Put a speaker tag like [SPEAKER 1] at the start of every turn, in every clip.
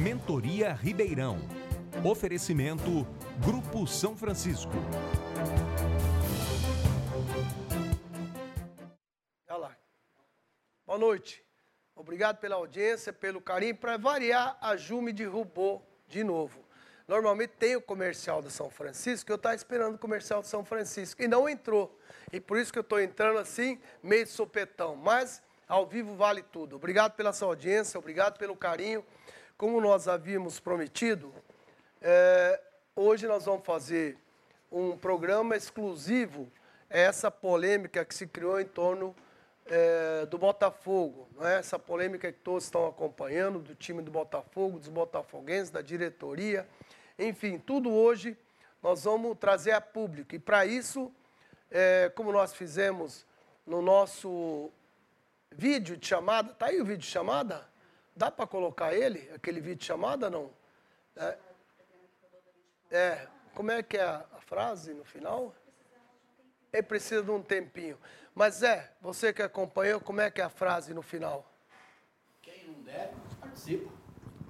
[SPEAKER 1] Mentoria Ribeirão. Oferecimento Grupo São Francisco.
[SPEAKER 2] Olha lá. Boa noite. Obrigado pela audiência, pelo carinho. Para variar, a Ju me derrubou de novo. Normalmente tem o comercial do São Francisco, eu estava esperando o comercial do São Francisco e não entrou. E por isso que eu estou entrando assim, meio sopetão. Mas ao vivo vale tudo. Obrigado pela sua audiência, obrigado pelo carinho. Como nós havíamos prometido, é, hoje nós vamos fazer um programa exclusivo a essa polêmica que se criou em torno é, do Botafogo. É? Essa polêmica que todos estão acompanhando, do time do Botafogo, dos botafoguenses, da diretoria. Enfim, tudo hoje nós vamos trazer a público. E para isso, é, como nós fizemos no nosso vídeo de chamada, tá aí o vídeo de chamada? Dá para colocar ele, aquele vídeo de chamada, não? É, é, como é que é a, a frase no final? Ele precisa de um tempinho. Mas é, você que acompanhou, como é que é a frase no final?
[SPEAKER 3] Quem não der, participa.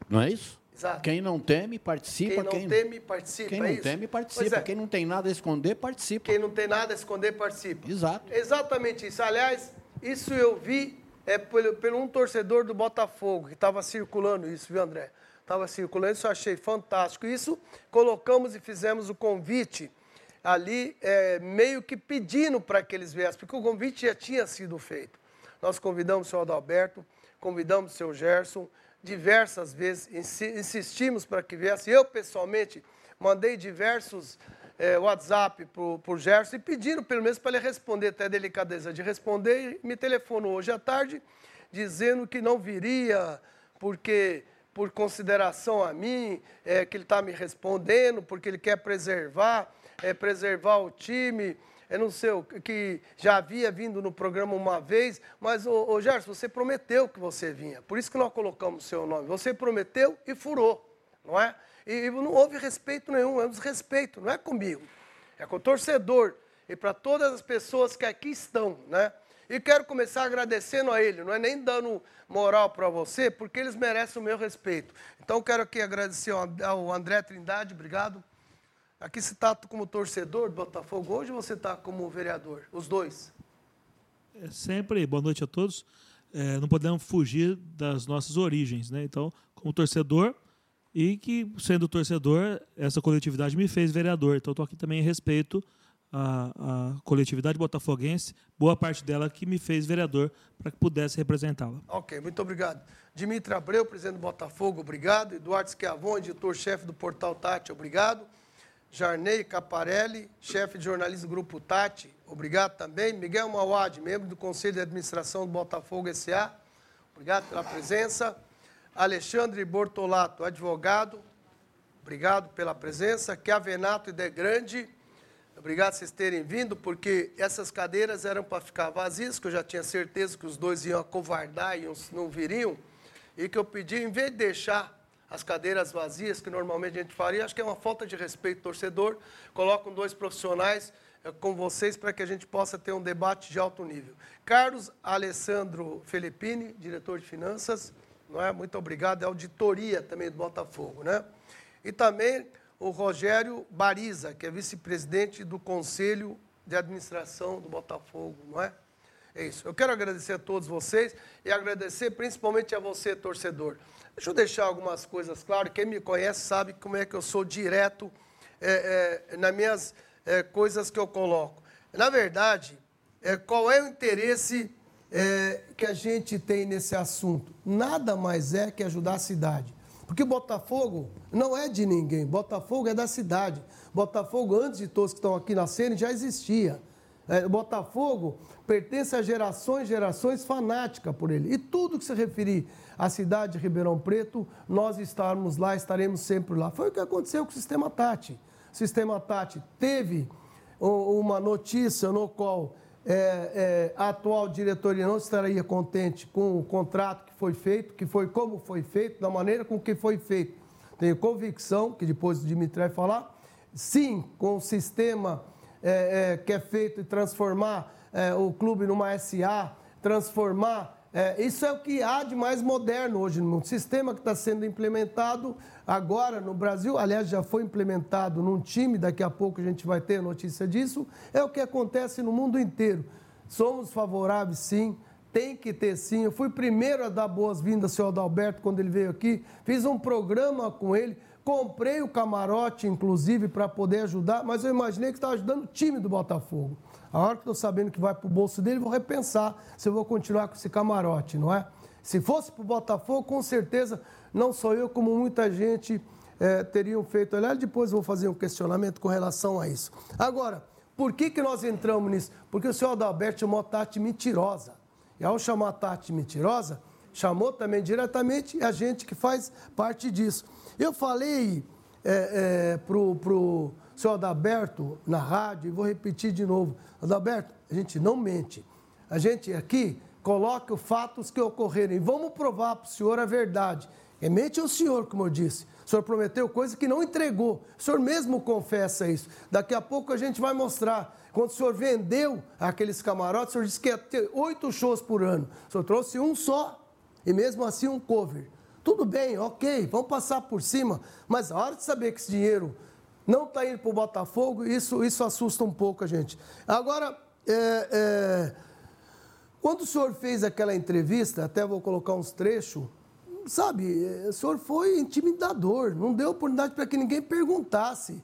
[SPEAKER 3] Não é isso? Exato. Quem não teme, participa.
[SPEAKER 2] Quem não quem... teme, participa.
[SPEAKER 3] Quem
[SPEAKER 2] é
[SPEAKER 3] não teme, participa. É. Quem não tem nada a esconder, participa.
[SPEAKER 2] Quem não tem nada a esconder, participa.
[SPEAKER 3] Exato.
[SPEAKER 2] Exatamente isso. Aliás, isso eu vi é, pelo, pelo um torcedor do Botafogo, que estava circulando isso, viu, André? Estava circulando, isso eu achei fantástico. Isso colocamos e fizemos o convite ali, é, meio que pedindo para que eles viessem, porque o convite já tinha sido feito. Nós convidamos o senhor Adalberto, convidamos o senhor Gerson, diversas vezes, insistimos para que viesse. Eu, pessoalmente, mandei diversos é, WhatsApp para o Gerson e pediram, pelo menos, para ele responder, até a delicadeza de responder, e me telefonou hoje à tarde, dizendo que não viria, porque por consideração a mim, é, que ele está me respondendo, porque ele quer preservar, é, preservar o time, eu não sei, que já havia vindo no programa uma vez, mas, ô, ô Gerson, você prometeu que você vinha. Por isso que nós colocamos o seu nome. Você prometeu e furou, não é? E, não houve respeito nenhum, é um desrespeito, não é comigo. É com o torcedor e para todas as pessoas que aqui estão, né? E quero começar agradecendo a ele, não é nem dando moral para você, porque eles merecem o meu respeito. Então quero aqui agradecer ao André Trindade, obrigado. Aqui você está como torcedor do Botafogo hoje você está como vereador? Os dois?
[SPEAKER 4] É sempre, boa noite a todos. É, não podemos fugir das nossas origens, né? Então, como torcedor, e que, sendo torcedor, essa coletividade me fez vereador. Então, estou aqui também em respeito à, à, coletividade botafoguense, boa parte dela que me fez vereador para que pudesse representá-la.
[SPEAKER 2] Ok, muito obrigado. Dimitri Abreu, presidente do Botafogo, obrigado. Eduardo Schiavon, editor-chefe do Portal Tati, obrigado. Jarnei Caparelli, chefe de jornalismo do Grupo Tati, obrigado também. Miguel Mauad, membro do Conselho de Administração do Botafogo S.A., obrigado pela presença. Alexandre Bortolato, advogado, obrigado pela presença. Chiavenato e De Grande, obrigado vocês terem vindo, porque essas cadeiras eram para ficar vazias, que eu já tinha certeza que os dois iam acovardar e não viriam, e que eu pedi, em vez de deixar as cadeiras vazias, que normalmente a gente faria. Acho que é uma falta de respeito torcedor. Colocam dois profissionais é, com vocês para que a gente possa ter um debate de alto nível. Carlos Alessandro Felippini, diretor de finanças, não é? muito obrigado, é auditoria também do Botafogo. Né? E também o Rogério Bariza, que é vice-presidente do Conselho de Administração do Botafogo, não é? É isso. Eu quero agradecer a todos vocês e agradecer principalmente a você, torcedor. Deixa eu deixar algumas coisas claras. Quem me conhece sabe como é que eu sou direto é, é, nas minhas é, coisas que eu coloco. Na verdade, é, qual é o interesse é, que a gente tem nesse assunto? Nada mais é que ajudar a cidade. Porque Botafogo não é de ninguém, Botafogo é da cidade. Botafogo, antes de todos que estão aqui nascerem, já existia. É, Botafogo pertence a gerações gerações fanáticas por ele. E tudo que se referir à cidade de Ribeirão Preto, nós estarmos lá, estaremos sempre lá. Foi o que aconteceu com o Sistema Tati. O Sistema Tati teve uma notícia no qual é, é, a atual diretoria não estaria contente com o contrato que foi feito, que foi como foi feito, da maneira com que foi feito. Tenho convicção, que depois o Dimitri vai falar, sim, com o sistema é, é, que é feito e transformar é, o clube numa SA, transformar É, isso é o que há de mais moderno hoje no mundo. Sistema que está sendo implementado agora no Brasil, aliás, já foi implementado num time, daqui a pouco a gente vai ter notícia disso, é o que acontece no mundo inteiro. Somos favoráveis, sim, tem que ter sim. Eu fui primeiro a dar boas-vindas ao senhor Adalberto quando ele veio aqui, fiz um programa com ele, comprei o camarote, inclusive, para poder ajudar, mas eu imaginei que estava ajudando o time do Botafogo. A hora que estou sabendo que vai para o bolso dele, vou repensar se eu vou continuar com esse camarote, não é? Se fosse para o Botafogo, com certeza, não sou eu, como muita gente é, teriam feito. Aliás, depois vou fazer um questionamento com relação a isso. Agora, por que, que nós entramos nisso? Porque o senhor Adalberto chamou a Tati mentirosa. E ao chamar a Tati mentirosa, chamou também diretamente a gente que faz parte disso. Eu falei é, é, para o senhor Adalberto na rádio, e vou repetir de novo. Adalberto, a gente não mente. A gente aqui coloca os fatos que ocorreram. E vamos provar para o senhor a verdade. Mente o senhor, como eu disse. O senhor prometeu coisa que não entregou. O senhor mesmo confessa isso. Daqui a pouco a gente vai mostrar. Quando o senhor vendeu aqueles camarotes, o senhor disse que ia ter oito shows por ano. O senhor trouxe um só. E mesmo assim um cover. Tudo bem, ok, vamos passar por cima. Mas a hora de saber que esse dinheiro não está indo para o Botafogo, isso, isso assusta um pouco a gente. Agora, é, é, quando o senhor fez aquela entrevista, até vou colocar uns trechos, sabe, o senhor foi intimidador, não deu oportunidade para que ninguém perguntasse.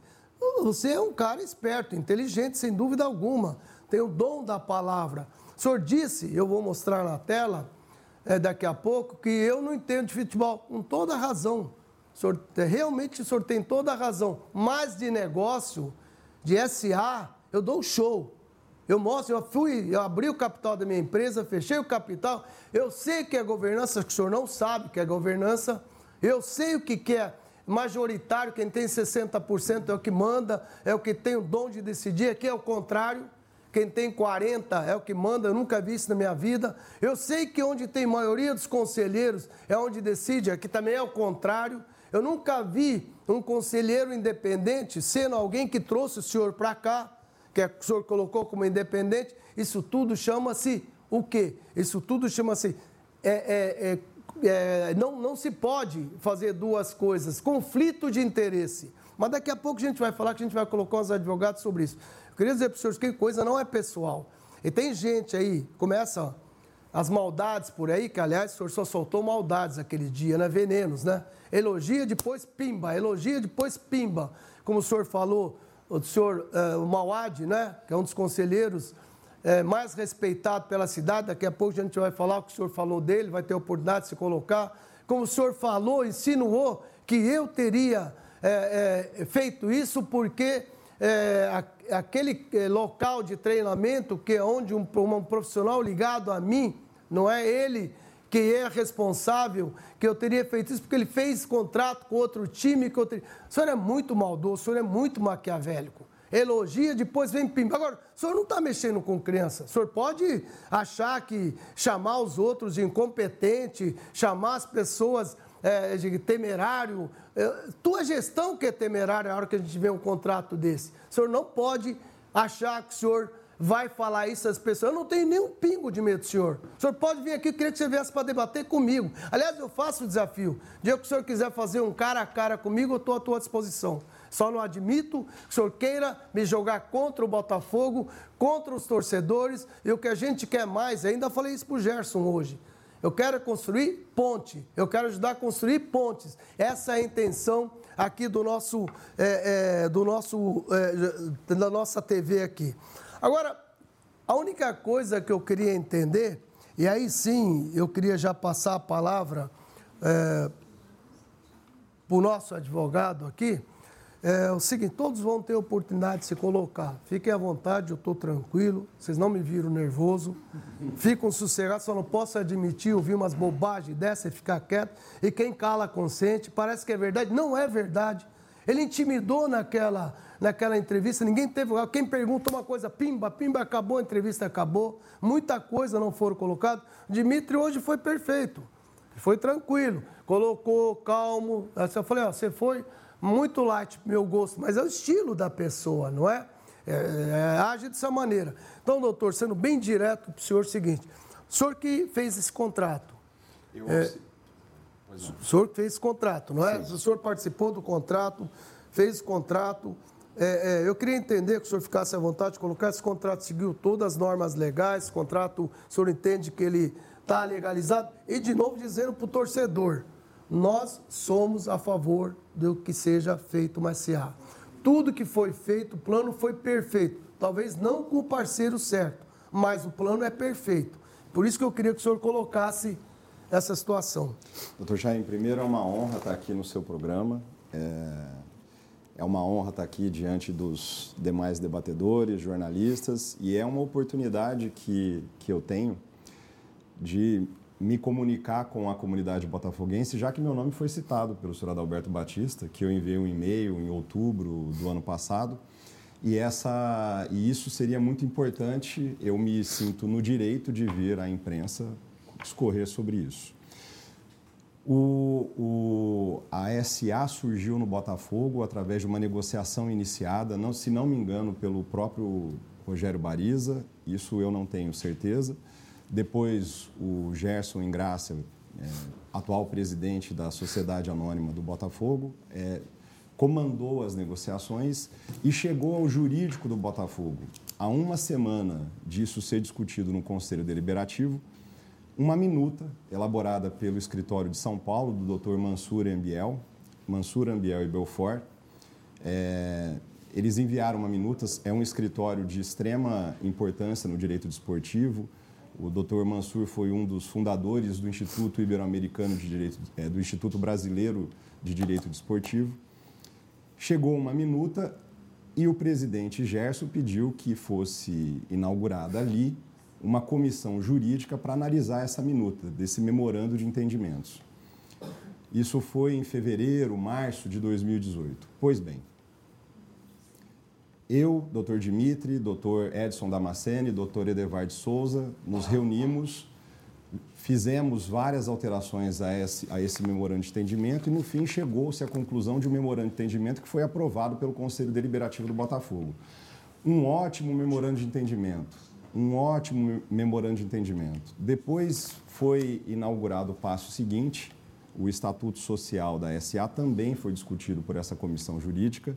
[SPEAKER 2] Você é um cara esperto, inteligente, sem dúvida alguma, tem o dom da palavra. O senhor disse, eu vou mostrar na tela é, daqui a pouco, que eu não entendo de futebol, com toda razão. O senhor, realmente o senhor tem toda a razão. Mas de negócio, de SA, eu dou show. Eu mostro, eu fui, eu abri o capital da minha empresa, fechei o capital. Eu sei que é governança, que o senhor não sabe que é governança. Eu sei o que é majoritário, quem tem 60% é o que manda, é o que tem o dom de decidir. Aqui é o contrário. Quem tem 40 é o que manda, eu nunca vi isso na minha vida. Eu sei que onde tem maioria dos conselheiros é onde decide, aqui também é o contrário. Eu nunca vi um conselheiro independente sendo alguém que trouxe o senhor para cá, que o senhor colocou como independente. Isso tudo chama-se o quê? Isso tudo chama-se. É, é, é, é, não, não se pode fazer duas coisas. Conflito de interesse. Mas daqui a pouco a gente vai falar que a gente vai colocar os advogados sobre isso. Eu queria dizer para os senhores que coisa não é pessoal. E tem gente aí, começa as maldades por aí, que aliás o senhor só soltou maldades aquele dia, né? Venenos, né? Elogia, depois pimba, elogia, depois pimba. Como o senhor falou, o senhor uh, Mauad, né, que é um dos conselheiros uh, mais respeitado pela cidade, daqui a pouco a gente vai falar o que o senhor falou dele, vai ter oportunidade de se colocar. Como o senhor falou, insinuou que eu teria uh, feito isso porque aquele local de treinamento, que é onde um, um profissional ligado a mim, não é ele que é responsável, que eu teria feito isso porque ele fez contrato com outro time. Eu teria... O senhor é muito maldoso, o senhor é muito maquiavélico. Elogia, depois vem pimba. Agora, o senhor não está mexendo com criança. O senhor pode achar que chamar os outros de incompetente, chamar as pessoas é, de temerário. É, tua gestão que é temerária na hora que a gente vê um contrato desse. O senhor não pode achar que o senhor vai falar isso às pessoas. Eu não tenho nenhum pingo de medo do senhor. O senhor pode vir aqui, eu queria que você viesse para debater comigo. Aliás, eu faço o desafio. dia que o senhor quiser fazer um cara a cara comigo, eu estou à tua disposição. Só não admito que o senhor queira me jogar contra o Botafogo, contra os torcedores. E o que a gente quer mais, ainda falei isso para o Gerson hoje. Eu quero construir ponte, eu quero ajudar a construir pontes. Essa é a intenção aqui do nosso, é, é, do nosso, é, da nossa TV aqui. Agora, a única coisa que eu queria entender, e aí sim eu queria já passar a palavra é, para o nosso advogado aqui, é o seguinte: todos vão ter oportunidade de se colocar. Fiquem à vontade, eu estou tranquilo, vocês não me viram nervoso, ficam sossegados, só não posso admitir ouvir umas bobagens dessa e ficar quieto. E quem cala consente, parece que é verdade, não é verdade. Ele intimidou naquela naquela entrevista, ninguém teve. Quem pergunta uma coisa, pimba, pimba, acabou, a entrevista acabou. Muita coisa não foram colocadas. Dimitri hoje foi perfeito, foi tranquilo, colocou calmo. Eu falei, ó, você foi muito light meu gosto, mas é o estilo da pessoa, não é? é, é age dessa maneira. Então, doutor, sendo bem direto para o senhor, é o seguinte: O senhor que fez esse contrato. Eu é, o senhor fez esse contrato, não é? Sim. O senhor participou do contrato, fez o contrato. É, é, eu queria entender que o senhor ficasse à vontade de colocar esse contrato, seguiu todas as normas legais, esse contrato, o senhor entende que ele está legalizado? E, de novo, dizendo para o torcedor, nós somos a favor do que seja feito uma SA. Tudo que foi feito, o plano foi perfeito. Talvez não com o parceiro certo, mas o plano é perfeito. Por isso que eu queria que o senhor colocasse essa situação.
[SPEAKER 5] Doutor Jair, primeiro é uma honra estar aqui no seu programa. É, é uma honra estar aqui diante dos demais debatedores, jornalistas, e é uma oportunidade que, que eu tenho de me comunicar com a comunidade botafoguense, já que meu nome foi citado pelo senhor Adalberto Batista, que eu enviei um e-mail em outubro do ano passado. E, essa, e isso seria muito importante, eu me sinto no direito de vir à imprensa discorrer sobre isso. O, o, a SA surgiu no Botafogo através de uma negociação iniciada, não, se não me engano, pelo próprio Rogério Bariza, isso eu não tenho certeza, depois, o Gerson Ingrácia, é, atual presidente da Sociedade Anônima do Botafogo, é, comandou as negociações e chegou ao jurídico do Botafogo, há uma semana disso ser discutido no Conselho Deliberativo, uma minuta elaborada pelo escritório de São Paulo, do Dr. Mansur Ambiel, Mansur Ambiel e Belfort. É, eles enviaram uma minuta, é um escritório de extrema importância no direito desportivo, o Dr. Mansur foi um dos fundadores do Instituto Ibero-Americano de Direito, é, do Instituto Brasileiro de Direito Desportivo. Chegou uma minuta e o presidente Gerson pediu que fosse inaugurada ali uma comissão jurídica para analisar essa minuta, desse memorando de entendimentos. Isso foi em fevereiro, março de 2018. Pois bem, eu, Dr. Dimitri, Dr. Edson Damascene, Dr. Edevard Souza, nos reunimos, fizemos várias alterações a esse, a esse memorando de entendimento e, no fim, chegou-se à conclusão de um memorando de entendimento que foi aprovado pelo Conselho Deliberativo do Botafogo. Um ótimo memorando de entendimento, um ótimo memorando de entendimento. Depois foi inaugurado o passo seguinte, o Estatuto Social da SA também foi discutido por essa comissão jurídica.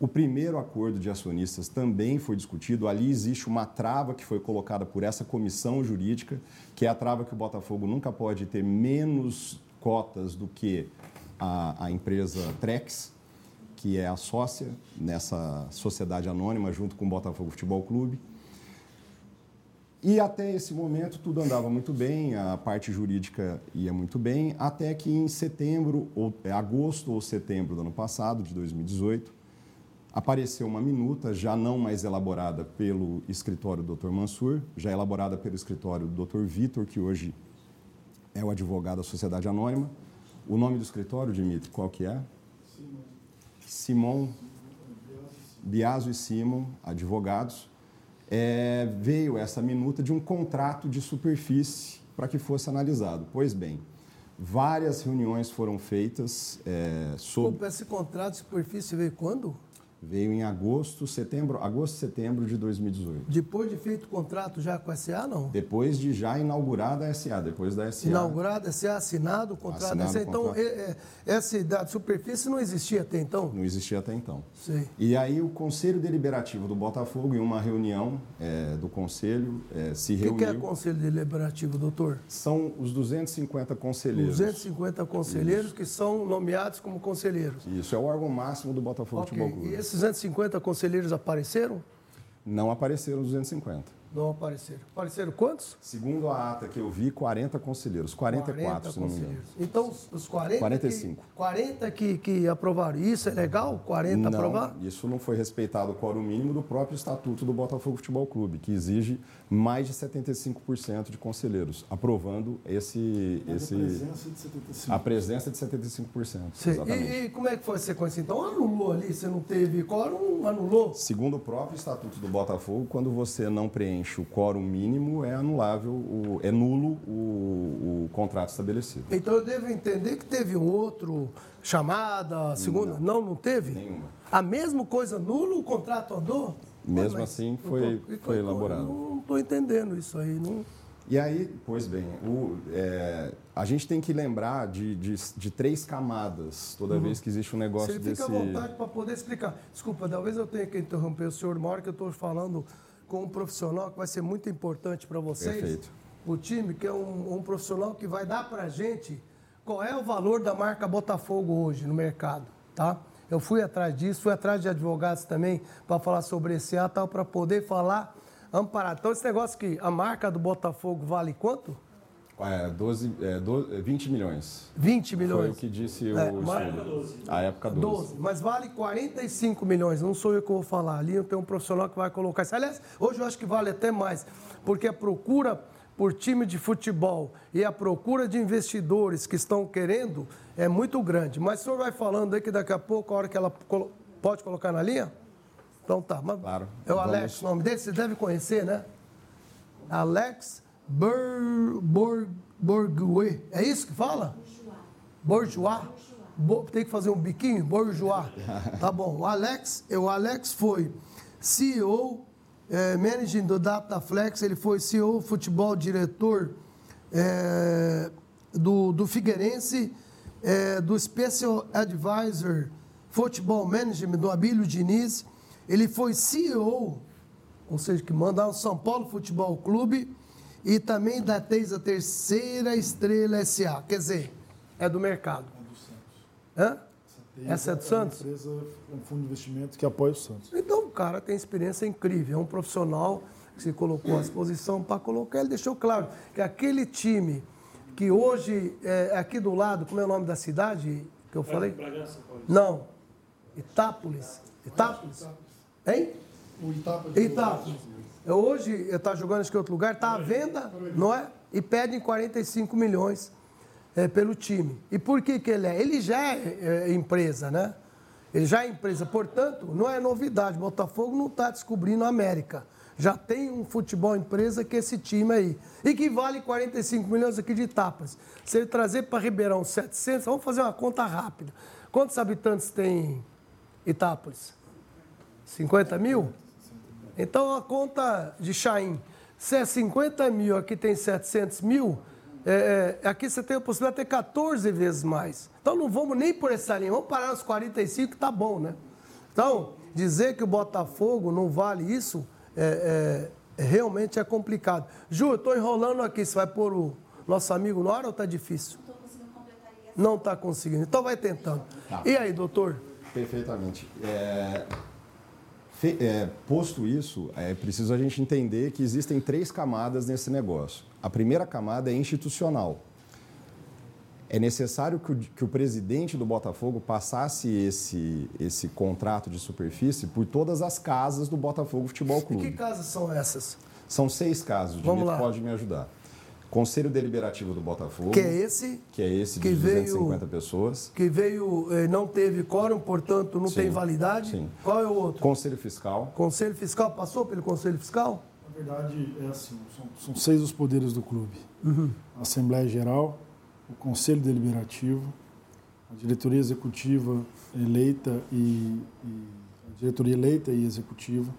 [SPEAKER 5] O primeiro acordo de acionistas também foi discutido. Ali existe uma trava que foi colocada por essa comissão jurídica, que é a trava que o Botafogo nunca pode ter menos cotas do que a, a empresa Trex, que é a sócia nessa sociedade anônima, junto com o Botafogo Futebol Clube. E até esse momento tudo andava muito bem, a parte jurídica ia muito bem, até que em setembro, ou agosto ou setembro do ano passado, de 2018, apareceu uma minuta, já não mais elaborada pelo escritório do Dr. Mansur, já elaborada pelo escritório do Dr. Vitor, que hoje é o advogado da Sociedade Anônima. O nome do escritório, Dimitri, qual que é? Simon Biaso e Simon, advogados. É, veio essa minuta de um contrato de superfície para que fosse analisado. Pois bem, várias reuniões foram feitas é, sobre...
[SPEAKER 2] Esse contrato de superfície veio quando?
[SPEAKER 5] Veio em agosto, setembro, agosto, setembro de 2018.
[SPEAKER 2] Depois de feito o contrato já com a SA, não?
[SPEAKER 5] Depois de já inaugurada a SA, depois da SA.
[SPEAKER 2] Inaugurada a SA, assinado o contrato assinado SA. Então, contrato. É, é, essa idade superfície não existia até então?
[SPEAKER 5] Não existia até então.
[SPEAKER 2] Sim.
[SPEAKER 5] E aí o Conselho Deliberativo do Botafogo, em uma reunião é, do Conselho, é, se reuniu...
[SPEAKER 2] O que, é Conselho Deliberativo, doutor?
[SPEAKER 5] São os 250 conselheiros.
[SPEAKER 2] 250 conselheiros Isso. que são nomeados como conselheiros.
[SPEAKER 5] Isso, é o órgão máximo do Botafogo okay. Futebol Clube.
[SPEAKER 2] E esses 250 conselheiros apareceram?
[SPEAKER 5] Não apareceram 250.
[SPEAKER 2] Não apareceram. Apareceram quantos?
[SPEAKER 5] Segundo a ata que eu vi, 40 conselheiros. 44, 40 se não me engano.
[SPEAKER 2] Então, os 40
[SPEAKER 5] 45.
[SPEAKER 2] Que, 40 que, que aprovaram. Isso é legal? 40
[SPEAKER 5] não,
[SPEAKER 2] aprovaram?
[SPEAKER 5] Isso não foi respeitado o quórum mínimo do próprio Estatuto do Botafogo Futebol Clube, que exige mais de 75% de conselheiros, aprovando esse... esse
[SPEAKER 2] a presença de 75%.
[SPEAKER 5] A presença de 75%.
[SPEAKER 2] Sim. Exatamente. E, e como é que foi a sequência? Então, anulou ali, você não teve quórum, anulou?
[SPEAKER 5] Segundo o próprio Estatuto do Botafogo, quando você não preenche preenche o quórum mínimo, é anulável, o, é nulo o, o, contrato estabelecido.
[SPEAKER 2] Então eu devo entender que teve um outro chamada, segunda? Não, não, não teve?
[SPEAKER 5] Nenhuma.
[SPEAKER 2] A mesma coisa, nulo, o contrato andou?
[SPEAKER 5] Mesmo Mas, assim, foi, tô, foi elaborado.
[SPEAKER 2] Não estou entendendo isso aí. Não...
[SPEAKER 5] E aí, pois bem, o, é, a gente tem que lembrar de, de, de três camadas toda uhum. vez que existe um negócio Você desse...
[SPEAKER 2] Você fica à vontade para poder explicar. Desculpa, talvez eu tenha que interromper o senhor uma hora que eu estou falando com um profissional que vai ser muito importante para vocês.
[SPEAKER 5] Perfeito.
[SPEAKER 2] O time, que é um, um profissional que vai dar para a gente qual é o valor da marca Botafogo hoje no mercado, tá? Eu fui atrás disso, fui atrás de advogados também para falar sobre esse ato, para poder falar amparado. Então, esse negócio que a marca do Botafogo vale quanto?
[SPEAKER 5] É, 12, é, 12, 20 milhões.
[SPEAKER 2] 20 milhões. Foi
[SPEAKER 5] o que disse o é,
[SPEAKER 2] estudo.
[SPEAKER 5] A época 12. 12.
[SPEAKER 2] Mas vale 45 milhões. Não sou eu que vou falar. Ali eu tenho um profissional que vai colocar isso. Aliás, hoje eu acho que vale até mais. Porque a procura por time de futebol e a procura de investidores que estão querendo é muito grande. Mas o senhor vai falando aí que daqui a pouco, a hora que ela pode colocar na linha? Então tá. Mas
[SPEAKER 5] claro.
[SPEAKER 2] É o Vamos... Alex, o nome dele, você deve conhecer, né? Alex Bourgeois. É isso que fala? Bourgeois. Bo, tem que fazer um biquinho? Bourgeois. Tá bom. O Alex, o Alex foi CEO, é, managing do Dataflex, ele foi CEO, futebol, diretor é, do, do Figueirense, é, do Special Advisor Futebol Management do Abílio Diniz, ele foi CEO, ou seja, que manda o São Paulo Futebol Clube e também da Teisa Terceira Estrela SA. Quer dizer, é do mercado. É do Santos. Hã? Essa é do Santos?
[SPEAKER 6] É uma empresa, um fundo de investimento que apoia o Santos.
[SPEAKER 2] Então o cara tem experiência incrível, é um profissional que se colocou à disposição para colocar. Ele deixou claro que aquele time que hoje é aqui do lado, como é o nome da cidade que eu falei? Bragança, Não, Itápolis. Itápolis. Hein?
[SPEAKER 6] O Itápolis.
[SPEAKER 2] Itápolis. Hoje, está jogando que em outro lugar, está à venda, não é? E pedem 45 milhões é, pelo time. E por que, que ele é? Ele já é, é empresa, né? Ele já é empresa, portanto, não é novidade. Botafogo não está descobrindo a América. Já tem um futebol empresa que é esse time aí. E que vale 45 milhões aqui de tapas. Se ele trazer para Ribeirão 700, vamos fazer uma conta rápida. Quantos habitantes tem Itápolis? 50 mil? Então a conta de Chaim, se é 50 mil, aqui tem 700 mil, é, é, aqui você tem a possibilidade de ter 14 vezes mais. Então não vamos nem por essa linha, vamos parar nos 45 que tá bom, né? Então, dizer que o Botafogo não vale isso é, é, realmente é complicado. Ju, eu estou enrolando aqui, você vai pôr o nosso amigo na hora ou está difícil? Não estou conseguindo completar Não está conseguindo, então vai tentando. Tá. E aí, doutor?
[SPEAKER 5] Perfeitamente. É, é, posto isso, é preciso a gente entender que existem três camadas nesse negócio. A primeira camada é institucional. É necessário que o, que o presidente do Botafogo passasse esse, esse contrato de superfície por todas as casas do Botafogo Futebol Clube.
[SPEAKER 2] E que casas são essas?
[SPEAKER 5] São seis casas. O Vamos lá. pode me ajudar. Conselho Deliberativo do Botafogo.
[SPEAKER 2] Que é esse?
[SPEAKER 5] Que é esse de que 250 veio, pessoas.
[SPEAKER 2] Que veio, eh, não teve quórum, portanto não sim, tem validade.
[SPEAKER 5] Sim.
[SPEAKER 2] Qual é o outro?
[SPEAKER 5] Conselho Fiscal.
[SPEAKER 2] Conselho Fiscal passou pelo Conselho Fiscal?
[SPEAKER 6] Na verdade, é assim, são, são seis os poderes do clube. Uhum. A Assembleia Geral, o Conselho Deliberativo, a diretoria executiva eleita e, e a diretoria eleita e executiva,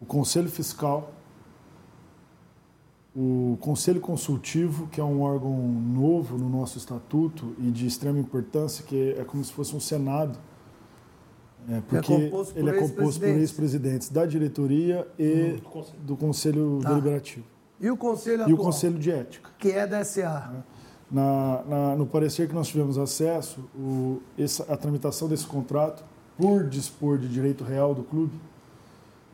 [SPEAKER 6] o Conselho Fiscal, o Conselho Consultivo, que é um órgão novo no nosso estatuto e de extrema importância, que é como se fosse um Senado, é, porque é ele é composto por ex-presidentes da diretoria e do Conselho tá. Deliberativo.
[SPEAKER 2] E o Conselho
[SPEAKER 6] E o Conselho de Ética.
[SPEAKER 2] Que é da SA. É.
[SPEAKER 6] Na, na, no parecer que nós tivemos acesso, o, essa, a tramitação desse contrato, por dispor de direito real do clube,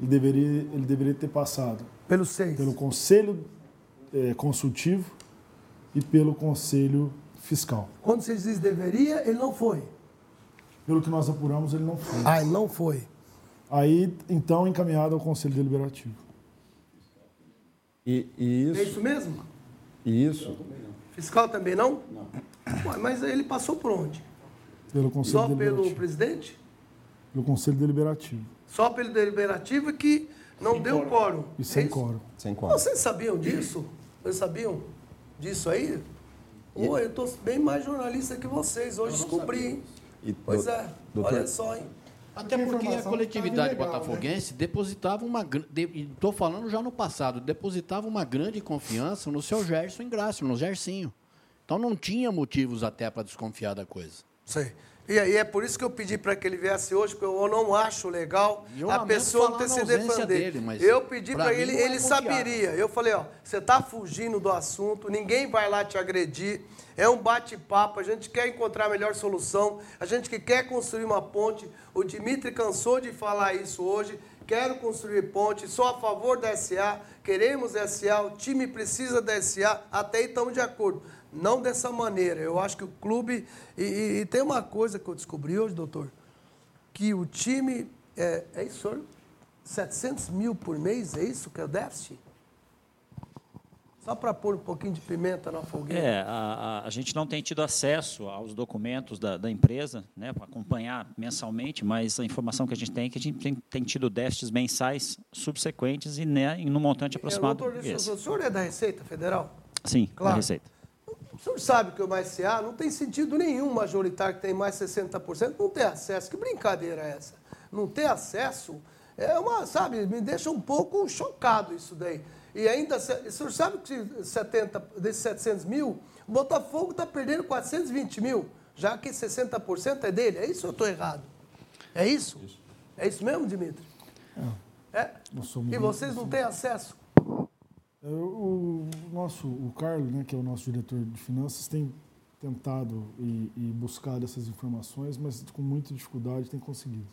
[SPEAKER 6] ele deveria, ele deveria ter passado.
[SPEAKER 2] Pelo seis.
[SPEAKER 6] Pelo Conselho é, consultivo e pelo Conselho Fiscal.
[SPEAKER 2] Quando você diz deveria, ele não foi.
[SPEAKER 6] Pelo que nós apuramos, ele não foi.
[SPEAKER 2] Ah, ele não foi.
[SPEAKER 6] Aí, então, encaminhado ao Conselho Deliberativo.
[SPEAKER 5] E, e isso...
[SPEAKER 2] É isso mesmo?
[SPEAKER 5] Isso.
[SPEAKER 2] Fiscal também não? Não. Ué, mas ele passou por onde?
[SPEAKER 6] Pelo Conselho
[SPEAKER 2] Só
[SPEAKER 6] Deliberativo.
[SPEAKER 2] pelo presidente?
[SPEAKER 6] Pelo Conselho Deliberativo.
[SPEAKER 2] Só pelo Deliberativo que não sem deu quórum.
[SPEAKER 6] E sem é quórum.
[SPEAKER 5] Sem quórum.
[SPEAKER 2] Vocês sabiam disso? Vocês sabiam disso aí? E... Oh, eu estou bem mais jornalista que vocês. Hoje descobri, hein? E, pois é, doutor, olha só, hein?
[SPEAKER 3] Até porque a coletividade legal, né? botafoguense né? depositava uma. Estou falando já no passado, depositava uma grande confiança no seu Gerson Ingrácio, no Gersinho. Então não tinha motivos até para desconfiar da coisa.
[SPEAKER 2] Sei. E aí é por isso que eu pedi para que ele viesse hoje, porque eu não acho legal eu a pessoa ter se defender. Dele, eu pedi para ele, ele é saberia. Eu falei, ó, você está fugindo do assunto, ninguém vai lá te agredir. É um bate-papo, a gente quer encontrar a melhor solução, a gente que quer construir uma ponte. O Dimitri cansou de falar isso hoje. Quero construir ponte, sou a favor da SA, queremos SA, o time precisa da SA, até aí estamos de acordo. Não dessa maneira. Eu acho que o clube. E, e, e tem uma coisa que eu descobri hoje, doutor, que o time. É, é isso, senhor? 700 mil por mês, é isso que é o déficit? Só para pôr um pouquinho de pimenta na fogueira.
[SPEAKER 7] É, a, a, a, gente não tem tido acesso aos documentos da, da empresa, né, para acompanhar mensalmente, mas a informação que a gente tem é que a gente tem, tem tido déficits mensais subsequentes e né, em um montante aproximado. É, doutor,
[SPEAKER 2] o senhor é da Receita Federal?
[SPEAKER 7] Sim, claro. da Receita.
[SPEAKER 2] O senhor sabe que o MSA não tem sentido nenhum majoritário que tem mais 60% não ter acesso. Que brincadeira é essa? Não ter acesso é uma, sabe, me deixa um pouco chocado isso daí. E ainda, o senhor sabe que 70, desses 700 mil, o Botafogo está perdendo 420 mil, já que 60% é dele. É isso ou eu estou errado? É isso? É isso mesmo, Dimitri? É. é? E vocês não têm acesso?
[SPEAKER 6] É, o, nosso, o Carlos, né, que é o nosso diretor de finanças, tem tentado e, e buscado essas informações, mas com muita dificuldade tem conseguido.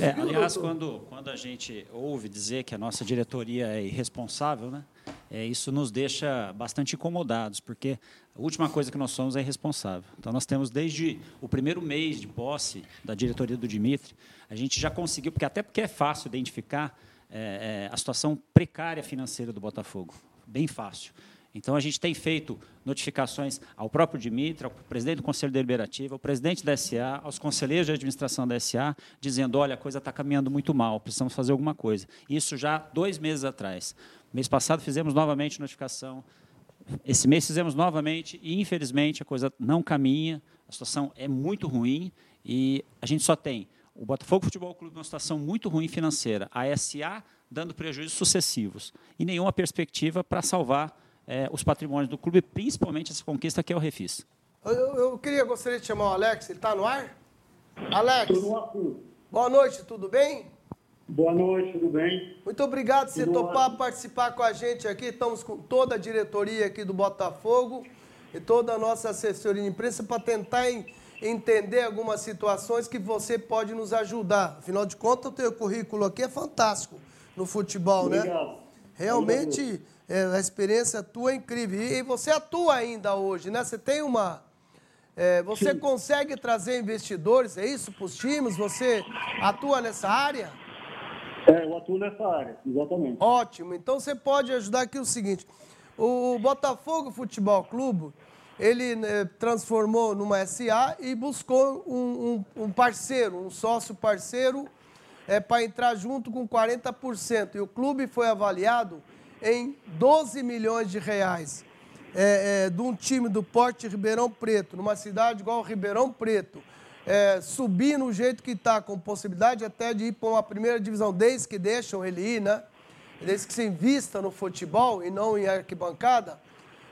[SPEAKER 7] É, aliás, quando, quando a gente ouve dizer que a nossa diretoria é irresponsável, né, é, isso nos deixa bastante incomodados, porque a última coisa que nós somos é irresponsável. Então, nós temos desde o primeiro mês de posse da diretoria do Dimitri, a gente já conseguiu, porque até porque é fácil identificar é, é, a situação precária financeira do Botafogo bem fácil. Então, a gente tem feito notificações ao próprio Dimitra, ao presidente do Conselho Deliberativo, ao presidente da SA, aos conselheiros de administração da SA, dizendo: olha, a coisa está caminhando muito mal, precisamos fazer alguma coisa. Isso já dois meses atrás. Mês passado fizemos novamente notificação. Esse mês fizemos novamente e, infelizmente, a coisa não caminha, a situação é muito ruim e a gente só tem o Botafogo Futebol Clube numa situação muito ruim financeira, a SA dando prejuízos sucessivos e nenhuma perspectiva para salvar é, os patrimônios do clube, principalmente essa conquista que é o Refis.
[SPEAKER 2] Eu, eu queria, gostaria de chamar o Alex, ele está no ar? Alex, boa noite, tudo bem?
[SPEAKER 8] Boa noite, tudo bem?
[SPEAKER 2] Muito obrigado por você topar participar com a gente aqui. Estamos com toda a diretoria aqui do Botafogo e toda a nossa assessoria de imprensa para tentar entender algumas situações que você pode nos ajudar. Afinal de contas, o teu currículo aqui é fantástico no futebol, né? Obrigado. né? Realmente, é, a experiência tua é incrível. E, você atua ainda hoje, né? Você tem uma... É, você Sim. consegue trazer investidores, é isso, para os times? Você atua nessa área?
[SPEAKER 8] É, eu atuo nessa área, exatamente.
[SPEAKER 2] Ótimo. Então, você pode ajudar aqui o seguinte. O Botafogo Futebol Clube, ele né, transformou numa SA e buscou um, um, um parceiro, um sócio parceiro é, para entrar junto com 40%. E o clube foi avaliado em 12 milhões de reais. É, é, de um time do Porte Ribeirão Preto, numa cidade igual Ribeirão Preto, é, subir no jeito que está, com possibilidade até de ir para uma primeira divisão, desde que deixam ele ir, né? Desde que se invista no futebol e não em arquibancada.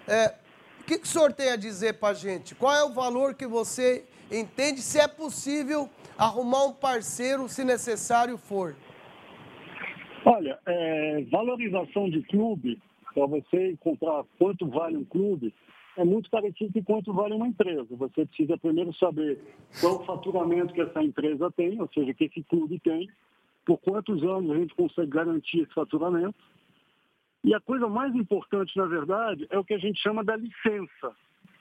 [SPEAKER 2] É, o que, que o senhor tem a dizer para a gente? Qual é o valor que você entende, se é possível arrumar um parceiro se necessário for?
[SPEAKER 8] Olha, é, valorização de clube, para você encontrar quanto vale um clube, é muito parecido com quanto vale uma empresa. Você precisa primeiro saber qual o faturamento que essa empresa tem, ou seja, que esse clube tem, por quantos anos a gente consegue garantir esse faturamento. E a coisa mais importante, na verdade, é o que a gente chama da licença.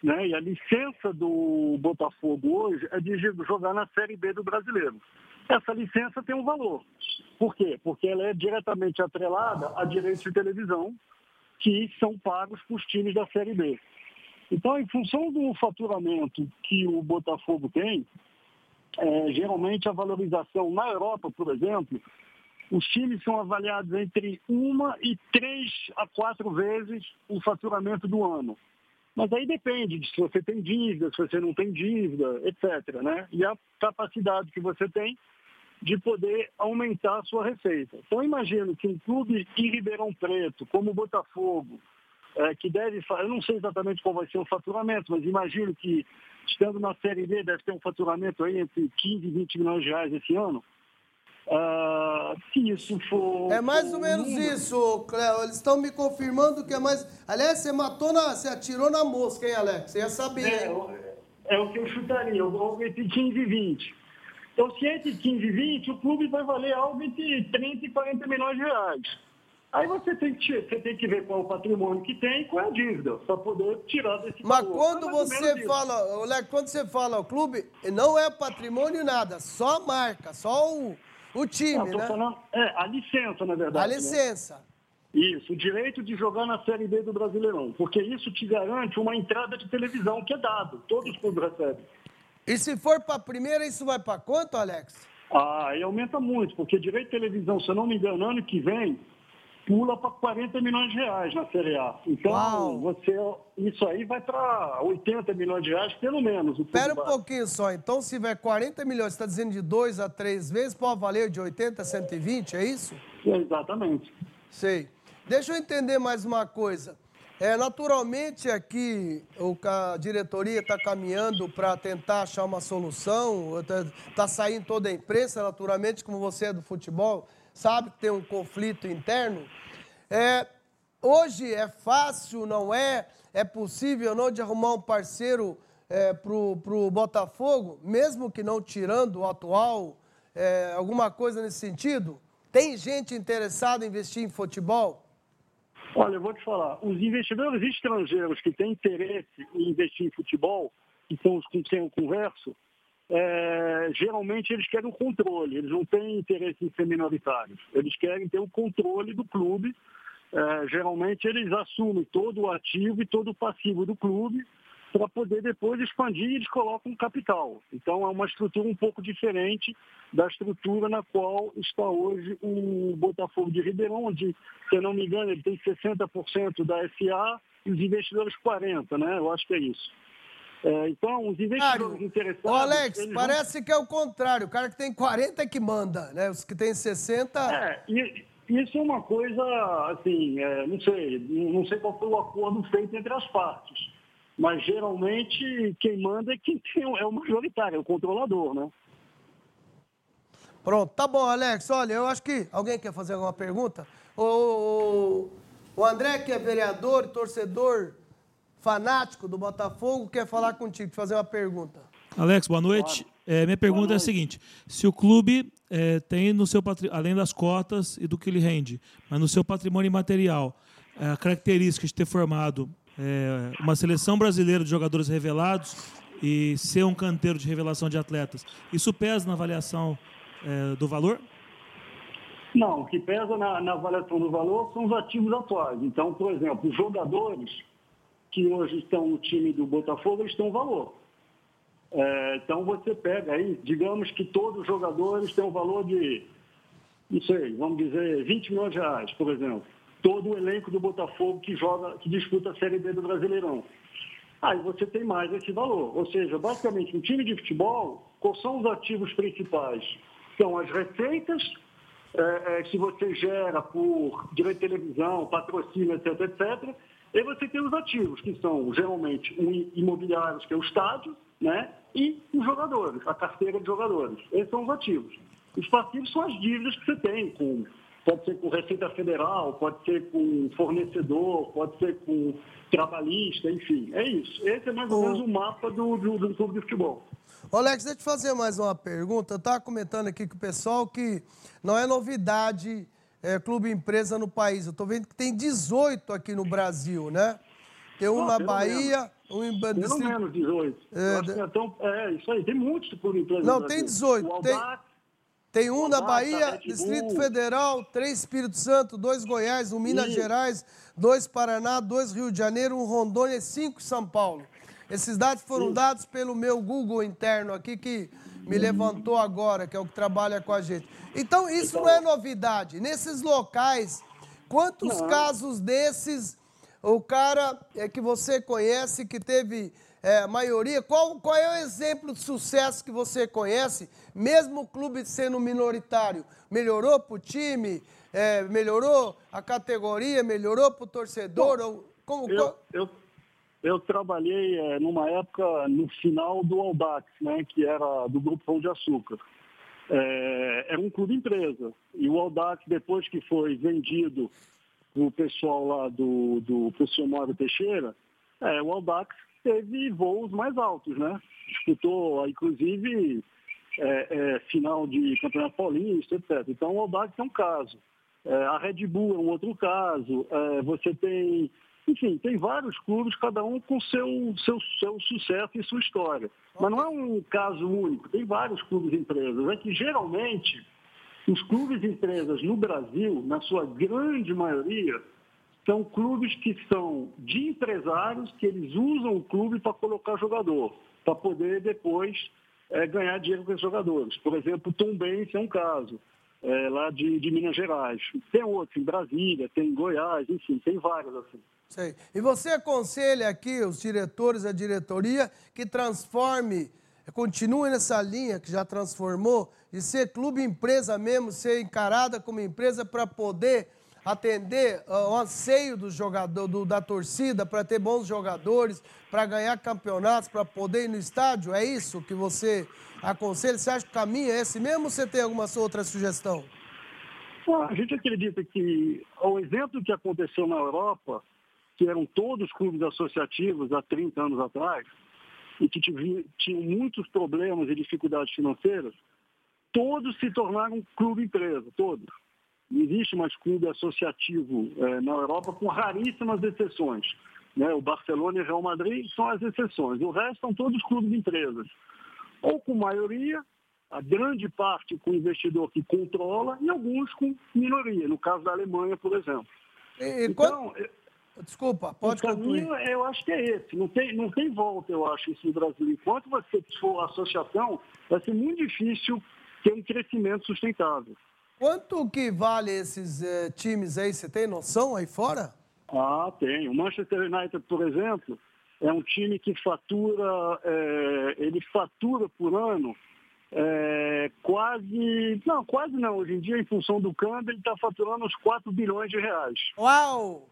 [SPEAKER 8] Né? E a licença do Botafogo hoje é de jogar na Série B do brasileiro. Essa licença tem um valor. Por quê? Porque ela é diretamente atrelada a direitos de televisão que são pagos para os times da Série B. Então, em função do faturamento que o Botafogo tem, é, geralmente a valorização na Europa, por exemplo, os times são avaliados entre uma e três a quatro vezes o faturamento do ano. Mas aí depende de se você tem dívida, se você não tem dívida, etc. Né? E a capacidade que você tem de poder aumentar a sua receita. Então, imagino que um clube em Ribeirão Preto, como o Botafogo, é, que deve, eu não sei exatamente qual vai ser o faturamento, mas imagino que, estando na Série B, deve ter um faturamento aí entre 15 e 20 milhões de reais esse ano. Uh, se isso for.
[SPEAKER 2] É mais ou menos número... isso, Cléo. Eles estão me confirmando que é mais. Aliás, você matou na. Você atirou na mosca, hein, Alex? Você ia saber.
[SPEAKER 8] É, é o que eu chutaria, algo entre 15 e 20. Então, se entre 15 e 20, o clube vai valer algo entre 30 e 40 milhões de reais. Aí você tem que, você tem que ver qual é o patrimônio que tem e qual é a dívida, para poder tirar desse
[SPEAKER 2] Mas valor. quando você fala, Alex, quando você fala o clube, não é patrimônio nada, só a marca, só o, o time, não, né?
[SPEAKER 8] Falando, é, a licença, na verdade.
[SPEAKER 2] A né? licença. Né?
[SPEAKER 8] Isso, o direito de jogar na Série B do Brasileirão, porque isso te garante uma entrada de televisão que é dado, todos os clubes recebem.
[SPEAKER 2] E se for para a primeira, isso vai para quanto, Alex?
[SPEAKER 8] Ah, aí aumenta muito, porque direito de televisão, se eu não me engano, ano que vem, pula para 40 milhões de reais na Série A. Então, Uau. você, isso aí vai para 80 milhões de reais, pelo menos.
[SPEAKER 2] Espera um pouquinho só. Então, se tiver 40 milhões, você está dizendo de 2 a 3 vezes, pode valer de 80 a 120, é isso?
[SPEAKER 8] É, exatamente.
[SPEAKER 2] Sei. Deixa eu entender mais uma coisa. É, naturalmente aqui o, a diretoria está caminhando para tentar achar uma solução, está tá saindo toda a imprensa, naturalmente, como você é do futebol, sabe que tem um conflito interno. É, hoje é fácil, não é? É possível não de arrumar um parceiro é, para o Botafogo, mesmo que não tirando o atual, é, alguma coisa nesse sentido? Tem gente interessada em investir em futebol?
[SPEAKER 8] Olha, eu vou te falar, os investidores estrangeiros que têm interesse em investir em futebol, que são os com quem eu converso, é, geralmente eles querem o controle, eles não têm interesse em ser minoritários, eles querem ter o controle do clube. É, geralmente eles assumem todo o ativo e todo o passivo do clube para poder depois expandir e eles colocam capital. Então é uma estrutura um pouco diferente da estrutura na qual está hoje o Botafogo de Ribeirão, onde, se eu não me engano, ele tem 60% da SA e os investidores 40%, né? Eu acho que é isso. É, então, os investidores interessados... Ô,
[SPEAKER 2] Alex, parece vão... que é o contrário. O cara que tem 40 é que manda, né? Os que tem 60...
[SPEAKER 8] É, e, isso é uma coisa, assim, é, não sei, não sei qual foi o acordo feito entre as partes. Mas, geralmente, quem manda é quem tem, é o majoritário, é o controlador, né?
[SPEAKER 2] Pronto, tá bom, Alex. Olha, eu acho que... Alguém quer fazer alguma pergunta? O, o, o André, que é vereador torcedor fanático do Botafogo, quer falar contigo, fazer uma pergunta.
[SPEAKER 4] Alex, boa noite. É, minha pergunta é a seguinte: se o clube é, tem no seu além das cotas e do que ele rende, mas no seu patrimônio imaterial, é, a característica de ter formado é, uma seleção brasileira de jogadores revelados e ser um canteiro de revelação de atletas, isso pesa na avaliação é, do valor?
[SPEAKER 8] Não, o que pesa na, na avaliação do valor são os ativos atuais. Então, por exemplo, os jogadores que hoje estão no time do Botafogo, eles têm um valor. É, então você pega aí, digamos que todos os jogadores têm um valor de, não sei, vamos dizer, 20 milhões de reais, por exemplo. Todo o elenco do Botafogo que joga, que disputa a Série B do Brasileirão. Aí você tem mais esse valor. Ou seja, basicamente, um time de futebol, quais são os ativos principais? São as receitas é, é, que você gera por direito de televisão, patrocínio, etc, etc e você tem os ativos, que são geralmente imobiliários, que é o estádio, né? e os jogadores, a carteira de jogadores. Esses são os ativos. Os passivos são as dívidas que você tem, com, pode ser com Receita Federal, pode ser com fornecedor, pode ser com trabalhista, enfim. É isso. Esse é mais ou menos o mapa do, do, do clube de futebol.
[SPEAKER 2] Alex, deixa eu te fazer mais uma pergunta. Eu estava comentando aqui com o pessoal que não é novidade é, clube empresa no país. Eu estou vendo que tem 18 aqui no Brasil, né? Tem um na Bahia,
[SPEAKER 8] menos. um em Pelo distrito... menos 18. É, de... é, é, isso aí, tem muitos clube empresa
[SPEAKER 2] Não, tem 18. Tem, tem um na Bahia, Distrito Federal, três Espírito Santo, dois Goiás, um Minas Gerais, dois Paraná, dois Rio de Janeiro, um Rondônia e cinco São Paulo. Esses dados foram dados pelo meu Google interno aqui, que me levantou agora, que é o que trabalha com a gente. Então, isso não é novidade. Nesses locais, quantos não. casos desses o cara é que você conhece que teve é, maioria. Qual, qual é o exemplo de sucesso que você conhece, mesmo o clube sendo minoritário? Melhorou para o time? É, melhorou a categoria? Melhorou para o torcedor? Bom,
[SPEAKER 8] como, eu, eu, eu, trabalhei é, numa época no final do Aldax, né, que era do Grupo Pão de Açúcar. É, era um clube empresa. E o Aldax, depois que foi vendido o pessoal lá do, do professor Mário Teixeira, é, o Aldax teve voos mais altos, né? Disputou, inclusive, é, final de Campeonato Paulista, etc. Então, o Audax é um caso. A Red Bull é um outro caso. Você tem, enfim, tem vários clubes, cada um com seu, seu, seu sucesso e sua história. Mas não é um caso único, tem vários clubes e empresas. É que, geralmente, os clubes e empresas no Brasil, na sua grande maioria, são clubes que são de empresários que eles usam o clube para colocar jogador, para poder depois é, ganhar dinheiro com os jogadores. Por exemplo, Tom Benz é um caso, é, lá de, de, Minas Gerais. Tem outros em Brasília, tem em Goiás, enfim, tem vários assim.
[SPEAKER 2] Sei. E você aconselha aqui os diretores, a diretoria, que transforme, continue nessa linha que já transformou, de ser clube empresa mesmo, ser encarada como empresa para poder atender uh, o anseio do jogador, do, da torcida para ter bons jogadores, para ganhar campeonatos, para poder ir no estádio? É isso que você aconselha? Você acha que o caminho é esse mesmo ou você tem alguma outra sugestão?
[SPEAKER 8] a gente acredita que o exemplo que aconteceu na Europa, que eram todos clubes associativos há 30 anos atrás, e que tinham muitos problemas e dificuldades financeiras, todos se tornaram clube empresa, todos. Não existe mais clube associativo é, na Europa, com raríssimas exceções. Né? O Barcelona e o Real Madrid são as exceções. O resto são todos clubes de empresas. Ou com maioria, a grande parte com investidor que controla, e alguns com minoria, no caso da Alemanha, por exemplo.
[SPEAKER 2] E, então, quando... Desculpa, pode
[SPEAKER 8] o caminho, concluir. eu acho que é esse. Não tem, não tem volta, eu acho, isso no Brasil. Enquanto você for associação, vai ser muito difícil ter um crescimento sustentável.
[SPEAKER 2] Quanto que vale esses eh, times aí? Você tem noção aí fora?
[SPEAKER 8] Ah, tem. O Manchester United, por exemplo, é um time que fatura, é, ele fatura por ano é, quase, não, quase não. Hoje em dia, em função do câmbio, ele está faturando uns 4 bilhões de reais.
[SPEAKER 2] Uau!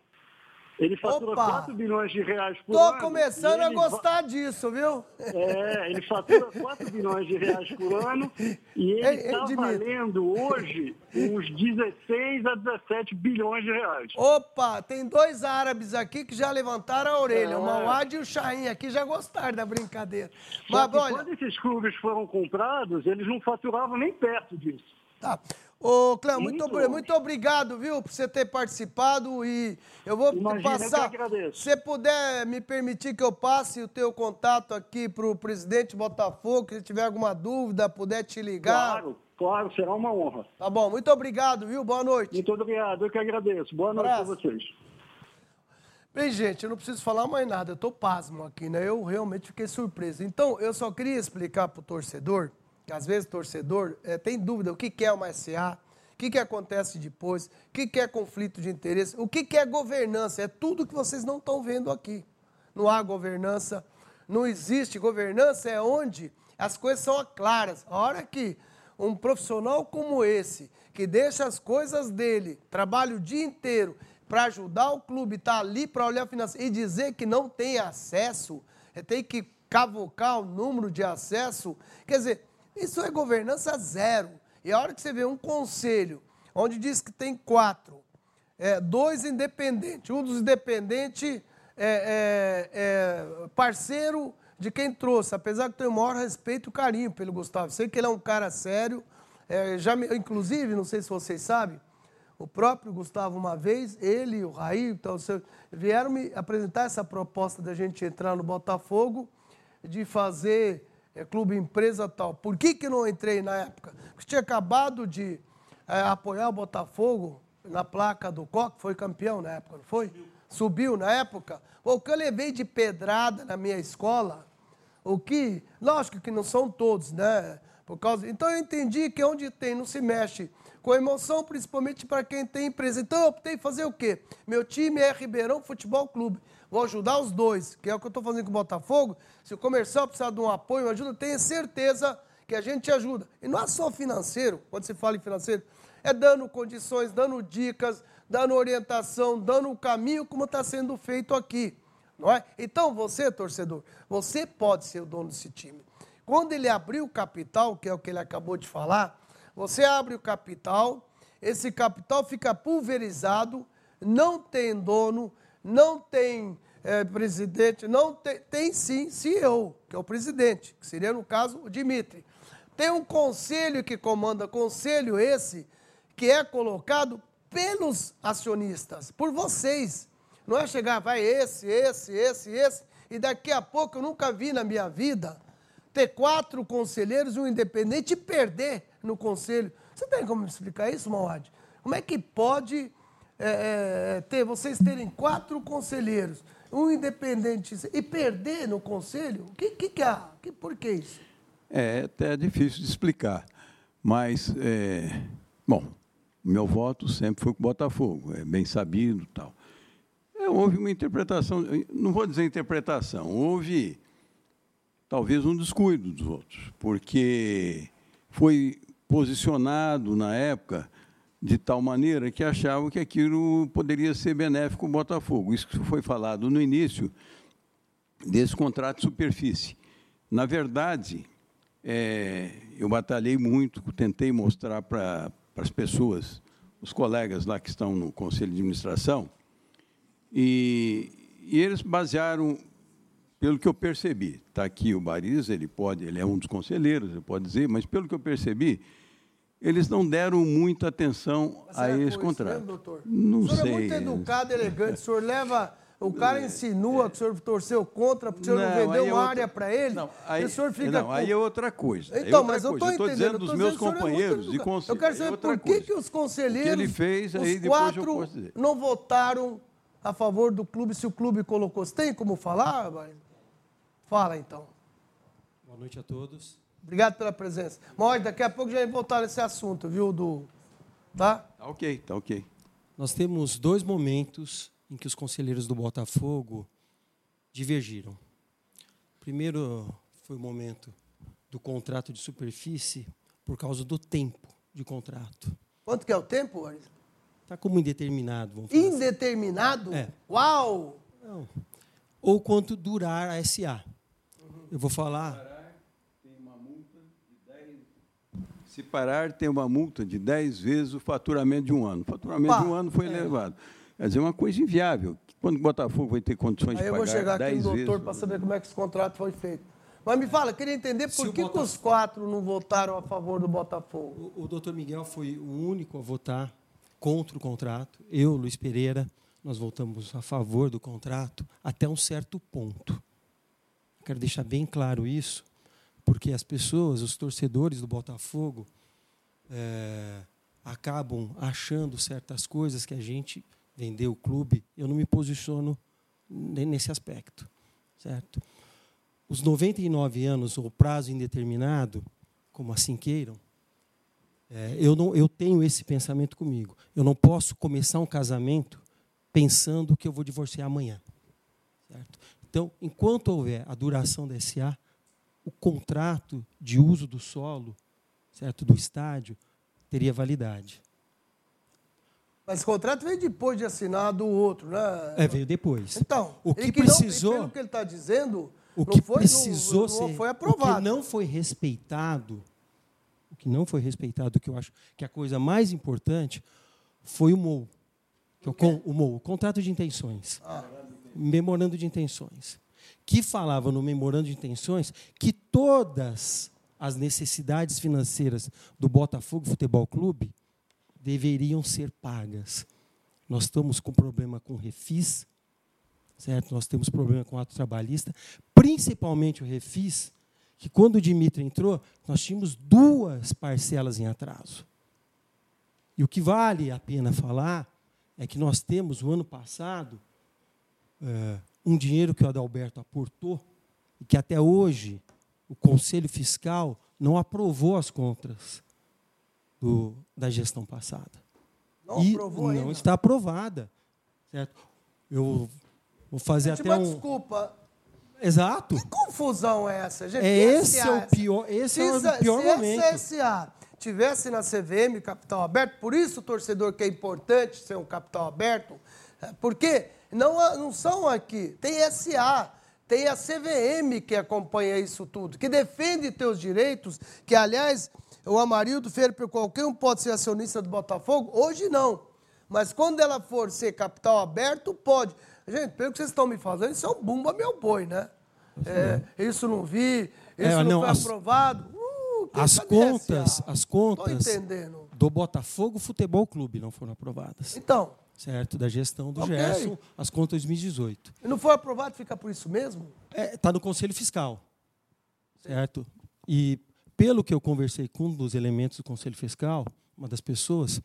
[SPEAKER 8] Ele fatura Opa. 4 bilhões de reais por
[SPEAKER 2] Tô
[SPEAKER 8] ano.
[SPEAKER 2] Tô começando a gostar disso, viu?
[SPEAKER 8] É, ele fatura 4 bilhões de reais por ano e ele está valendo hoje uns 16 a 17 bilhões de reais.
[SPEAKER 2] Opa, tem dois árabes aqui que já levantaram a orelha. É. O Mauad e o Chain aqui já gostaram da brincadeira.
[SPEAKER 8] Mas, olha... quando esses clubes foram comprados, eles não faturavam nem perto disso.
[SPEAKER 2] Tá. Ô, Clã, muito, muito, obrigado, viu, por você ter participado e eu vou Imagina, passar. Se você puder me permitir que eu passe o teu contato aqui para o presidente Botafogo, se tiver alguma dúvida, puder te ligar.
[SPEAKER 8] Claro, claro, será uma honra.
[SPEAKER 2] Tá bom, muito obrigado, viu? Boa noite.
[SPEAKER 8] Muito obrigado, eu que agradeço. Boa noite para vocês.
[SPEAKER 2] Bem, gente, eu não preciso falar mais nada, eu tô pasmo aqui, né? Eu realmente fiquei surpreso. Então, eu só queria explicar para o torcedor que às vezes torcedor é, tem dúvida o que, que é uma SA, o que, que acontece depois, o que, que é conflito de interesse, o que, que é governança. É tudo que vocês não estão vendo aqui. Não há governança, não existe governança, é onde as coisas são claras. A hora que um profissional como esse, que deixa as coisas dele, trabalha o dia inteiro para ajudar o clube, está ali para olhar financeiro e dizer que não tem acesso, é, tem que cavocar o número de acesso, quer dizer, isso é governança zero. E a hora que você vê um conselho onde diz que tem quatro, é, dois independentes, um dos independentes é, é, é, parceiro de quem trouxe, apesar que tenho o maior respeito e carinho pelo Gustavo. Sei que ele é um cara sério. É, já me, inclusive, não sei se vocês sabem, o próprio Gustavo, uma vez, ele, o Raí, então, vieram me apresentar essa proposta da gente entrar no Botafogo, de fazer é clube empresa tal. Por que, que não entrei na época? Porque tinha acabado de é, apoiar o Botafogo na placa do Coque, foi campeão na época, não foi? Subiu, Subiu na época. O que eu levei de pedrada na minha escola, o que, lógico que não são todos, né? Por causa... Então eu entendi que onde tem não se mexe com emoção, principalmente para quem tem empresa. Então eu optei fazer o quê? Meu time é Ribeirão Futebol Clube. Vou ajudar os dois, que é o que eu estou fazendo com o Botafogo. Se o comercial precisar de um apoio, uma ajuda, tenha certeza que a gente te ajuda. E não é só financeiro, quando se fala em financeiro, é dando condições, dando dicas, dando orientação, dando o caminho como está sendo feito aqui. Não é? Então, você, torcedor, você pode ser o dono desse time. Quando ele abrir o capital, que é o que ele acabou de falar, você abre o capital, esse capital fica pulverizado, não tem dono, não tem é, presidente, não tem, tem sim CEO, que é o presidente, que seria no caso o Dimitri. Tem um conselho que comanda, conselho esse que é colocado pelos acionistas, por vocês. Não é chegar, vai esse, esse, esse, esse, e daqui a pouco eu nunca vi na minha vida ter quatro conselheiros e um independente perder no conselho. Você tem como me explicar isso, Mauad? Como é que pode é, é, ter, vocês terem quatro conselheiros, um independente e perder no conselho? O que, que, que há? Que, por que isso?
[SPEAKER 9] É até difícil de explicar. Mas, é, bom, meu voto sempre foi com o Botafogo, é bem sabido tal. É, houve uma interpretação, não vou dizer interpretação, houve talvez um descuido dos outros, porque foi posicionado na época de tal maneira que achavam que aquilo poderia ser benéfico ao Botafogo. Isso foi falado no início desse contrato de superfície. Na verdade, é, eu batalhei muito, tentei mostrar para as pessoas, os colegas lá que estão no Conselho de Administração, e, e eles basearam, pelo que eu percebi, está aqui o Bariz, ele pode, ele é um dos conselheiros, ele pode dizer, mas pelo que eu percebi, eles não deram muita atenção a esse contrato. Mesmo,
[SPEAKER 2] doutor?
[SPEAKER 9] Não
[SPEAKER 2] o senhor
[SPEAKER 9] sei.
[SPEAKER 2] é muito educado, elegante, o senhor leva o cara insinua que o senhor torceu contra, porque o senhor não, não vendeu é uma outra... área para ele. Não,
[SPEAKER 9] aí,
[SPEAKER 2] o senhor fica.
[SPEAKER 9] Não, com... aí é outra coisa.
[SPEAKER 2] É então,
[SPEAKER 9] é outra
[SPEAKER 2] mas eu estou entendendo.
[SPEAKER 9] dizendo dos meus companheiros de conselho.
[SPEAKER 2] Eu quero saber é por que, que os conselheiros.
[SPEAKER 9] O que ele fez, aí
[SPEAKER 2] os quatro não votaram a favor do clube se o clube colocou. Você tem como falar? Fala então.
[SPEAKER 10] Boa noite a todos.
[SPEAKER 2] Obrigado pela presença. Mas daqui a pouco já vai voltar nesse assunto, viu, do. Tá?
[SPEAKER 9] Tá ok, tá ok.
[SPEAKER 10] Nós temos dois momentos em que os conselheiros do Botafogo divergiram. Primeiro foi o momento do contrato de superfície por causa do tempo de contrato.
[SPEAKER 2] Quanto que é o tempo, Aris?
[SPEAKER 10] Está como indeterminado.
[SPEAKER 2] Assim. Indeterminado?
[SPEAKER 10] Assim. É.
[SPEAKER 2] Uau!
[SPEAKER 10] Não. Ou quanto durar a SA. Uhum. Eu vou falar
[SPEAKER 9] Se parar, tem uma multa de 10 vezes o faturamento de um ano. O faturamento Opa, de um ano foi é. elevado. Quer dizer, é uma coisa inviável. Quando o Botafogo vai ter condições
[SPEAKER 2] Aí
[SPEAKER 9] de pagar 10 vezes...
[SPEAKER 2] eu vou chegar aqui
[SPEAKER 9] no
[SPEAKER 2] doutor para saber como é que esse contrato foi feito. Mas me fala, queria entender por que, Botafogo... os quatro não votaram a favor do Botafogo.
[SPEAKER 10] O, o doutor Miguel foi o único a votar contra o contrato. Eu, Luiz Pereira, nós votamos a favor do contrato até um certo ponto. Quero deixar bem claro isso, porque as pessoas, os torcedores do Botafogo, é, acabam achando certas coisas que a gente vendeu o clube. Eu não me posiciono nesse aspecto, certo? Os 99 anos ou prazo indeterminado, como assim queiram, é, eu não, eu tenho esse pensamento comigo. Eu não posso começar um casamento pensando que eu vou divorciar amanhã, certo? Então, enquanto houver a duração da SA, o contrato de uso do solo, certo, do estádio, teria validade.
[SPEAKER 2] Mas o contrato veio depois de assinado o outro, né?
[SPEAKER 10] É, veio depois.
[SPEAKER 2] Então,
[SPEAKER 10] o que, que precisou. Não,
[SPEAKER 2] pelo que ele está dizendo,
[SPEAKER 10] o que foi, precisou
[SPEAKER 2] não,
[SPEAKER 10] ser,
[SPEAKER 2] não foi aprovado.
[SPEAKER 10] O que não foi respeitado, o que não foi respeitado, que eu acho que a coisa mais importante foi o MOU. É o, o MOU, o contrato de intenções. Ah. Memorando de intenções que falava no memorando de intenções que todas as necessidades financeiras do Botafogo Futebol Clube deveriam ser pagas. Nós estamos com problema com o refis, certo? Nós temos problema com o ato trabalhista, principalmente o refis, que quando o Dimitri entrou, nós tínhamos duas parcelas em atraso. E o que vale a pena falar é que nós temos, o ano passado, é, um dinheiro que o Adalberto aportou e que até hoje o Conselho Fiscal não aprovou as contas do, da gestão passada.
[SPEAKER 2] Não
[SPEAKER 10] e
[SPEAKER 2] aprovou
[SPEAKER 10] não
[SPEAKER 2] ainda?
[SPEAKER 10] está aprovada. Certo? Eu vou fazer
[SPEAKER 2] Gente,
[SPEAKER 10] até
[SPEAKER 2] mas
[SPEAKER 10] um.
[SPEAKER 2] desculpa,
[SPEAKER 10] Exato.
[SPEAKER 2] que confusão é essa, gente?
[SPEAKER 10] É
[SPEAKER 2] Que
[SPEAKER 10] esse é o pior, esse
[SPEAKER 2] Se,
[SPEAKER 10] é o pior
[SPEAKER 2] se
[SPEAKER 10] momento.
[SPEAKER 2] essa SA tivesse na CVM, capital aberto, por isso o torcedor que é importante ser um capital aberto, é, porque não, não são aqui, tem SA, tem a CVM que acompanha isso tudo, que defende teus direitos, que aliás, o Amarildo Ferreira, qualquer um pode ser acionista do Botafogo, hoje não. Mas quando ela for ser capital aberto, pode. Gente, pelo que vocês estão me fazendo, isso é um bumba meu boi, né? É, isso não vi, isso
[SPEAKER 10] É,
[SPEAKER 2] não,
[SPEAKER 10] não,
[SPEAKER 2] foi
[SPEAKER 10] as-
[SPEAKER 2] aprovado. Uh,
[SPEAKER 10] As
[SPEAKER 2] cadê
[SPEAKER 10] contas, as contas
[SPEAKER 2] entendendo.
[SPEAKER 10] do Botafogo Futebol Clube não foram aprovadas.
[SPEAKER 2] Então,
[SPEAKER 10] Certo? Da gestão do
[SPEAKER 2] Ok.
[SPEAKER 10] Gerson, as contas 2018.
[SPEAKER 2] e não foi aprovado, fica por isso mesmo?
[SPEAKER 10] Está tá no Conselho Fiscal. Certo? E pelo que eu conversei com um dos elementos do Conselho Fiscal, uma das pessoas,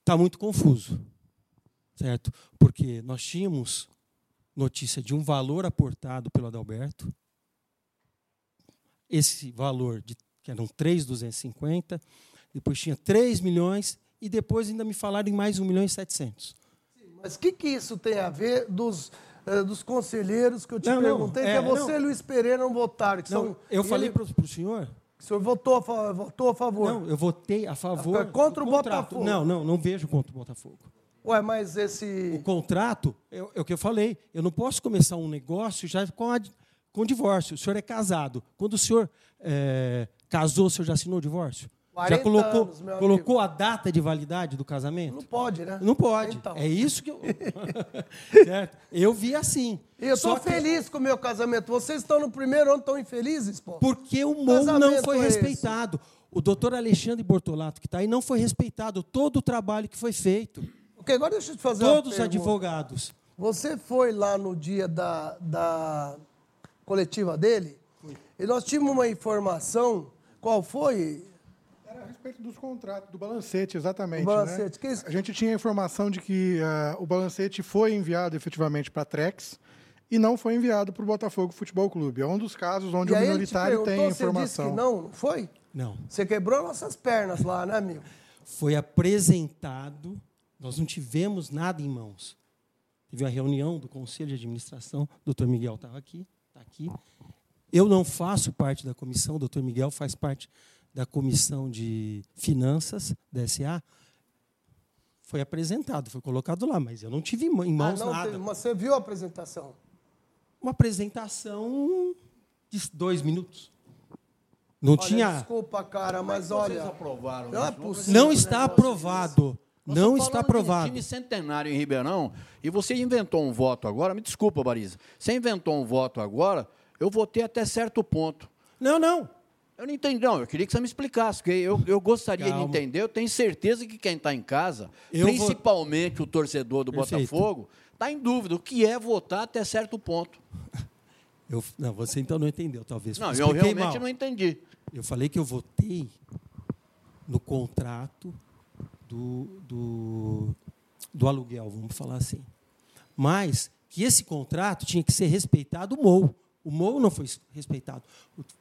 [SPEAKER 10] está muito confuso. Certo? Porque nós tínhamos notícia de um valor aportado pelo Adalberto, esse valor, de, que eram 3,250, depois tinha 3 milhões, e depois ainda me falaram em mais 1 milhão e 700.
[SPEAKER 2] Mas o que, que isso tem a ver dos, eh, dos conselheiros que eu te
[SPEAKER 10] Não, não,
[SPEAKER 2] perguntei,
[SPEAKER 10] é,
[SPEAKER 2] que é você
[SPEAKER 10] não.
[SPEAKER 2] e Luiz Pereira não votaram?
[SPEAKER 10] Não,
[SPEAKER 2] são,
[SPEAKER 10] eu
[SPEAKER 2] e
[SPEAKER 10] falei
[SPEAKER 2] ele-
[SPEAKER 10] para o senhor
[SPEAKER 2] que o senhor votou a, votou a favor.
[SPEAKER 10] Não, eu votei a favor.
[SPEAKER 2] É contra o
[SPEAKER 10] contrato.
[SPEAKER 2] Botafogo.
[SPEAKER 10] Não, não, não vejo contra o Botafogo.
[SPEAKER 2] Ué, mas esse.
[SPEAKER 10] O contrato, é, é o que eu falei, eu não posso começar um negócio já com, a, com divórcio. O senhor é casado. Quando o senhor é, casou, o senhor já assinou o divórcio?
[SPEAKER 2] 40
[SPEAKER 10] Já colocou,
[SPEAKER 2] anos,
[SPEAKER 10] colocou a data de validade do casamento?
[SPEAKER 2] Não pode, né?
[SPEAKER 10] Não pode.
[SPEAKER 2] Então.
[SPEAKER 10] É isso que eu. certo? Eu vi assim.
[SPEAKER 2] Eu estou
[SPEAKER 10] que-
[SPEAKER 2] feliz com o meu casamento. Vocês estão no primeiro ano, estão infelizes, pô?
[SPEAKER 10] Porque o MOU não foi
[SPEAKER 2] é esse?
[SPEAKER 10] respeitado. O doutor Alexandre Bortolato, que está aí, não foi respeitado todo o trabalho que foi feito.
[SPEAKER 2] Ok, agora deixa eu te fazer
[SPEAKER 10] Todos os advogados.
[SPEAKER 2] Você foi lá no dia da, da coletiva dele e nós tínhamos uma informação. Qual foi?
[SPEAKER 11] Respeito dos contratos, do balancete, exatamente.
[SPEAKER 2] Do balancete,
[SPEAKER 11] né?
[SPEAKER 2] que isso-
[SPEAKER 11] A gente tinha a informação de que ah, o balancete foi enviado efetivamente para a Trex e não foi enviado para o Botafogo Futebol Clube. É um dos casos onde
[SPEAKER 2] e
[SPEAKER 11] o minoritário tem a
[SPEAKER 2] você disse
[SPEAKER 11] informação.
[SPEAKER 2] que não, não foi?
[SPEAKER 10] Não.
[SPEAKER 2] Você quebrou nossas pernas lá, né, amigo?
[SPEAKER 10] Foi apresentado, nós não tivemos nada em mãos. Teve uma reunião do Conselho de Administração, o doutor Miguel estava aqui, está aqui. Eu não faço parte da comissão, o doutor Miguel faz parte da comissão de finanças da SA. Foi apresentado, foi colocado lá, mas eu não tive em mãos
[SPEAKER 2] ah, não,
[SPEAKER 10] nada.
[SPEAKER 2] teve- mas você viu a apresentação?
[SPEAKER 10] Uma apresentação de dois minutos. Não
[SPEAKER 2] Olha,
[SPEAKER 10] tinha.
[SPEAKER 2] Desculpa, cara, mas olha.
[SPEAKER 3] aprovaram
[SPEAKER 2] Não é possível.
[SPEAKER 10] Não
[SPEAKER 2] um
[SPEAKER 10] está aprovado.
[SPEAKER 3] Nós
[SPEAKER 10] Não está
[SPEAKER 3] de um
[SPEAKER 10] aprovado.
[SPEAKER 3] time centenário em Ribeirão e você inventou um voto agora. Me desculpa, Bariza. Você inventou um voto agora, eu votei até certo ponto.
[SPEAKER 10] Não, não.
[SPEAKER 3] Eu não entendi, não. Eu queria que você me explicasse, porque eu, eu gostaria
[SPEAKER 10] Calma.
[SPEAKER 3] de entender. Eu tenho certeza que quem está em casa,
[SPEAKER 10] Eu vou-
[SPEAKER 3] principalmente o torcedor do
[SPEAKER 10] Perfeito.
[SPEAKER 3] Botafogo, está em dúvida o que é votar até certo ponto.
[SPEAKER 10] Eu, não, você então não entendeu, talvez.
[SPEAKER 3] Não, eu realmente
[SPEAKER 10] mal.
[SPEAKER 3] não entendi.
[SPEAKER 10] Eu falei que eu votei no contrato do, do, do aluguel, vamos falar assim. Mas que esse contrato tinha que ser respeitado o MOU. O MOU não foi respeitado.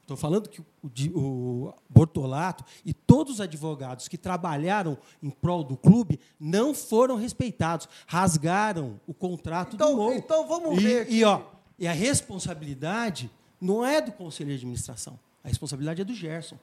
[SPEAKER 10] Estou falando que o, o Bortolato e todos os advogados que trabalharam em prol do clube não foram respeitados. Rasgaram o contrato
[SPEAKER 2] Então-
[SPEAKER 10] do MOU.
[SPEAKER 2] então vamos
[SPEAKER 10] e,
[SPEAKER 2] ver aqui.
[SPEAKER 10] E, ó, e a responsabilidade não é do Conselho de Administração. A responsabilidade é do Gerson.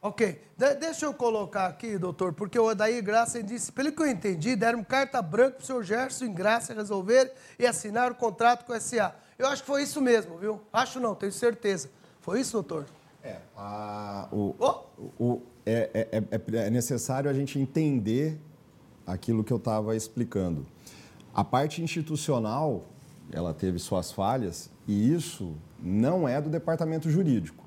[SPEAKER 2] Ok, De- deixa eu colocar aqui, doutor, porque o Odair Graça disse, pelo que eu entendi, deram carta branca para o senhor Gerson em Graça resolver e assinar o contrato com o SA. Eu acho que foi isso mesmo, viu? Acho não, tenho certeza. Foi isso, doutor?
[SPEAKER 5] É, a- o,
[SPEAKER 2] Oh!
[SPEAKER 5] o- é, é- é- é necessário a gente entender aquilo que eu estava explicando. A parte institucional, ela teve suas falhas e isso não é do departamento jurídico.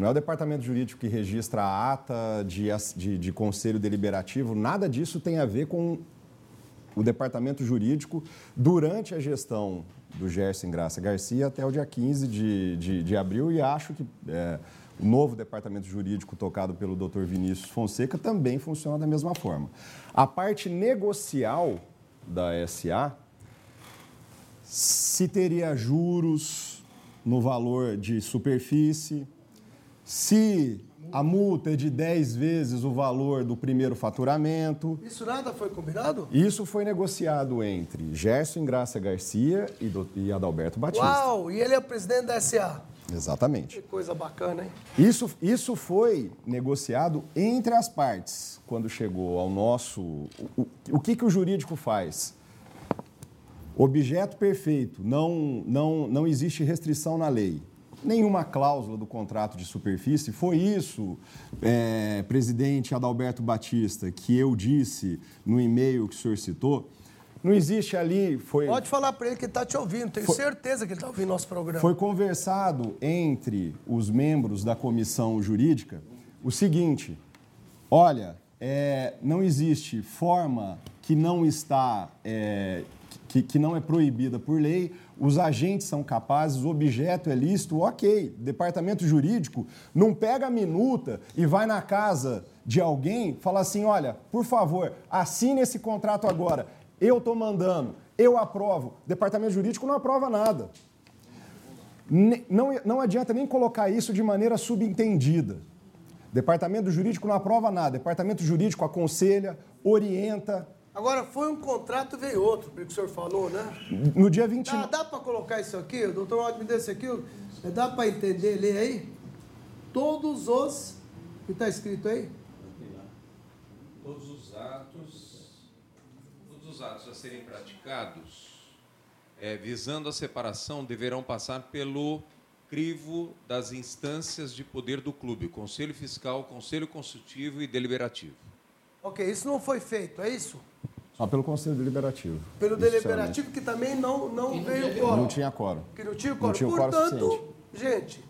[SPEAKER 5] Não é o departamento jurídico que registra a ata de, de, de conselho deliberativo, nada disso tem a ver com o departamento jurídico durante a gestão do Gerson Graça Garcia até o dia 15 de, de, de abril e acho que é, o novo departamento jurídico tocado pelo Dr. Vinícius Fonseca também funciona da mesma forma. A parte negocial da SA, se teria juros no valor de superfície, se a multa é de 10 vezes o valor do primeiro faturamento.
[SPEAKER 2] Isso nada foi combinado?
[SPEAKER 5] Isso foi negociado entre Gerson Graça Garcia e, do, e Adalberto Batista.
[SPEAKER 2] Uau! E ele é o presidente da SA.
[SPEAKER 5] Exatamente.
[SPEAKER 2] Que coisa bacana, hein?
[SPEAKER 5] Isso, isso foi negociado entre as partes quando chegou ao nosso. O, o que, que o jurídico faz? Objeto perfeito, não, não, não existe restrição na lei nenhuma cláusula do contrato de superfície. Foi isso, é, presidente Adalberto Batista, que eu disse no e-mail que o senhor citou. Não existe ali. Foi,
[SPEAKER 2] Pode falar para ele que ele está te ouvindo, tenho foi, certeza que ele está ouvindo nosso programa.
[SPEAKER 5] Foi conversado entre os membros da comissão jurídica o seguinte: olha, é, não existe forma que não está. É, que, que não é proibida por lei, os agentes são capazes, o objeto é lícito, ok. Departamento jurídico não pega a minuta e vai na casa de alguém fala assim: olha, por favor, assine esse contrato agora. Eu estou mandando, eu aprovo. Departamento jurídico não aprova nada. Não, não adianta nem colocar isso de maneira subentendida. Departamento jurídico não aprova nada. Departamento jurídico aconselha, orienta,
[SPEAKER 2] Agora, foi um contrato, veio outro, pelo que o senhor falou, né?
[SPEAKER 5] No dia 20...
[SPEAKER 2] Dá, dá para colocar isso aqui? O doutor Walter me deu isso aqui. Dá para entender, ler aí? Todos os... O que está escrito aí?
[SPEAKER 12] Todos os atos... Todos os atos a serem praticados é, visando a separação deverão passar pelo crivo das instâncias de poder do clube, Conselho Fiscal, Conselho Consultivo e Deliberativo.
[SPEAKER 2] Ok, isso não foi feito, é isso?
[SPEAKER 5] Só pelo Conselho Deliberativo.
[SPEAKER 2] Pelo Deliberativo, que também não, não veio quórum.
[SPEAKER 5] Não tinha quórum.
[SPEAKER 2] Que não tinha quórum. Não tinha Portanto, gente,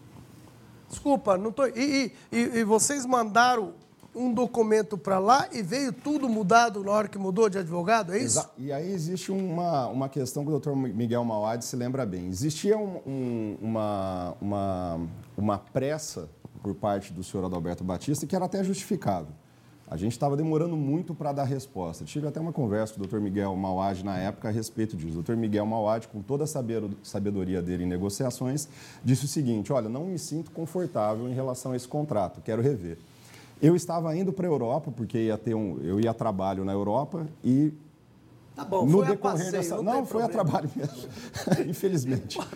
[SPEAKER 2] desculpa, não tô... E, e, e vocês mandaram um documento para lá e veio tudo mudado na hora que mudou de advogado, é isso? Exa
[SPEAKER 5] e aí existe uma, uma questão que o doutor Miguel Mauad se lembra bem. Existia um, um, uma, uma, uma pressa por parte do senhor Adalberto Batista que era até justificável. A gente estava demorando muito para dar resposta. Tive até uma conversa com o Dr. Miguel Mauad na época a respeito disso. O Dr. Miguel Mauad, com toda a sabedoria dele em negociações, disse o seguinte: olha, não me sinto confortável em relação a esse contrato, quero rever. Eu estava indo para a Europa, porque ia ter um, eu ia trabalho na Europa e
[SPEAKER 2] Tá bom, no foi decorrer passeio, dessa.
[SPEAKER 5] Não, não foi a trabalho mesmo, infelizmente.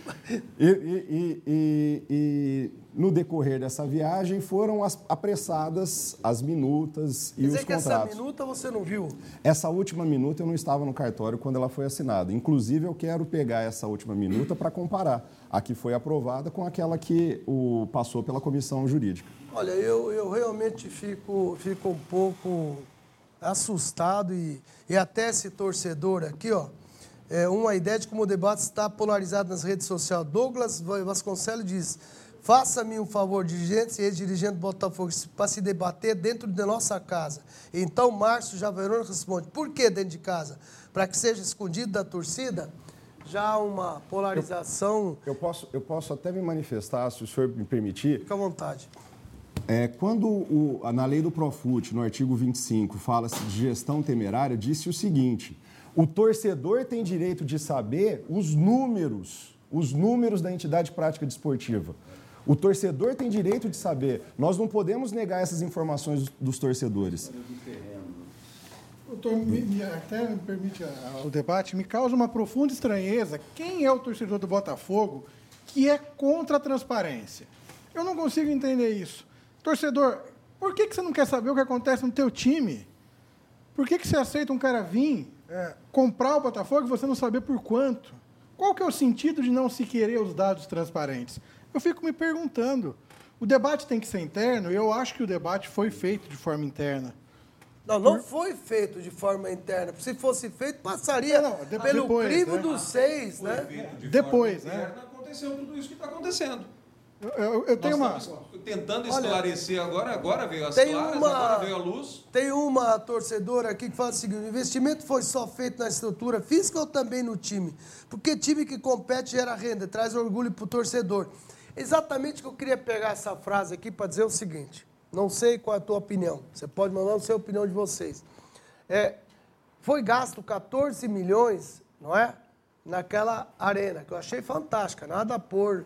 [SPEAKER 5] E, e, e, e, no decorrer dessa viagem foram as, apressadas as minutas e Quer dizer os contratos.
[SPEAKER 2] que essa minuta você não viu?
[SPEAKER 5] Essa última minuta eu não estava no cartório quando ela foi assinada. Inclusive, eu quero pegar essa última minuta para comparar a que foi aprovada com aquela que o, passou pela comissão jurídica.
[SPEAKER 2] Olha, eu, eu realmente fico, fico um pouco assustado e, e até esse torcedor aqui, ó, é uma ideia de como o debate está polarizado nas redes sociais. Douglas Vasconcelos diz: faça-me um favor, dirigentes e ex-dirigente do Botafogo, para se debater dentro da nossa casa. Então, Márcio Javerona responde: por que dentro de casa? Para que seja escondido da torcida? Já uma polarização.
[SPEAKER 5] Eu, eu, posso, eu posso até me manifestar, se o senhor me permitir.
[SPEAKER 2] Fique à vontade.
[SPEAKER 5] É, quando o, na lei do Profut, no artigo 25, fala-se de gestão temerária, disse o seguinte: o torcedor tem direito de saber os números, os números da entidade prática desportiva. O torcedor tem direito de saber. Nós não podemos negar essas informações dos torcedores.
[SPEAKER 11] Doutor, me, me, até me permite o debate, me causa uma profunda estranheza. Quem é o torcedor do Botafogo que é contra a transparência? Eu não consigo entender isso. Torcedor, por que, que você não quer saber o que acontece no teu time? Por que, que você aceita um cara vir é, comprar o Botafogo e você não saber por quanto? Qual que é o sentido de não se querer os dados transparentes? Eu fico me perguntando. O debate tem que ser interno e eu acho que o debate foi feito de forma interna.
[SPEAKER 2] Não, não foi feito de forma interna. Se fosse feito, passaria não, não, pelo depois, crivo né? dos seis, né?
[SPEAKER 11] De depois, né?
[SPEAKER 12] Interna, aconteceu tudo isso que está acontecendo.
[SPEAKER 11] Eu, eu, eu tenho uma.
[SPEAKER 12] Tentando esclarecer Olha, agora, agora veio as claras, uma, agora veio a luz.
[SPEAKER 2] Tem uma torcedora aqui que fala o seguinte: o investimento foi só feito na estrutura física ou também no time? Porque time que compete gera renda, traz orgulho para o torcedor. Exatamente que eu queria pegar essa frase aqui para dizer o seguinte: não sei qual é a tua opinião, você pode mandar a sua opinião de vocês. É, foi gasto 14 milhões, não é? Naquela arena, que eu achei fantástica, nada por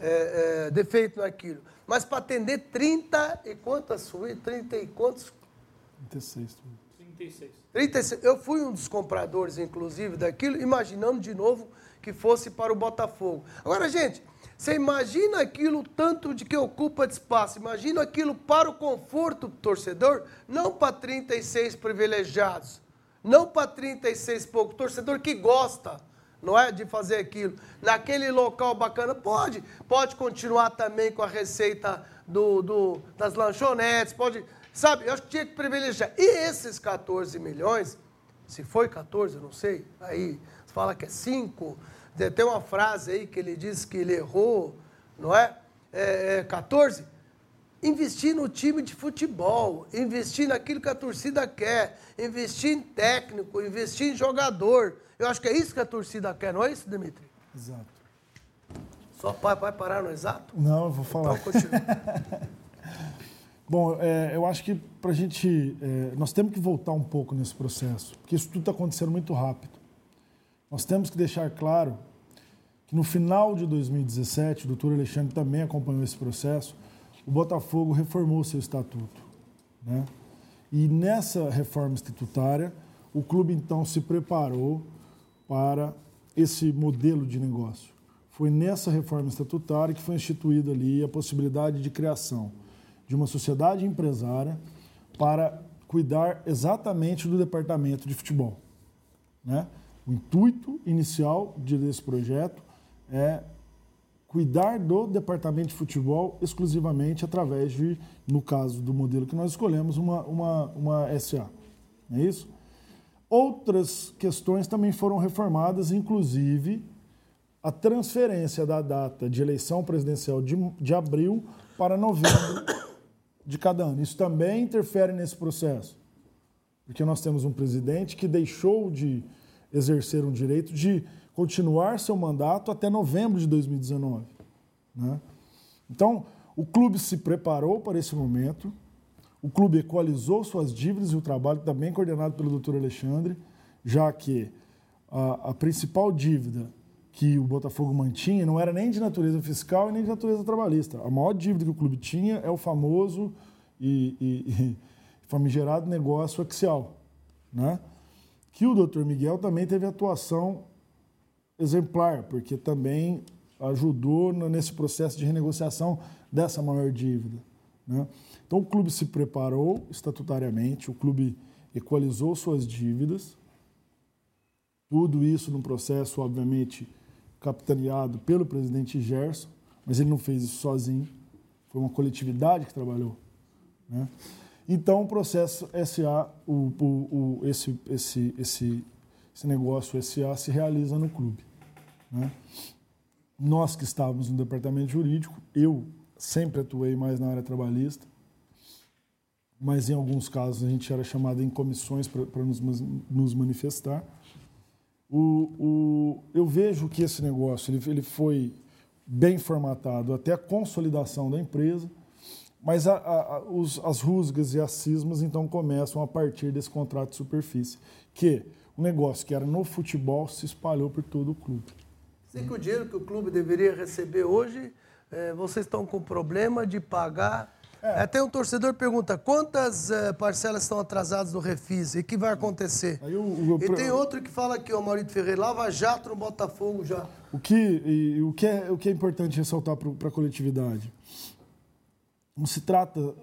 [SPEAKER 2] é, é, defeito naquilo. Mas para atender 30 e quantas suítes? 30 e quantos?
[SPEAKER 6] 36.
[SPEAKER 4] 36.
[SPEAKER 2] 36. Eu fui um dos compradores, inclusive, daquilo, imaginando de novo que fosse para o Botafogo. Agora, gente, você imagina aquilo tanto de que ocupa de espaço, imagina aquilo para o conforto do torcedor, não para 36 privilegiados, não para 36 pouco, torcedor que gosta, não é, de fazer aquilo. Naquele local bacana, pode, pode continuar também com a receita do, do, das lanchonetes, pode, sabe, eu acho que tinha que privilegiar. E esses 14 milhões, se foi 14, eu não sei, aí fala que é 5, tem uma frase aí que ele diz que ele errou, não é? é, é 14. Investir no time de futebol, investir naquilo que a torcida quer, investir em técnico, investir em jogador. Eu acho que é isso que a torcida quer, não é isso, Dimitri?
[SPEAKER 6] Exato.
[SPEAKER 2] Só pai vai parar no exato?
[SPEAKER 6] Não, eu vou falar.
[SPEAKER 2] Então, continua.
[SPEAKER 6] Bom, é, eu acho que para a gente. É, nós temos que voltar um pouco nesse processo, porque isso tudo está acontecendo muito rápido. Nós temos que deixar claro que no final de 2017, o doutor Alexandre também acompanhou esse processo, o Botafogo reformou seu estatuto. Né? E nessa reforma estatutária, o clube então se preparou para esse modelo de negócio. Foi nessa reforma estatutária que foi instituída ali a possibilidade de criação de uma sociedade empresária para cuidar exatamente do departamento de futebol. Né? O intuito inicial desse projeto é cuidar do departamento de futebol exclusivamente através de, no caso do modelo que nós escolhemos, uma, uma, uma SA. Não é isso? Outras questões também foram reformadas, inclusive a transferência da data de eleição presidencial de, de abril para novembro de cada ano. Isso também interfere nesse processo, porque nós temos um presidente que deixou de exercer um direito de continuar seu mandato até novembro de 2019. Né? Então, o clube se preparou para esse momento, o clube equalizou suas dívidas e o trabalho também coordenado pelo doutor Alexandre, já que a, a, principal dívida que o Botafogo mantinha não era nem de natureza fiscal e nem de natureza trabalhista. A maior dívida que o clube tinha é o famoso e, e, e famigerado negócio axial. Né? que o doutor Miguel também teve atuação exemplar, porque também ajudou nesse processo de renegociação dessa maior dívida. Né? Então, o clube se preparou estatutariamente, o clube equalizou suas dívidas, tudo isso num processo, obviamente, capitaneado pelo presidente Gerson, mas ele não fez isso sozinho, foi uma coletividade que trabalhou. Né? Então, o processo SA, o, o, o, esse, esse, esse, esse negócio SA se realiza no clube. Né? Nós que estávamos no departamento jurídico, eu sempre atuei mais na área trabalhista, mas em alguns casos a gente era chamado em comissões para nos, nos manifestar. O, o, eu vejo que esse negócio ele, ele foi bem formatado até a consolidação da empresa mas a, a, os, as rusgas e as cismas então começam a partir desse contrato de superfície, que o negócio que era no futebol se espalhou por todo o clube.
[SPEAKER 2] Sei que o dinheiro que o clube deveria receber hoje, é, vocês estão com problema de pagar. É. Até um torcedor pergunta quantas é, parcelas estão atrasadas do Refis e o que vai acontecer. E tem outro que fala aqui, o Maurício Ferreira, lava jato no Botafogo já.
[SPEAKER 6] O que, e, o que, é, o que é importante ressaltar para a coletividade? não se trata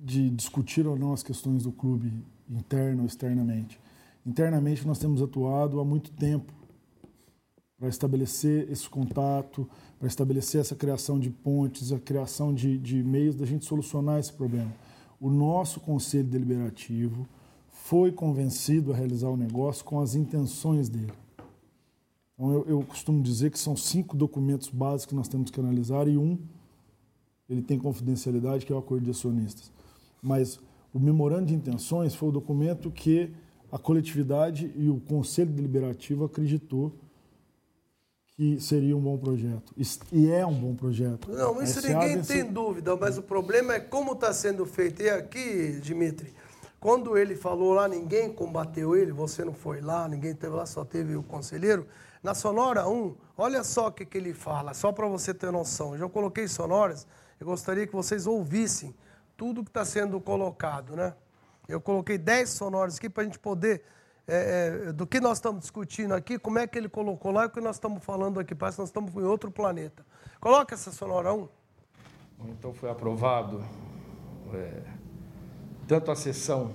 [SPEAKER 6] de discutir ou não as questões do clube interno ou externamente. Internamente nós temos atuado há muito tempo para estabelecer esse contato, para estabelecer essa criação de pontes, a criação de, de meios da gente solucionar esse problema. O nosso conselho deliberativo foi convencido a realizar o negócio com as intenções dele. Então, eu, eu costumo dizer que são cinco documentos básicos que nós temos que analisar e um ele tem confidencialidade, que é o acordo de acionistas. Mas o memorando de intenções foi o documento que a coletividade e o Conselho Deliberativo acreditou que seria um bom projeto. E é um bom projeto.
[SPEAKER 2] Não, isso ninguém tem dúvida, mas o problema é como está sendo feito. E aqui, Dimitri, quando ele falou lá, ninguém combateu ele, você não foi lá, ninguém teve lá, só teve o conselheiro. Na Sonora 1, olha só o que, que ele fala, só para você ter noção. Eu já coloquei sonoras, eu gostaria que vocês ouvissem tudo que está sendo colocado, né? Eu coloquei 10 sonoras aqui para a gente poder, é, é, do que nós estamos discutindo aqui, como é que ele colocou lá e o que nós estamos falando aqui. Parece que nós estamos em outro planeta. Coloca essa sonora 1.
[SPEAKER 13] Então foi aprovado é, tanto a sessão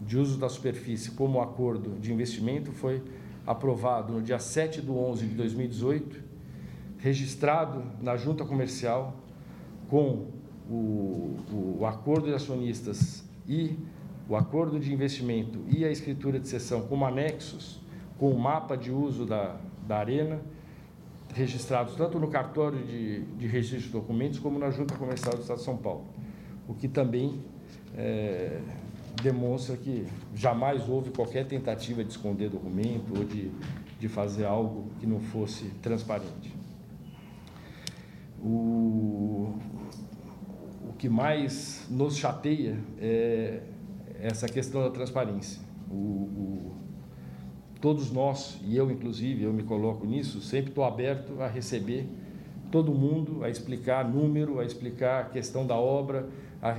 [SPEAKER 13] de uso da superfície como o acordo de investimento foi aprovado no dia 7 de 11 de 2018, registrado na junta comercial com o, o acordo de acionistas e o acordo de investimento e a escritura de cessão como anexos, com o mapa de uso da, da arena, registrados tanto no cartório de, de registro de documentos como na Junta Comercial do Estado de São Paulo, o que também é, demonstra que jamais houve qualquer tentativa de esconder documento ou de, de fazer algo que não fosse transparente. O, o que mais nos chateia é essa questão da transparência. O, o, todos nós, e eu inclusive, eu me coloco nisso, sempre estou aberto a receber todo mundo, a explicar número, a explicar a questão da obra, a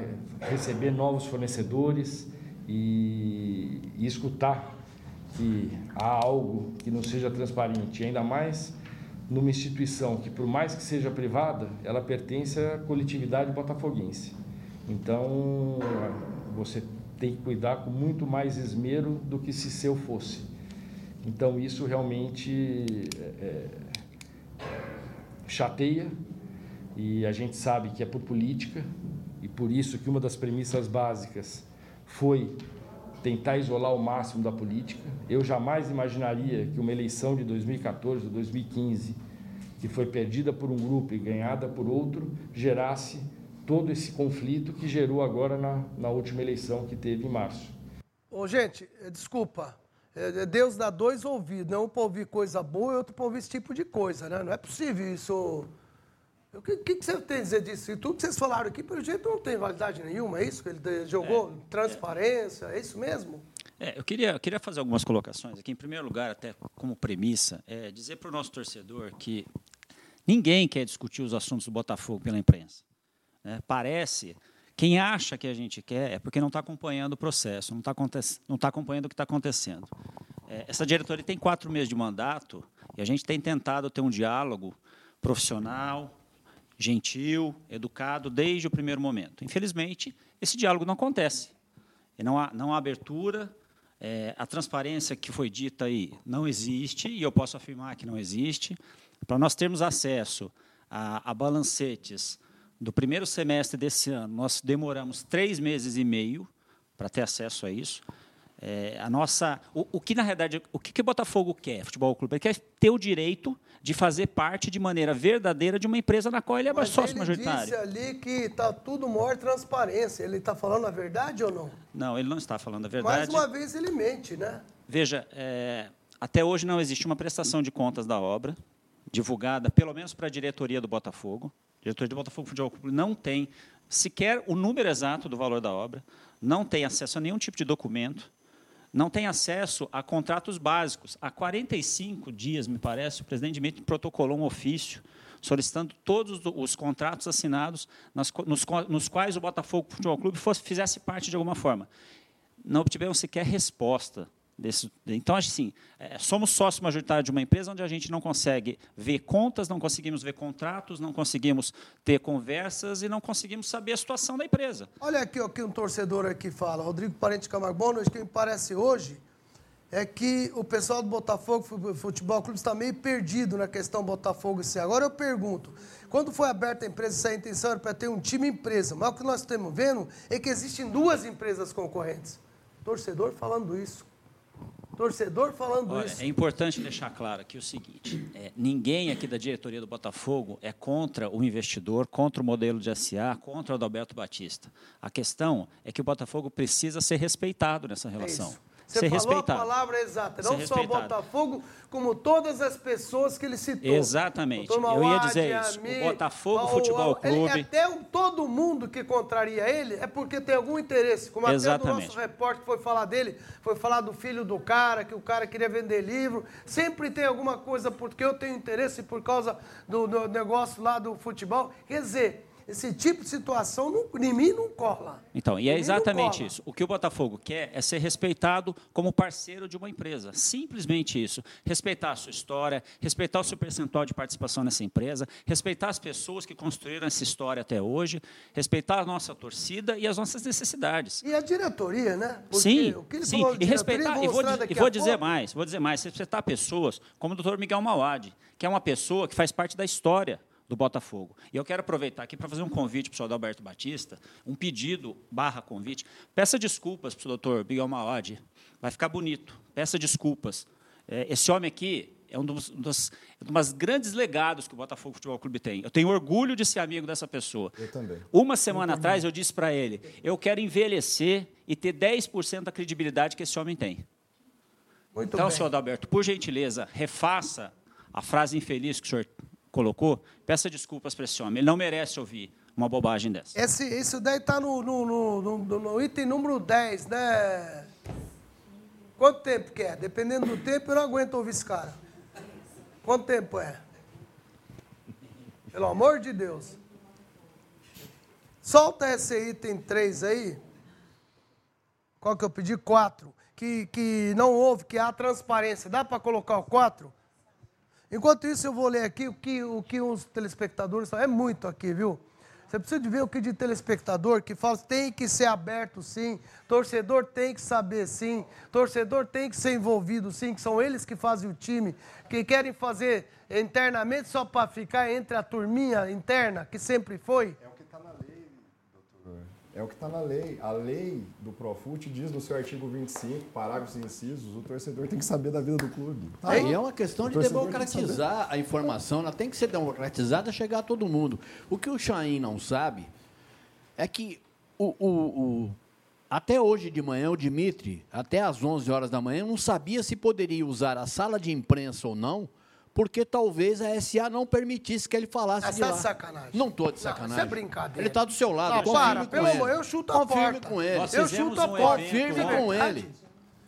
[SPEAKER 13] receber novos fornecedores e, e escutar que há algo que não seja transparente, ainda mais numa instituição que, por mais que seja privada, ela pertence à coletividade botafoguense. Então, você tem que cuidar com muito mais esmero do que se seu fosse. Então, isso realmente é, é, chateia e a gente sabe que é por política e por isso que uma das premissas básicas foi tentar isolar o máximo da política. Eu jamais imaginaria que uma eleição de 2014 ou 2015, que foi perdida por um grupo e ganhada por outro, gerasse todo esse conflito que gerou agora na, na última eleição que teve em março.
[SPEAKER 2] Ô, gente, eh, desculpa. Eh, Deus dá dois ouvidos, né? um para ouvir coisa boa e outro para ouvir esse tipo de coisa, né? Não é possível isso. O que, que, você tem a dizer disso? E tudo que vocês falaram aqui, pelo jeito, não tem validade nenhuma, é isso? Que ele jogou é, transparência, é. é isso mesmo?
[SPEAKER 7] É, eu queria, eu queria fazer algumas colocações aqui. Em primeiro lugar, até como premissa, é dizer para o nosso torcedor que ninguém quer discutir os assuntos do Botafogo pela imprensa. Né? Parece. Quem acha que a gente quer é porque não está acompanhando o processo, não está tá acompanhando o que está acontecendo. É, essa diretoria tem quatro meses de mandato e a gente tem tentado ter um diálogo profissional, gentil, educado desde o primeiro momento. Infelizmente, esse diálogo não acontece. E não há, não há abertura, é, a transparência que foi dita aí não existe, e eu posso afirmar que não existe. Para nós termos acesso a, a balancetes do primeiro semestre desse ano, nós demoramos três meses e meio para ter acesso a isso. É, a nossa, o, o, que na realidade, o que, que o Botafogo quer, futebol clube, ele quer ter o direito de fazer parte de maneira verdadeira de uma empresa na qual ele é Mas sócio ele majoritário.
[SPEAKER 2] Ele disse ali que está tudo maior transparência. Ele está falando a verdade ou não?
[SPEAKER 7] Não, ele não está falando a verdade.
[SPEAKER 2] Mais uma vez ele mente, né?
[SPEAKER 7] Veja, é, até hoje não existe uma prestação de contas da obra divulgada, pelo menos para a diretoria do Botafogo. Diretoria do Botafogo Futebol Clube não tem sequer o número exato do valor da obra, não tem acesso a nenhum tipo de documento, não tem acesso a contratos básicos. Há 45 dias, me parece, o presidente Dmitry protocolou um ofício solicitando todos os contratos assinados nos, nos, nos quais o Botafogo Futebol Clube fosse, fizesse parte de alguma forma. Não obtivemos sequer resposta Desse, então, assim, é, somos sócio majoritário de uma empresa onde a gente não consegue ver contas, não conseguimos ver contratos, não conseguimos ter conversas e não conseguimos saber a situação da empresa.
[SPEAKER 2] Olha aqui o que um torcedor aqui fala, Rodrigo Parente Camargo. Boa noite, o que me parece hoje é que o pessoal do Botafogo Futebol Clube está meio perdido na questão Botafogo e Agora eu pergunto, quando foi aberta a empresa, essa intenção era para ter um time empresa, mas o que nós estamos vendo é que existem duas empresas concorrentes. Torcedor falando isso. Torcedor falando Olha, isso.
[SPEAKER 7] É importante deixar claro aqui o seguinte: é, ninguém aqui da diretoria do Botafogo é contra o investidor, contra o modelo de SA, contra o Adalberto Batista. A questão é que o Botafogo precisa ser respeitado nessa relação.
[SPEAKER 2] Você
[SPEAKER 7] ser
[SPEAKER 2] falou
[SPEAKER 7] respeitado.
[SPEAKER 2] a palavra exata. Não
[SPEAKER 7] Ser
[SPEAKER 2] só o
[SPEAKER 7] respeitado.
[SPEAKER 2] Botafogo, como todas as pessoas que ele citou.
[SPEAKER 7] Exatamente. Eu ia dizer isso.
[SPEAKER 2] Ami,
[SPEAKER 7] O Botafogo
[SPEAKER 2] o-
[SPEAKER 7] Futebol
[SPEAKER 2] ele-
[SPEAKER 7] Clube.
[SPEAKER 2] até o- todo mundo que contraria ele é porque tem algum interesse. Como até o
[SPEAKER 7] Exatamente.
[SPEAKER 2] nosso repórter foi falar dele, foi falar do filho do cara, que o cara queria vender livro. Sempre tem alguma coisa porque eu tenho interesse por causa do, do negócio lá do futebol. Quer dizer, esse tipo de situação não, em mim não cola.
[SPEAKER 7] Então, e é exatamente isso. O que o Botafogo quer é ser respeitado como parceiro de uma empresa. Simplesmente isso. Respeitar a sua história, respeitar o seu percentual de participação nessa empresa, respeitar as pessoas que construíram essa história até hoje, respeitar a nossa torcida e as nossas necessidades.
[SPEAKER 2] E a diretoria, né? Porque
[SPEAKER 7] sim,
[SPEAKER 2] o que ele
[SPEAKER 7] sim.
[SPEAKER 2] falou
[SPEAKER 7] e respeitar, e vou, e vou dizer
[SPEAKER 2] pouco.
[SPEAKER 7] mais, vou dizer mais, respeitar pessoas como o Dr. Miguel Mauad, que é uma pessoa que faz parte da história do Botafogo. E eu quero aproveitar aqui para fazer um convite para o senhor Adalberto Batista, um pedido barra convite. Peça desculpas para o doutor Miguel Mauad, vai ficar bonito. Peça desculpas. É, esse homem aqui é um dos, um dos, um dos grandes legados que o Botafogo Futebol Clube tem. Eu tenho orgulho de ser amigo dessa pessoa.
[SPEAKER 5] Eu também.
[SPEAKER 7] Uma semana atrás eu disse para ele: eu quero envelhecer e ter 10% da credibilidade que esse homem tem.
[SPEAKER 2] Muito
[SPEAKER 7] então,
[SPEAKER 2] bem.
[SPEAKER 7] senhor Adalberto, por gentileza, refaça a frase infeliz que o senhor colocou. Peça desculpas para esse homem. Ele não merece ouvir uma bobagem dessa.
[SPEAKER 2] Esse, isso daí está no, no, no, no- item número 10, né? Quanto tempo que é? Dependendo do tempo, eu não aguento ouvir esse cara. Quanto tempo é? Pelo amor de Deus. Solta esse item 3 aí. Qual que eu pedi? 4. Que, que não houve, que há transparência. Dá para colocar o 4? Enquanto isso, eu vou ler aqui o que, o que os telespectadores falam. É muito aqui, viu? Você precisa de ver o que de telespectador que fala tem que ser aberto sim, torcedor tem que saber sim, torcedor tem que ser envolvido sim, que são eles que fazem o time, que querem fazer internamente só para ficar entre a turminha interna, que sempre foi.
[SPEAKER 5] É o que está na lei, doutor. É o que está na lei. A lei do Profut diz no seu artigo 25, parágrafos e incisos, o torcedor tem que saber da vida do clube. Tá
[SPEAKER 3] Aí é uma questão
[SPEAKER 5] O
[SPEAKER 3] de democratizar a informação, ela tem que ser democratizada, chegar a todo mundo. O que o Chain não sabe é que o, o- o- até hoje de manhã, o Dimitri, até às 11 horas da manhã, não sabia se poderia usar a sala de imprensa ou não, porque talvez a SA não permitisse que ele falasse
[SPEAKER 2] Ah,
[SPEAKER 3] de
[SPEAKER 2] tá
[SPEAKER 3] lá.
[SPEAKER 2] de sacanagem.
[SPEAKER 3] Não estou de
[SPEAKER 2] Não,
[SPEAKER 3] sacanagem.
[SPEAKER 2] isso é brincadeira.
[SPEAKER 3] Ele está do seu lado.
[SPEAKER 2] Não,
[SPEAKER 3] confirme
[SPEAKER 2] para,
[SPEAKER 3] com
[SPEAKER 2] pelo
[SPEAKER 3] ele.
[SPEAKER 2] amor, eu chuto a
[SPEAKER 3] Confirme
[SPEAKER 2] porta.
[SPEAKER 3] com ele.
[SPEAKER 7] Nós
[SPEAKER 2] eu chuto a
[SPEAKER 7] um
[SPEAKER 2] porta.
[SPEAKER 3] Confirme
[SPEAKER 7] ontem.
[SPEAKER 3] com ele.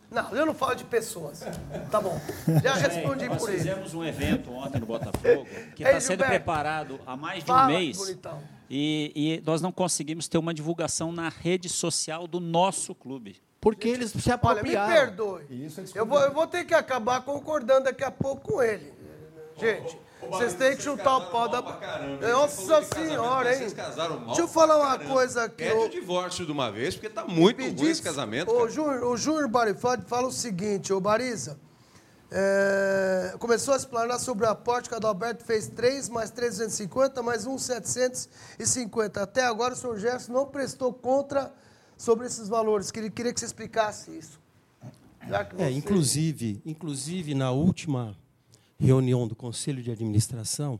[SPEAKER 2] Não, eu não falo de pessoas. Tá bom. Já respondi
[SPEAKER 7] Nós
[SPEAKER 2] por ele.
[SPEAKER 7] fizemos um evento ontem no Botafogo, que está sendo preparado há mais de um mês.
[SPEAKER 2] bonitão.
[SPEAKER 7] E, e nós não conseguimos ter uma divulgação na rede social do nosso clube.
[SPEAKER 3] Porque eles se
[SPEAKER 2] Olha, me
[SPEAKER 3] apropriaram.
[SPEAKER 2] perdoe.
[SPEAKER 5] Isso é
[SPEAKER 2] Eu vou, eu vou ter que acabar concordando daqui a pouco com ele. Gente, vocês têm que chutar o pau da. Nossa senhora, hein?
[SPEAKER 12] Vocês casaram mal.
[SPEAKER 2] Deixa eu falar uma
[SPEAKER 12] Caramba.
[SPEAKER 2] coisa aqui.
[SPEAKER 12] Pede o divórcio de uma vez, porque tá muito
[SPEAKER 2] Pedir-
[SPEAKER 12] ruim esse casamento.
[SPEAKER 2] O. Júnior, o Júnior Barifade fala o seguinte, ô Bariza. é, começou a explanar sobre o aporte que o Adalberto fez 3 mais 350 mais 1, 750. Até agora o senhor Gerson não prestou contra sobre esses valores. Que ele queria que você explicasse isso. Já que
[SPEAKER 10] É,
[SPEAKER 2] você-
[SPEAKER 10] inclusive, inclusive na última reunião do Conselho de Administração,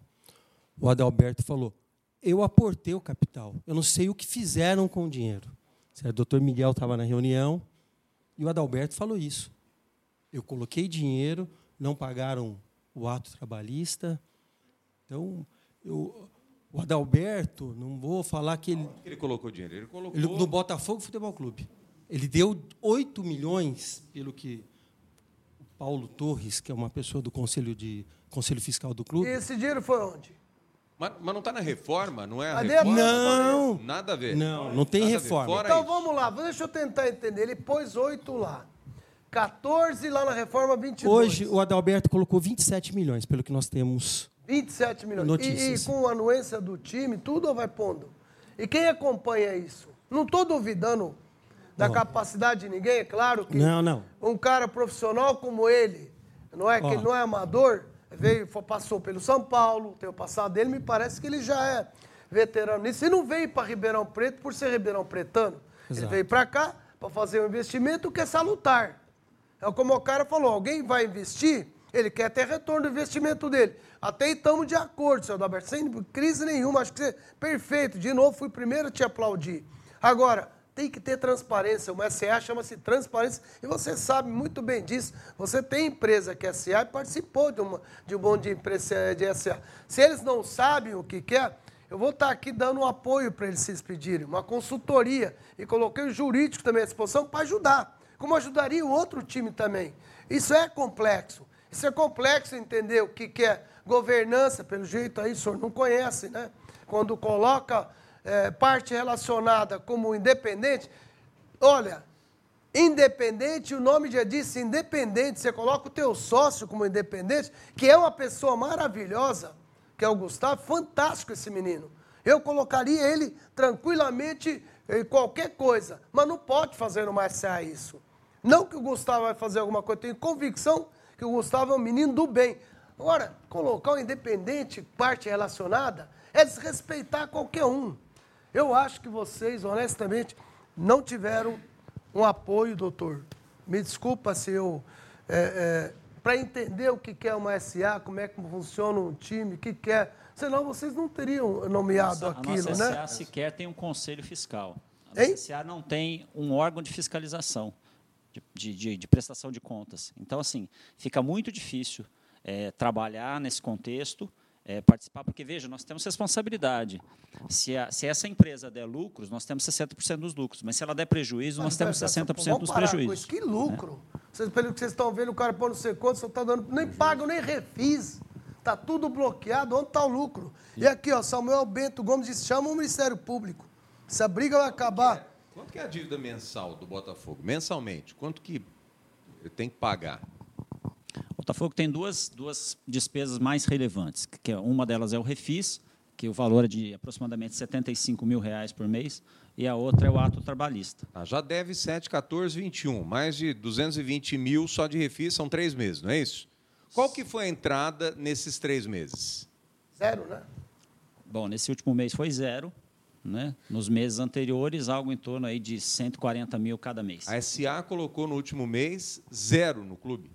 [SPEAKER 10] o Adalberto falou: eu aportei o capital, eu não sei o que fizeram com o dinheiro. Certo? O doutor Miguel estava na reunião e o Adalberto falou isso. Eu coloquei dinheiro, não pagaram o ato trabalhista. Então, eu, o Adalberto, não vou falar que ele,
[SPEAKER 12] Ele colocou dinheiro. Ele colocou.
[SPEAKER 10] ele, no Botafogo Futebol Clube. Ele deu 8 milhões, pelo que Paulo Torres, que é uma pessoa do Conselho, de, Conselho Fiscal do
[SPEAKER 2] E
[SPEAKER 10] clube.
[SPEAKER 2] esse dinheiro foi onde?
[SPEAKER 12] Mas, mas não está na reforma, não é a
[SPEAKER 2] Cadê
[SPEAKER 12] reforma?
[SPEAKER 10] Não.
[SPEAKER 12] Nada a ver.
[SPEAKER 10] Não, não tem
[SPEAKER 12] Nada
[SPEAKER 10] reforma.
[SPEAKER 2] Então
[SPEAKER 12] isso.
[SPEAKER 2] vamos lá, deixa eu tentar entender. Ele pôs 8 lá. 14 lá na reforma 22.
[SPEAKER 10] Hoje, o Adalberto colocou 27 milhões, pelo que nós temos.
[SPEAKER 2] 27 milhões. E,
[SPEAKER 10] Notícias.
[SPEAKER 2] e com a anuência do time, tudo ou vai pondo? E quem acompanha isso? Não estou duvidando da
[SPEAKER 10] Ó.
[SPEAKER 2] capacidade de ninguém, é claro que
[SPEAKER 10] Não, não.
[SPEAKER 2] um cara profissional como ele, não é que
[SPEAKER 10] Ó.
[SPEAKER 2] ele não é amador, veio, passou pelo São Paulo, tem o passado dele, me parece que ele já é veterano nisso. E não veio para Ribeirão Preto por ser Ribeirão Pretano. Ele
[SPEAKER 10] Exato.
[SPEAKER 2] veio para cá para fazer um investimento que é salutar. É como o cara falou, alguém vai investir, ele quer ter retorno do investimento dele. Até estamos de acordo, senhor Adalberto, sem crise nenhuma, acho que você perfeito. De novo, fui primeiro a te aplaudir. Agora, tem que ter transparência. Uma SA chama-se transparência e você sabe muito bem disso. Você tem empresa que é SA e participou de, uma, de um monte de de SA. Se eles não sabem o que quer, eu vou estar aqui dando um apoio para eles se pedirem, uma consultoria. E coloquei o jurídico também à disposição para ajudar. Como ajudaria o outro time também. Isso é complexo. Isso é complexo entender o que, que é governança, pelo jeito aí o senhor não conhece, né? Quando coloca é, parte relacionada como independente, olha, independente, o nome já disse independente, você coloca o teu sócio como independente, que é uma pessoa maravilhosa, que é o Gustavo, fantástico esse menino. Eu colocaria ele tranquilamente em qualquer coisa, mas não pode fazer no Marcial isso. Não que o Gustavo vai fazer alguma coisa, tenho convicção que o Gustavo é um menino do bem. Agora, colocar o independente, parte relacionada, é desrespeitar qualquer um. Eu acho que vocês, honestamente, não tiveram um apoio, doutor. Me desculpa se eu. É, é, para entender o que é uma SA, como é que funciona um time, o que, é. Senão vocês não teriam nomeado
[SPEAKER 7] nossa,
[SPEAKER 2] aquilo,
[SPEAKER 7] a nossa
[SPEAKER 2] né?
[SPEAKER 7] SA sequer tem um conselho fiscal. A nossa SA não tem um órgão de fiscalização, de, de, de prestação de contas. Então, assim, fica muito difícil é, trabalhar nesse contexto é, participar, porque veja, nós temos responsabilidade. Se, a, se essa empresa der lucros, nós temos 60% dos lucros, mas se ela der prejuízo, nós temos 60% dos prejuízos.
[SPEAKER 2] Que lucro! Né? Vocês, pelo que vocês estão vendo, o cara pôr não sei quanto, só está dando, nem pagam, nem refis. Está tudo bloqueado, onde está o lucro? E aqui, ó, Samuel Bento Gomes disse, chama o Ministério Público. Essa briga vai acabar.
[SPEAKER 12] Quanto que é a dívida mensal do Botafogo? Mensalmente, quanto que tem que pagar?
[SPEAKER 7] Botafogo tem duas, duas despesas mais relevantes. Que é, uma delas é o refis, que o valor é de aproximadamente 75 mil reais por mês, e a outra é o ato trabalhista.
[SPEAKER 12] Ah, já deve 7, 14, 21. Mais de 220 mil só de refis, são três meses, não é isso? Qual que foi a entrada nesses três meses?
[SPEAKER 2] Zero, né?
[SPEAKER 7] Bom, nesse último mês foi zero. Né? Nos meses anteriores, algo em torno aí de 140 mil cada mês.
[SPEAKER 12] A SA colocou no último mês zero no clube.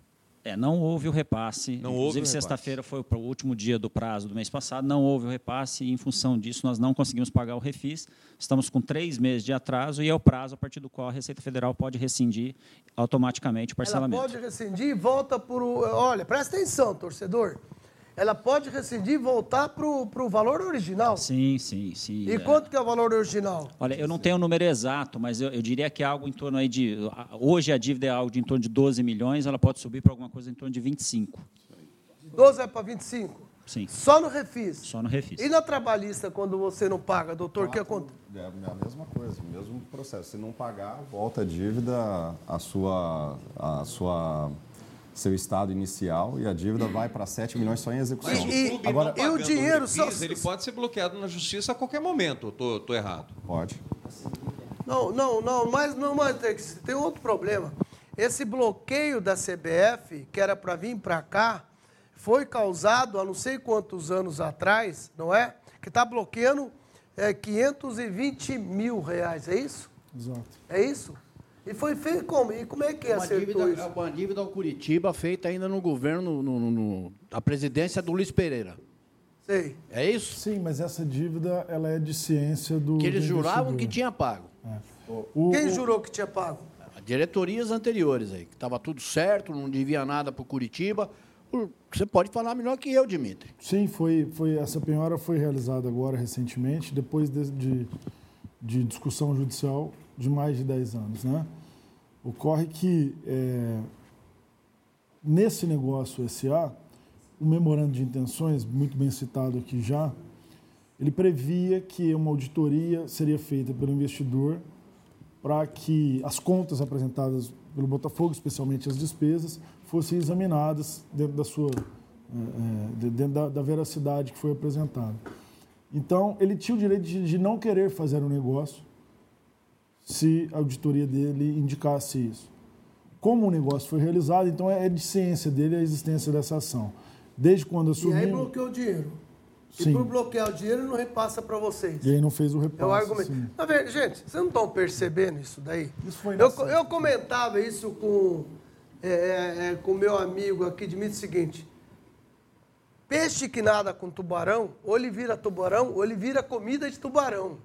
[SPEAKER 7] É, não houve o repasse.
[SPEAKER 12] Não
[SPEAKER 7] Inclusive, sexta-feira foi o último dia do prazo do mês passado, não houve o repasse e, em função disso, nós não conseguimos pagar o refis. Estamos com três meses de atraso e é o prazo a partir do qual a Receita Federal pode rescindir automaticamente o parcelamento.
[SPEAKER 2] Ela pode rescindir e volta por... Olha, presta atenção, torcedor ela pode rescindir e voltar para o valor original.
[SPEAKER 7] Sim, sim, sim.
[SPEAKER 2] E é. quanto que é o valor original?
[SPEAKER 7] Olha, eu não tenho o número exato, mas eu, eu, diria que é algo em torno aí de... Hoje a dívida é algo de em torno de 12 milhões, ela pode subir para alguma coisa em torno de 25.
[SPEAKER 2] 12 é para 25?
[SPEAKER 7] Sim.
[SPEAKER 2] Só no refis?
[SPEAKER 7] Só no refis.
[SPEAKER 2] E na trabalhista, quando você não paga, doutor, o que acontece?
[SPEAKER 5] É a mesma coisa, o mesmo processo. Se não pagar, volta a dívida, a sua... A sua seu estado inicial e a dívida vai para 7 milhões só em execução.
[SPEAKER 12] Mas o clube Agora, e o dinheiro só... ele pode ser bloqueado na justiça a qualquer momento. Estou tô, tô errado?
[SPEAKER 5] Pode.
[SPEAKER 2] Não, não, não, mas não, mas tem outro problema. Esse bloqueio da CBF, que era para vir para cá, foi causado há não sei quantos anos atrás, não é? Que está bloqueando é, 520 mil reais, é isso?
[SPEAKER 6] Exato.
[SPEAKER 2] É isso? E foi feito como? E como é que é
[SPEAKER 3] uma dívida, isso? Uma dívida ao Curitiba feita ainda no governo, no, no, no, a presidência do Luiz Pereira.
[SPEAKER 2] Sei.
[SPEAKER 3] É isso?
[SPEAKER 6] Sim, mas essa dívida ela é de ciência do.
[SPEAKER 3] Que eles
[SPEAKER 6] do
[SPEAKER 3] juravam que tinha pago. É.
[SPEAKER 2] O, Quem o, jurou que tinha pago?
[SPEAKER 3] Diretorias anteriores aí, que estava tudo certo, não devia nada para o Curitiba. Você pode falar melhor que eu, Dimitri.
[SPEAKER 6] Sim, foi, foi essa penhora foi realizada agora recentemente, depois de, de, de discussão judicial de mais de 10 anos. Né? Ocorre que, é, nesse negócio SA, o memorando de intenções, muito bem citado aqui já, ele previa que uma auditoria seria feita pelo investidor para que as contas apresentadas pelo Botafogo, especialmente as despesas, fossem examinadas dentro da sua é, é dentro da, da, veracidade que foi apresentada. Então, ele tinha o direito de, de não querer fazer o um negócio, se a auditoria dele indicasse isso. Como o negócio foi realizado, então é de ciência dele a existência dessa ação. Desde quando assumiu...
[SPEAKER 2] E aí bloqueou o dinheiro.
[SPEAKER 6] Sim.
[SPEAKER 2] E por bloquear o dinheiro, não repassa para vocês.
[SPEAKER 6] E aí não fez o repasse. É o
[SPEAKER 2] argumento. Na verdade, gente, vocês não estão percebendo isso daí? Isso foi eu, eu comentava isso com é, é, é com meu amigo aqui, de mim, o seguinte. Peixe que nada com tubarão, ou ele vira tubarão, ou ele vira comida de tubarão.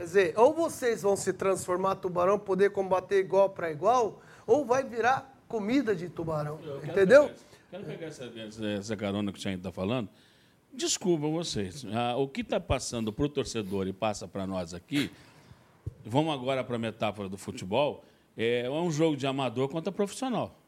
[SPEAKER 2] Quer dizer, ou vocês vão se transformar tubarão, poder combater igual para igual, ou vai virar comida de tubarão. Entendeu?
[SPEAKER 14] Quero pegar essa, essa, carona que o senhor está falando. Desculpa vocês. Ah, o que está passando para o torcedor e passa para nós aqui, vamos agora para a metáfora do futebol, é um jogo de amador contra profissional.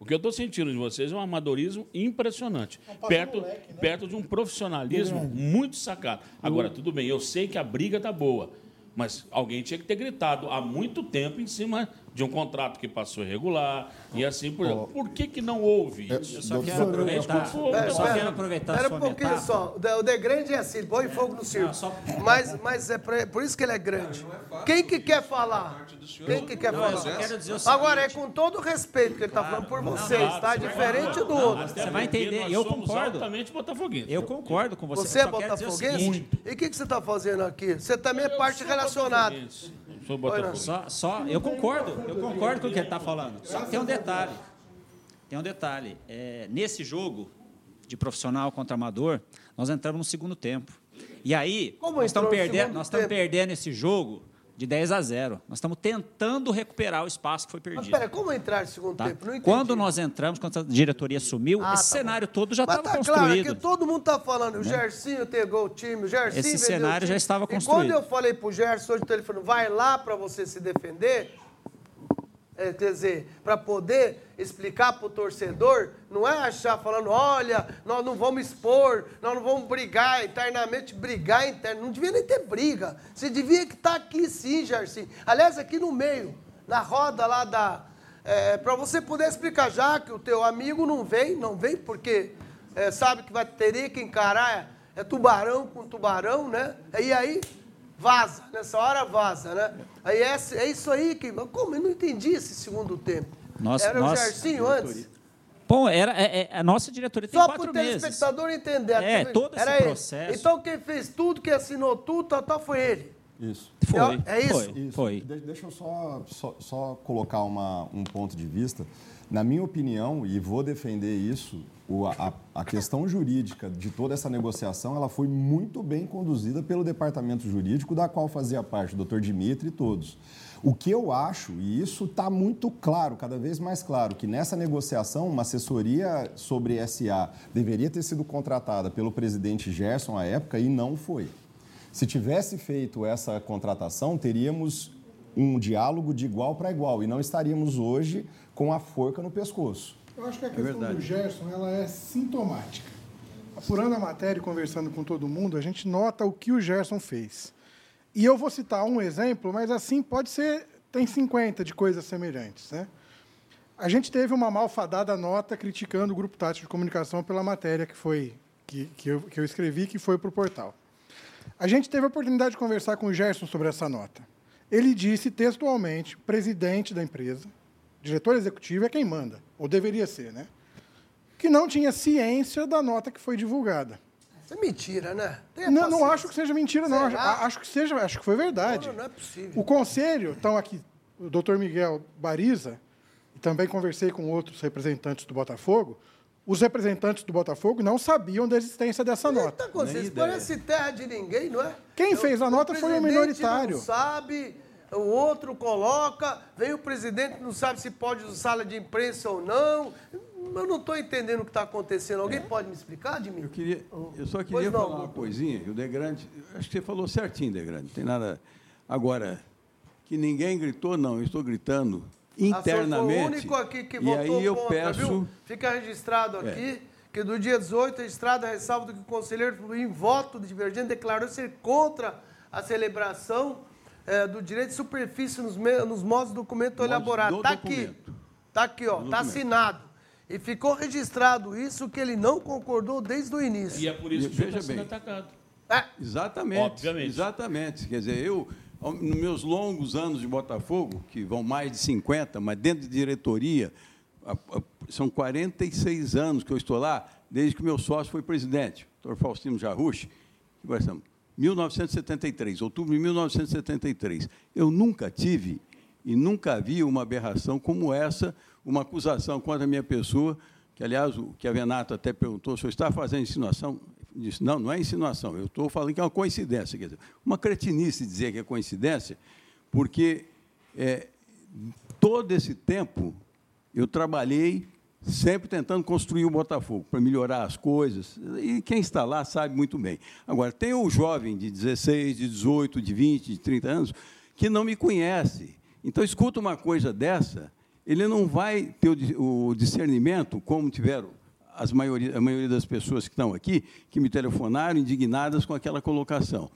[SPEAKER 14] O que eu estou sentindo de vocês é um amadorismo impressionante, perto, moleque, né? perto de um profissionalismo muito sacado. Agora, tudo bem, eu sei que a briga está boa, mas alguém tinha que ter gritado há muito tempo em cima de um contrato que passou irregular e assim por exemplo. Por que, que não houve
[SPEAKER 2] isso? Eu só quero aproveitar. Eu só quero aproveitar Espera um pouquinho só. O de grande é assim, põe fogo no circo. Mas, mas é por isso que ele é grande. Quem que quer falar? Quem que quer falar? Agora, é com todo o respeito que ele está falando por vocês, tá? Diferente do outro.
[SPEAKER 7] Você vai entender, eu concordo. Eu concordo com você.
[SPEAKER 2] Você é botafoguense? E o que, que você está fazendo aqui? Você também é parte relacionada.
[SPEAKER 7] Só, só, eu concordo, eu concordo com o que ele está falando. Só que tem um detalhe. Tem um detalhe. É, nesse jogo de profissional contra amador, nós entramos no segundo tempo. E aí, Como nós estamos, perdendo, nós estamos perdendo esse jogo de 10 a 0. Nós estamos tentando recuperar o espaço que foi perdido. Mas
[SPEAKER 2] espera, como entrar no segundo tá? tempo?
[SPEAKER 7] Quando nós entramos, quando a diretoria assumiu, ah, esse tá cenário bom. todo já estava tá construído. Claro, é que
[SPEAKER 2] todo mundo está falando, o né? Gersinho pegou o time, o Gersinho
[SPEAKER 7] Esse cenário já estava construído.
[SPEAKER 2] E quando eu falei para o Gerson hoje no telefone, vai lá para você se defender, é, quer dizer, para poder explicar para o torcedor, não é achar falando, olha, nós não vamos expor, nós não vamos brigar internamente, brigar interno. Não devia nem ter briga. Você devia que estar tá aqui sim, Jardim. Aliás, aqui no meio, na roda lá da. É, para você poder explicar, já que o teu amigo não vem, não vem porque é, sabe que vai teria que encarar é, é tubarão com tubarão, né? E aí vaza, nessa hora vaza, né? Aí é, é isso aí que. Como? Eu não entendi esse segundo tempo.
[SPEAKER 7] Nossa,
[SPEAKER 2] era
[SPEAKER 7] nossa,
[SPEAKER 2] o Gersinho antes?
[SPEAKER 7] Bom, era, é, é, a nossa diretoria tem
[SPEAKER 2] Só
[SPEAKER 7] quatro
[SPEAKER 2] meses. Só para o telespectador entender.
[SPEAKER 7] É, todo esse
[SPEAKER 2] era
[SPEAKER 7] processo.
[SPEAKER 2] Ele. Então quem fez tudo, quem assinou tudo, tal, tal, foi ele.
[SPEAKER 5] Isso.
[SPEAKER 7] Foi.
[SPEAKER 2] É, isso?
[SPEAKER 7] Foi. isso. foi.
[SPEAKER 5] De, deixa eu só, só, só colocar uma, um ponto de vista. Na minha opinião, e vou defender isso, o, a, a, questão jurídica de toda essa negociação ela foi muito bem conduzida pelo departamento jurídico, da qual fazia parte o doutor Dimitri e todos. O que eu acho, e isso está muito claro, cada vez mais claro, que nessa negociação, uma assessoria sobre SA deveria ter sido contratada pelo presidente Gerson à época e não foi. Se tivesse feito essa contratação, teríamos um diálogo de igual para igual e não estaríamos hoje com a forca no pescoço.
[SPEAKER 11] Eu acho que a é questão é do Gerson ela é sintomática. Apurando a matéria e conversando com todo mundo, a gente nota o que o Gerson fez. E eu vou citar um exemplo, mas assim pode ser, tem 50 de coisas semelhantes. Né? A gente teve uma malfadada nota criticando o Grupo Tático de Comunicação pela matéria que, foi, que, que, eu, que eu escrevi, que foi para o portal. A gente teve a oportunidade de conversar com o Gerson sobre essa nota. Ele disse textualmente, presidente da empresa, diretor executivo é quem manda, ou deveria ser, né? Que não tinha ciência da nota que foi divulgada.
[SPEAKER 2] Isso é mentira, né?
[SPEAKER 11] Não, não acho que seja mentira, não. Acho, acho, que seja, acho que foi verdade.
[SPEAKER 2] Não, não é possível.
[SPEAKER 11] O conselho, então aqui, o doutor Miguel Bariza, e também conversei com outros representantes do Botafogo, os representantes do Botafogo não sabiam da existência dessa Eita, nota.
[SPEAKER 2] Vocês parece terra de ninguém, não é?
[SPEAKER 11] Quem fez a nota foi o minoritário.
[SPEAKER 2] Não sabe, o outro coloca, vem o presidente, não sabe se pode usar sala de imprensa ou não. Eu não estou entendendo o que está acontecendo. Alguém é. pode me explicar, Admir?
[SPEAKER 9] Eu, queria, eu só queria falar uma coisinha. O Degrande, acho que você falou certinho, Degrande. Não tem nada. Agora, que ninguém gritou, não. Eu estou gritando internamente. Ah, foi o
[SPEAKER 2] único aqui que votou
[SPEAKER 9] e aí eu
[SPEAKER 2] contra,
[SPEAKER 9] peço...
[SPEAKER 2] viu? Fica registrado é. aqui é. que do dia 18, registrado a ressalva do que o conselheiro, em voto divergente, declarou ser contra a celebração é, do direito de superfície nos, nos modos do documento elaborado. Está aqui. Está aqui, ó. Está assinado. E ficou registrado isso que ele não concordou desde o início.
[SPEAKER 14] E é por isso que está sendo atacado.
[SPEAKER 9] É. Exatamente. Obviamente. Exatamente. Quer dizer, eu, nos meus longos anos de Botafogo, que vão mais de 50, mas dentro de diretoria, são 46 anos que eu estou lá, desde que meu sócio foi presidente, o doutor Faustino Jarrucci, que 1973, outubro de 1973. Eu nunca tive e nunca vi uma aberração como essa, uma acusação contra a minha pessoa, que, aliás, o que a Venato até perguntou, se eu está fazendo insinuação, disse, não, não é insinuação, eu estou falando que é uma coincidência. Quer dizer, uma cretinice dizer que é coincidência, porque é, todo esse tempo eu trabalhei sempre tentando construir o Botafogo, para melhorar as coisas. E quem está lá sabe muito bem. Agora, tem o jovem de 16, de 18, de 20, de 30 anos, que não me conhece. Então, escuta uma coisa dessa, ele não vai ter o discernimento, como tiveram as maioria, a maioria das pessoas que estão aqui, que me telefonaram indignadas com aquela colocação.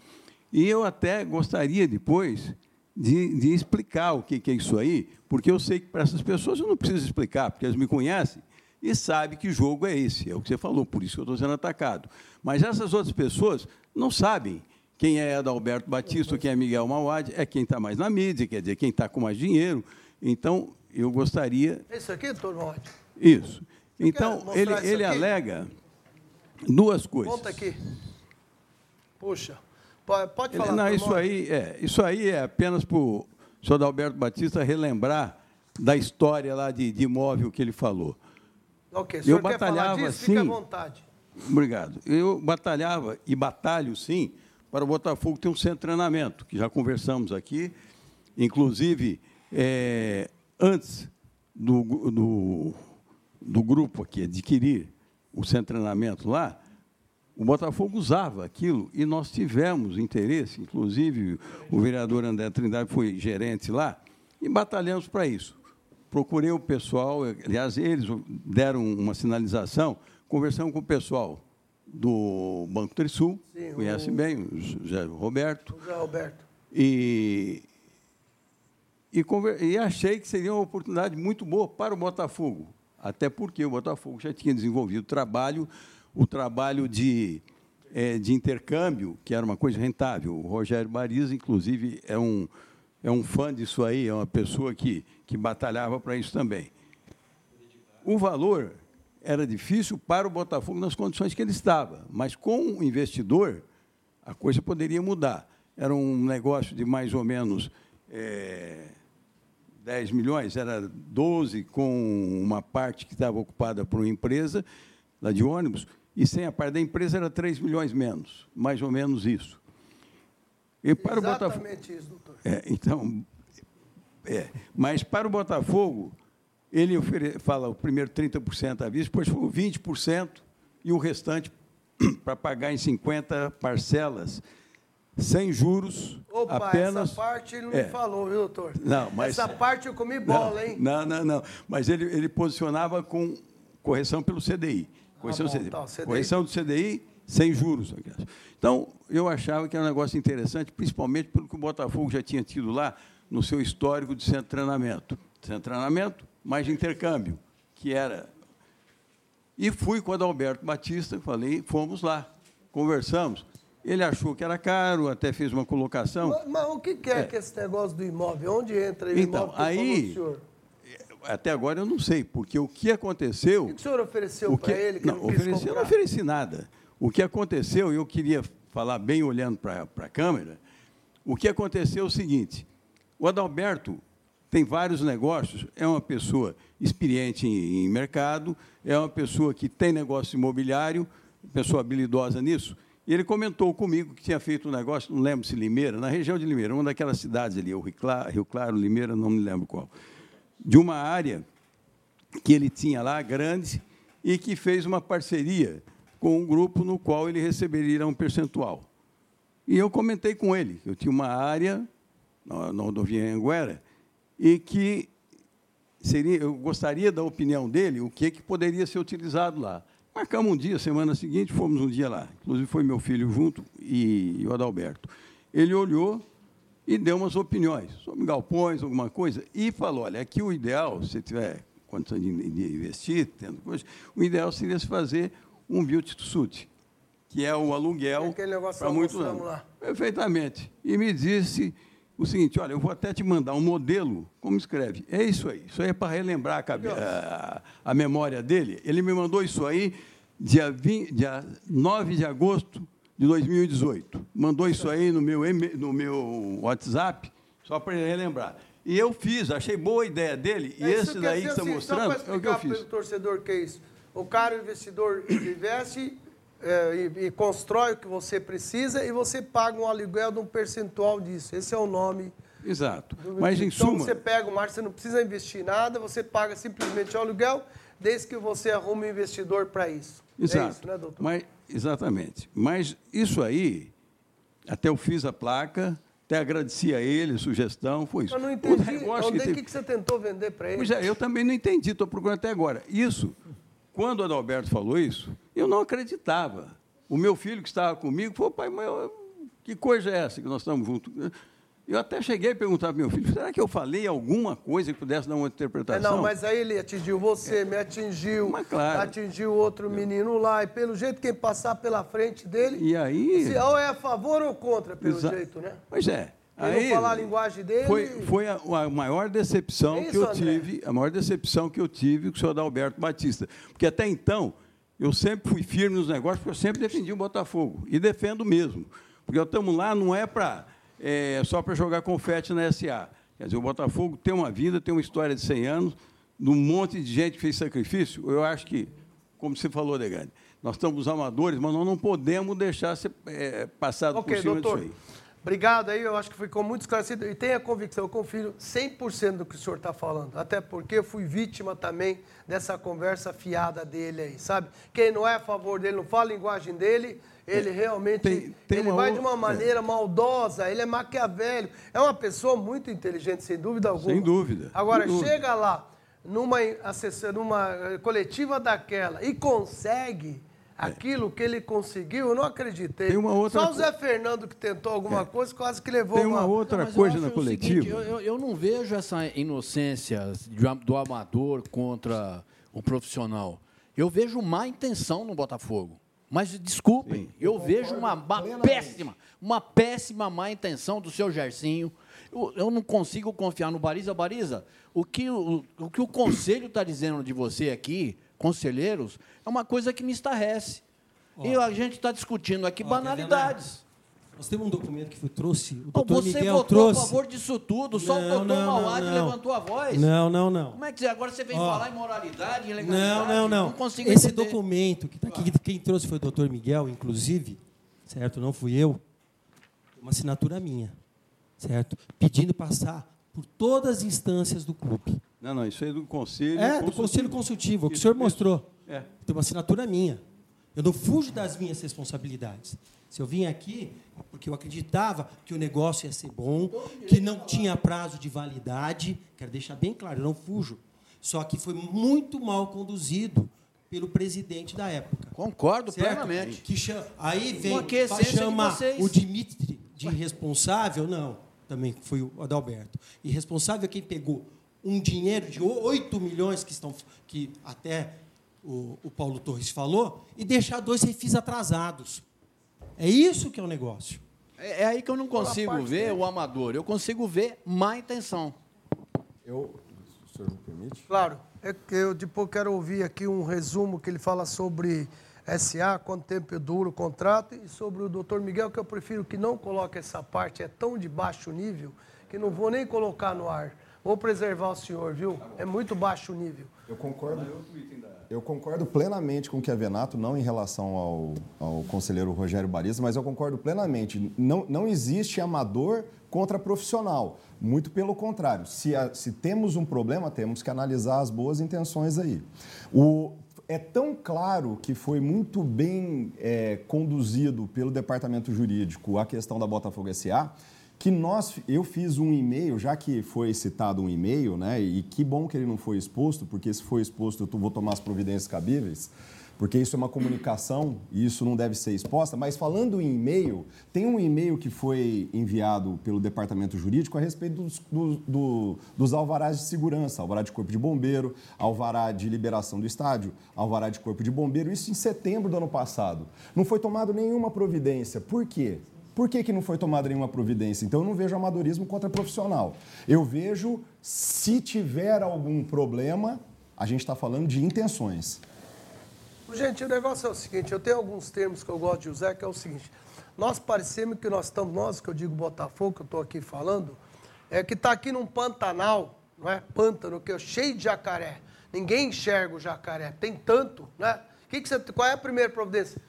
[SPEAKER 9] E eu até gostaria depois de, de explicar o que, que é isso aí, porque eu sei que para essas pessoas eu não preciso explicar, porque elas me conhecem e sabem que jogo é esse, é o que você falou, por isso que eu estou sendo atacado. Mas essas outras pessoas não sabem quem é Adalberto Batista, quem é Miguel Mauad, é quem está mais na mídia, quer dizer, quem está com mais dinheiro. Então, eu gostaria...
[SPEAKER 2] Isso aqui, doutor Mauad?
[SPEAKER 9] Isso. Então, ele, ele alega duas coisas.
[SPEAKER 2] Conta aqui. Puxa. Pode falar.
[SPEAKER 9] Não, isso aí, é, isso aí é apenas para o senhor Alberto Batista relembrar da história lá de, de imóvel que ele falou.
[SPEAKER 2] Ok,
[SPEAKER 9] eu batalhava
[SPEAKER 2] disso,
[SPEAKER 9] sim.
[SPEAKER 2] Fique à vontade.
[SPEAKER 9] Obrigado. Eu batalhava e batalho sim para o Botafogo ter um centro de treinamento, que já conversamos aqui, inclusive é, antes do, do, do grupo aqui adquirir o centro de treinamento lá, o Botafogo usava aquilo e nós tivemos interesse, inclusive o vereador André Trindade foi gerente lá, e batalhamos para isso. Procurei o pessoal, aliás, eles deram uma sinalização, conversamos com o pessoal do Banco Trisul, Sim, conhece o... bem, o José Roberto.
[SPEAKER 2] José Roberto.
[SPEAKER 9] E, e, e achei que seria uma oportunidade muito boa para o Botafogo, até porque o Botafogo já tinha desenvolvido trabalho o trabalho de, é, de intercâmbio, que era uma coisa rentável. O Rogério Bariza, inclusive, é um, é um fã disso aí, é uma pessoa que, que batalhava para isso também. O valor era difícil para o Botafogo nas condições que ele estava, mas com o investidor, a coisa poderia mudar. Era um negócio de mais ou menos é, 10 milhões, era 12 com uma parte que estava ocupada por uma empresa lá de ônibus, e sem a parte da empresa era 3 milhões menos, mais ou menos isso.
[SPEAKER 2] E para Exatamente o Botafogo, isso, doutor.
[SPEAKER 9] É, então, é, mas para o Botafogo, ele ofere, fala o primeiro 30% à vista, depois foi 20% e o restante para pagar em 50 parcelas, sem juros,
[SPEAKER 2] Opa,
[SPEAKER 9] apenas...
[SPEAKER 2] essa parte ele não é. me falou, viu, doutor?
[SPEAKER 9] Não, mas...
[SPEAKER 2] Essa parte eu comi bola,
[SPEAKER 9] não,
[SPEAKER 2] hein?
[SPEAKER 9] Não, não, não. Mas ele, ele posicionava com correção pelo CDI. Correção,
[SPEAKER 2] ah, bom,
[SPEAKER 9] CDI.
[SPEAKER 2] Tá, CDI.
[SPEAKER 9] correção do CDI sem juros. Então, eu achava que era um negócio interessante, principalmente pelo que o Botafogo já tinha tido lá no seu histórico de centro de treinamento. Centro de treinamento, mais de intercâmbio, que era... E fui com o Adalberto Batista, falei, fomos lá, conversamos. Ele achou que era caro, até fez uma colocação.
[SPEAKER 2] Mas, mas o que é, é, que esse negócio do imóvel? Onde entra o
[SPEAKER 9] então,
[SPEAKER 2] imóvel?
[SPEAKER 9] Aí, até agora eu não sei, porque o que aconteceu.
[SPEAKER 2] O que o senhor ofereceu para ele? Que
[SPEAKER 9] não, não ofereci, eu não ofereci nada. O que aconteceu, e eu queria falar bem olhando para a câmera, o que aconteceu é o seguinte: o Adalberto tem vários negócios, é uma pessoa experiente em, em mercado, é uma pessoa que tem negócio imobiliário, pessoa habilidosa nisso. E ele comentou comigo que tinha feito um negócio, não lembro se Limeira, na região de Limeira, uma daquelas cidades ali, o Rio Claro, Rio claro Limeira, não me lembro qual de uma área que ele tinha lá, grande, e que fez uma parceria com um grupo no qual ele receberia um percentual. E eu comentei com ele, que eu tinha uma área na, rodovia Anguera, e que seria, eu gostaria da opinião dele, o que, que poderia ser utilizado lá. Marcamos um dia, semana seguinte, fomos um dia lá. Inclusive foi meu filho junto e o Adalberto. Ele olhou e deu umas opiniões sobre galpões, alguma coisa, e falou: olha, aqui o ideal, se tiver condição de, investir, tendo coisa, o ideal seria se fazer um build to suit, que é o aluguel para muitos anos. Lá. Perfeitamente. E me disse o seguinte: olha, eu vou até te mandar um modelo, como escreve. É isso aí. Isso aí é para relembrar a, cabe... a, a, memória dele. Ele me mandou isso aí dia, 20, dia 9 de agosto de 2018. Mandou isso aí no meu, no meu WhatsApp, só para relembrar. E eu fiz, achei boa a ideia dele, é, e esse daí que está assim, mostrando é o que eu fiz.
[SPEAKER 2] para o torcedor que é isso. O cara, o investidor, investe, é, e, e constrói o que você precisa e você paga um aluguel de um percentual disso. Esse é o nome.
[SPEAKER 9] Exato.
[SPEAKER 2] do-
[SPEAKER 9] Mas, em
[SPEAKER 2] então
[SPEAKER 9] suma,
[SPEAKER 2] você pega o mar, você não precisa investir nada, você paga simplesmente o aluguel, desde que você arrume um investidor para isso. É
[SPEAKER 9] Exato.
[SPEAKER 2] isso, né, doutor?
[SPEAKER 9] Mas, exatamente. Mas isso aí, até eu fiz a placa, até agradeci a ele, sugestão, foi isso.
[SPEAKER 2] Eu não
[SPEAKER 9] O
[SPEAKER 2] entendi.
[SPEAKER 9] negócio
[SPEAKER 2] Onde
[SPEAKER 9] que
[SPEAKER 2] é
[SPEAKER 9] teve-
[SPEAKER 2] que, você tentou vender para ele?
[SPEAKER 9] Pois é, eu também não entendi, estou procurando até agora. Isso, quando o Adalberto falou isso, eu não acreditava. O meu filho que estava comigo falou, pai, mas que coisa é essa que nós estamos juntos? Eu até cheguei a perguntar para meu filho, será que eu falei alguma coisa que pudesse dar uma
[SPEAKER 2] É,
[SPEAKER 9] interpretação?
[SPEAKER 2] não, mas aí ele atingiu você, me atingiu,
[SPEAKER 9] claro.
[SPEAKER 2] atingiu outro menino lá, e pelo jeito quem passar pela frente dele.
[SPEAKER 9] E aí-
[SPEAKER 2] Se, ou é a favor ou contra, pelo
[SPEAKER 9] Exa-
[SPEAKER 2] jeito, né?
[SPEAKER 9] Pois é.
[SPEAKER 2] Quem não falar a linguagem dele.
[SPEAKER 9] Foi, foi a, a maior decepção
[SPEAKER 2] É
[SPEAKER 9] que
[SPEAKER 2] isso,
[SPEAKER 9] eu
[SPEAKER 2] André?
[SPEAKER 9] tive, a maior decepção que eu tive com o senhor Adalberto Batista. Porque até então, eu sempre fui firme nos negócios, porque eu sempre defendi o Botafogo. E defendo mesmo. Porque nós estamos lá não é para só para jogar confete na SA. Quer dizer, o Botafogo tem uma vida, tem uma história de 100 anos, num monte de gente que fez sacrifício. Eu acho que, como você falou, Degane, nós estamos amadores, mas nós não podemos deixar ser é, passado
[SPEAKER 2] Ok,
[SPEAKER 9] por cima
[SPEAKER 2] doutor.
[SPEAKER 9] disso aí.
[SPEAKER 2] Obrigado aí, eu acho que ficou muito esclarecido. E tenha convicção, eu confio 100% do que o senhor está falando. Até porque eu fui vítima também dessa conversa fiada dele aí, sabe? Quem não é a favor dele, não fala a linguagem dele, ele realmente
[SPEAKER 9] tem
[SPEAKER 2] ele
[SPEAKER 9] uma
[SPEAKER 2] vai de uma maneira maldosa, ele é maquiavélico. É uma pessoa muito inteligente, sem dúvida alguma.
[SPEAKER 9] Sem dúvida,
[SPEAKER 2] Agora,
[SPEAKER 9] sem dúvida.
[SPEAKER 2] chega lá numa, numa coletiva daquela e consegue aquilo que ele conseguiu, eu não acreditei.
[SPEAKER 9] É. Tem uma outra
[SPEAKER 2] Só o Zé Fernando que tentou alguma coisa, quase que levou
[SPEAKER 9] Tem uma outra
[SPEAKER 3] Não,
[SPEAKER 9] coisa na
[SPEAKER 3] o seguinte,
[SPEAKER 9] coletiva.
[SPEAKER 3] eu, eu- eu não vejo essa inocência do amador contra o profissional. Eu vejo má intenção no Botafogo. Mas desculpem, eu, vejo uma, uma péssima, uma péssima má intenção do seu Gersinho. Eu, eu não consigo confiar no Bariza. Bariza, o que o, o que o conselho está dizendo de você aqui, conselheiros, é uma coisa que me estarrece. e a gente está discutindo aqui
[SPEAKER 10] Ó,
[SPEAKER 3] banalidades.
[SPEAKER 10] Nós temos um documento que foi, trouxe, o doutor
[SPEAKER 3] você
[SPEAKER 10] Miguel
[SPEAKER 3] votou
[SPEAKER 10] trouxe.
[SPEAKER 3] a favor disso tudo, só
[SPEAKER 10] Não,
[SPEAKER 3] o doutor
[SPEAKER 10] não, não,
[SPEAKER 3] Mauad
[SPEAKER 10] não.
[SPEAKER 3] levantou a voz.
[SPEAKER 10] Não, não, não.
[SPEAKER 3] Como é que agora você vem
[SPEAKER 10] Ó.
[SPEAKER 3] falar em moralidade, em
[SPEAKER 10] Não,
[SPEAKER 3] legalidade?
[SPEAKER 10] não, não.
[SPEAKER 3] Não
[SPEAKER 10] Esse
[SPEAKER 3] entender.
[SPEAKER 10] documento que está aqui, quem trouxe foi o doutor Miguel, inclusive, certo? Não fui eu. Uma assinatura minha, certo? Pedindo passar por todas as instâncias do clube.
[SPEAKER 9] Não, não, isso aí é do conselho.
[SPEAKER 10] É, do conselho consultivo, o que o senhor
[SPEAKER 9] isso.
[SPEAKER 10] mostrou.
[SPEAKER 9] É.
[SPEAKER 10] Tem uma assinatura minha. Eu não fujo das minhas responsabilidades. Se eu vim aqui, é porque eu acreditava que o negócio ia ser bom, que não tinha prazo de validade, quero deixar bem claro, eu não fujo. Só que foi muito mal conduzido pelo presidente da época.
[SPEAKER 3] Concordo
[SPEAKER 10] Certo?
[SPEAKER 3] plenamente.
[SPEAKER 10] Que chama, aí vem
[SPEAKER 3] Uma aquiescência de
[SPEAKER 10] chama
[SPEAKER 3] vocês.
[SPEAKER 10] o Dimitri de irresponsável, não. Também foi o Adalberto. Irresponsável é quem pegou um dinheiro de 8 milhões que estão que até o, o Paulo Torres falou e deixar dois refis atrasados. É isso que é o negócio.
[SPEAKER 3] É, é aí que eu não consigo ver o amador. Eu consigo ver má intenção.
[SPEAKER 5] Eu, o senhor me permite?
[SPEAKER 2] Claro. É que eu depois quero ouvir aqui um resumo que ele fala sobre SA, quanto tempo dura o contrato, e sobre o doutor Miguel, que eu prefiro que não coloque essa parte, é tão de baixo nível, que não vou nem colocar no ar. Vou preservar o senhor, viu? É muito baixo nível.
[SPEAKER 5] Eu concordo. Eu concordo plenamente com o que é Venato, não em relação ao, ao conselheiro Rogério Bariza, mas eu concordo plenamente. Não, não existe amador contra profissional. Muito pelo contrário. Se, a- se temos um problema, temos que analisar as boas intenções aí. O, é tão claro que foi muito bem é, conduzido pelo departamento jurídico a questão da Botafogo SA que nós, eu fiz um e-mail, já que foi citado um e-mail, né? E que bom que ele não foi exposto, porque se for exposto eu vou tomar as providências cabíveis, porque isso é uma comunicação e isso não deve ser exposta. Mas falando em e-mail, tem um e-mail que foi enviado pelo departamento jurídico a respeito dos, do- do- dos alvarás de segurança, alvará de corpo de bombeiro, alvará de liberação do estádio, alvará de corpo de bombeiro, isso em setembro do ano passado. Não foi tomado nenhuma providência. Por quê? Por que, que não foi tomada nenhuma providência? Então, eu não vejo amadorismo contra profissional. Eu vejo, se tiver algum problema, a gente está falando de intenções.
[SPEAKER 2] Gente, o negócio é o seguinte, eu tenho alguns termos que eu gosto de usar, que é o seguinte, nós parecemos que nós estamos, nós que eu digo Botafogo, que eu estou aqui falando, é que está aqui num pantanal, não é? Pântano, que é cheio de jacaré. Ninguém enxerga o jacaré, tem tanto, né? Que que você, qual é a primeira providência?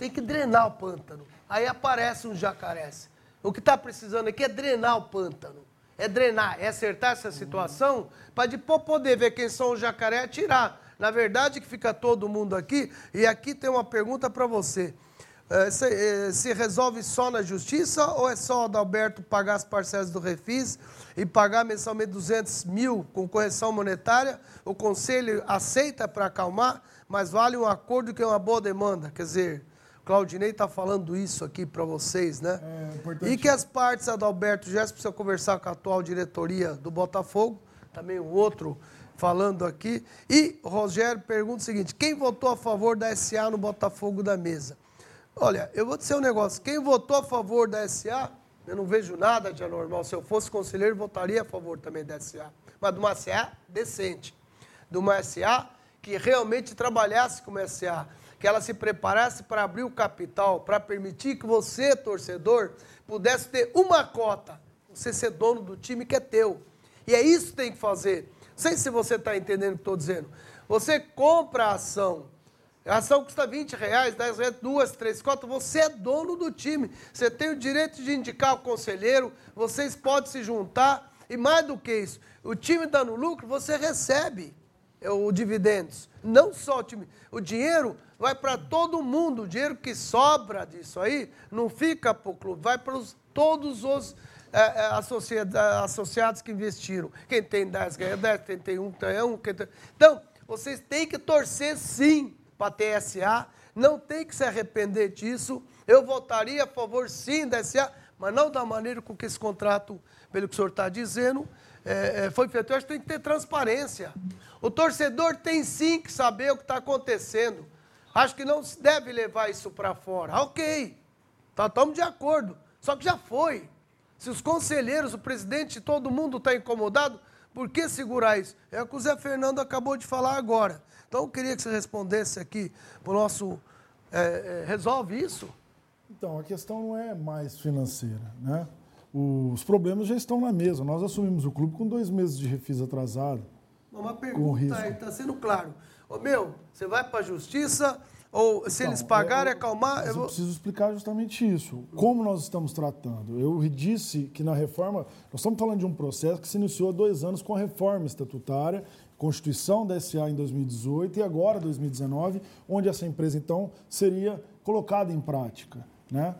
[SPEAKER 2] tem que drenar o pântano. Aí aparece um jacarés. O que está precisando aqui é drenar o pântano. É drenar, é acertar essa situação para depois poder ver quem são os jacaré e tirar. Na verdade, que fica todo mundo aqui. E aqui tem uma pergunta para você. É, se, é, se, resolve só na justiça ou é só o Adalberto pagar as parcelas do Refis e pagar mensalmente 200 mil com correção monetária? O conselho aceita para acalmar, mas vale um acordo que é uma boa demanda. Quer dizer, Claudinei está falando isso aqui para vocês, né? É e que as partes, Adalberto Jéssica, precisa conversar com a atual diretoria do Botafogo, também o outro falando aqui. E Rogério pergunta o seguinte: quem votou a favor da SA no Botafogo da mesa? Olha, eu vou dizer um negócio: quem votou a favor da SA, eu não vejo nada de anormal. Se eu fosse conselheiro, votaria a favor também da SA. Mas de uma SA decente. De uma SA que realmente trabalhasse como SA que ela se preparasse para abrir o capital, para permitir que você, torcedor, pudesse ter uma cota, você ser dono do time que é teu. E é isso que tem que fazer. Não sei se você está entendendo o que estou dizendo. Você compra a ação. A ação custa 20 reais, 10 reais, duas, três cotas. Você é dono do time. Você tem o direito de indicar o conselheiro. Vocês podem se juntar. E mais do que isso, o time dando lucro, você recebe o dividendos. Não só o time. O dinheiro vai para todo mundo. O dinheiro que sobra disso aí não fica para o clube, vai para os, todos os é, associados que investiram. Quem tem 10 ganha 10, quem tem 1 ganha 1. Tem... Então, vocês têm que torcer sim para a TSA, não tem que se arrepender disso. Eu votaria a favor sim da SA, mas não da maneira com que esse contrato, pelo que o senhor está dizendo, é, é, foi feito. Eu acho que tem que ter transparência. O torcedor tem sim que saber o que está acontecendo. Acho que não se deve levar isso para fora. Ok, tá, estamos de acordo. Só que já foi. Se os conselheiros, o presidente, todo mundo está incomodado, por que segurar isso? É o que o Zé Fernando acabou de falar agora. Então eu queria que você respondesse aqui para o nosso. É, é, resolve isso?
[SPEAKER 6] Então, a questão não é mais financeira. Né? Os problemas já estão na mesa. Nós assumimos o clube com dois meses de refis atrasado.
[SPEAKER 2] Uma pergunta está sendo claro. Ô, meu, você vai para a justiça ou se então, eles pagarem,
[SPEAKER 6] eu,
[SPEAKER 2] acalmar...
[SPEAKER 6] Eu, eu vou... preciso explicar justamente isso. Como nós estamos tratando? Eu disse que na reforma... Nós estamos falando de um processo que se iniciou há dois anos com a reforma estatutária, Constituição da SA em 2018 e agora 2019, onde essa empresa, então, seria colocada em prática. Né?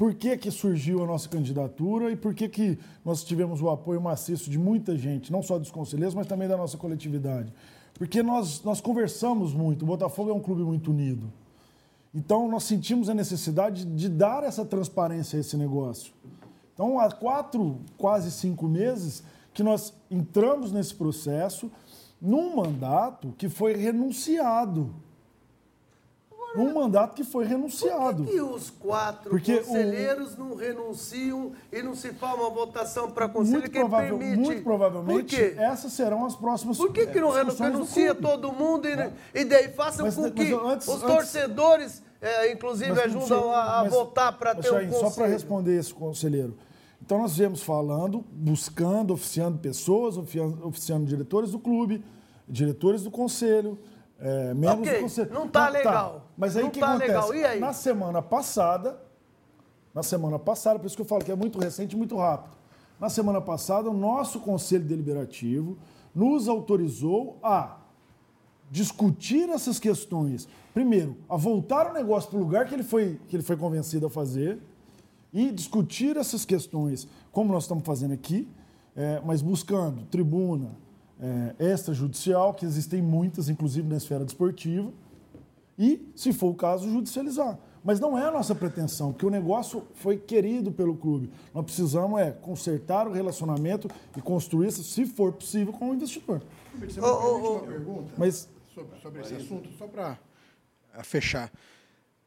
[SPEAKER 6] Por que, que surgiu a nossa candidatura e por que, que nós tivemos o apoio maciço de muita gente, não só dos conselheiros, mas também da nossa coletividade? Porque nós, nós conversamos muito, o Botafogo é um clube muito unido. Então, nós sentimos a necessidade de dar essa transparência a esse negócio. Então, há quatro, quase cinco meses que nós entramos nesse processo num mandato que foi renunciado um mandato que foi renunciado.
[SPEAKER 2] Por que, que os quatro Porque conselheiros o... não renunciam e não se faz uma votação para conselho muito que provável, permite?
[SPEAKER 6] Muito provavelmente, essas serão as próximas
[SPEAKER 2] Por que, que não renuncia todo mundo e, é. e daí façam mas, com que antes, os torcedores, é, inclusive, mas, ajudam a, a mas, votar para ter um conselho?
[SPEAKER 6] Só para responder esse conselheiro. Então, nós viemos falando, buscando, oficiando pessoas, oficiando, oficiando diretores do clube, diretores do conselho, é, menos
[SPEAKER 2] okay.
[SPEAKER 6] você.
[SPEAKER 2] Não está ah, legal. Tá.
[SPEAKER 6] Mas aí o que tá acontece? Legal. E aí? Na semana passada, na semana passada, por isso que eu falo que é muito recente e muito rápido. Na semana passada, o nosso Conselho Deliberativo nos autorizou a discutir essas questões. Primeiro, a voltar o negócio para o lugar que ele, foi, que ele foi convencido a fazer e discutir essas questões, como nós estamos fazendo aqui, é, mas buscando tribuna, é, extrajudicial, que existem muitas, inclusive na esfera desportiva, e, se for o caso, judicializar. Mas não é a nossa pretensão, porque o negócio foi querido pelo clube. Nós precisamos é consertar o relacionamento e construir isso, se for possível, com o investidor.
[SPEAKER 11] Você oh, oh, uma pergunta Mas, sobre, sobre esse assunto, só para fechar.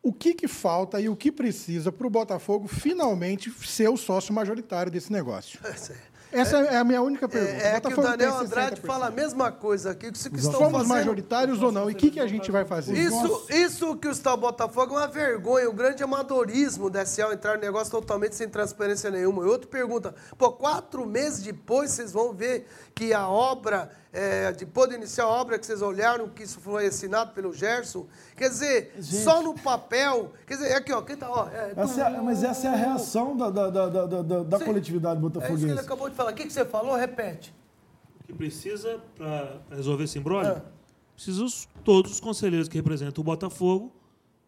[SPEAKER 11] O que, que falta e o que precisa para o Botafogo finalmente ser o sócio majoritário desse negócio? É, essa é a minha única pergunta.
[SPEAKER 2] É, é que o Daniel Andrade fala a mesma coisa aqui. Que, que estão
[SPEAKER 11] Somos fazendo... majoritários ou não? E o que, que a gente vai fazer?
[SPEAKER 2] Isso, isso que está o Botafogo é uma vergonha, um grande amadorismo da SL entrar no negócio totalmente sem transparência nenhuma. E outra pergunta, pô, quatro meses depois vocês vão ver que a obra é, de poder iniciar a obra, que vocês olharam que isso foi assinado pelo Gerson. Quer dizer, Gente. só no papel. Quer dizer, aqui, ó, quem tá. Ó,
[SPEAKER 6] é, essa é, mas essa é a reação da, da, da, da, da, da coletividade botafoguense. É isso que
[SPEAKER 2] ele acabou de falar. O que, que você falou? Repete.
[SPEAKER 4] O que precisa para resolver esse embrólio? É. Precisa todos os conselheiros que representam o Botafogo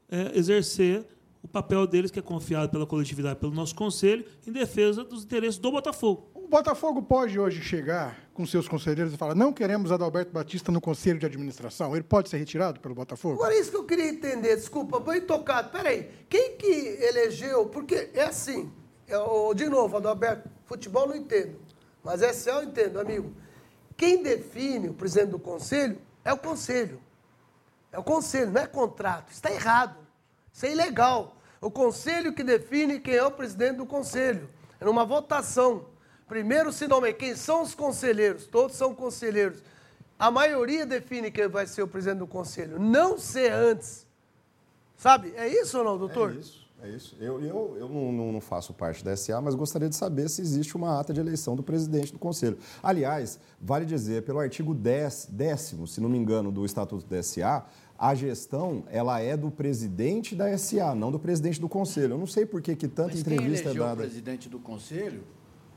[SPEAKER 4] é, exercer o papel deles, que é confiado pela coletividade, pelo nosso conselho, em defesa dos interesses do Botafogo.
[SPEAKER 11] O Botafogo pode hoje chegar com seus conselheiros e falar: não queremos Adalberto Batista no conselho de administração. Ele pode ser retirado pelo Botafogo?
[SPEAKER 2] Agora, isso que eu queria entender, desculpa, bem tocado. Peraí, quem que elegeu? Porque é assim, eu, de novo, Adalberto, futebol não entendo, mas esse eu entendo, amigo. Quem define o presidente do conselho é o conselho. É o conselho, não é contrato. Está errado. Isso é ilegal. O conselho que define quem é o presidente do conselho. É numa votação. Primeiro se nome quem são os conselheiros. Todos são conselheiros. A maioria define quem vai ser o presidente do conselho. Não ser antes. Sabe? É isso ou não, doutor?
[SPEAKER 5] É isso. É isso. Eu, eu, eu não, não, faço parte da SA, mas gostaria de saber se existe uma ata de eleição do presidente do Conselho. Aliás, vale dizer, pelo artigo 10, décimo, se não me engano, do Estatuto da SA, a gestão ela é do presidente da SA, não do presidente do Conselho. Eu não sei por que, que tanta mas entrevista
[SPEAKER 3] quem
[SPEAKER 5] é dada.
[SPEAKER 3] o presidente do Conselho?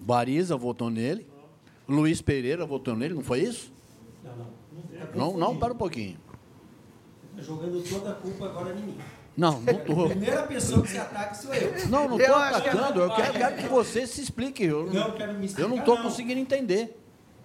[SPEAKER 3] Bariza votou nele. Luiz Pereira votou nele, não foi isso? Não, não. Não, não, para um pouquinho.
[SPEAKER 10] Está jogando toda a culpa agora em mim.
[SPEAKER 3] Não, não
[SPEAKER 10] tô. A primeira pessoa que se ataca sou eu.
[SPEAKER 3] Não, não estou atacando. Eu quero, quero, que você se explique. Eu não, quero me explicar, Eu não estou conseguindo entender.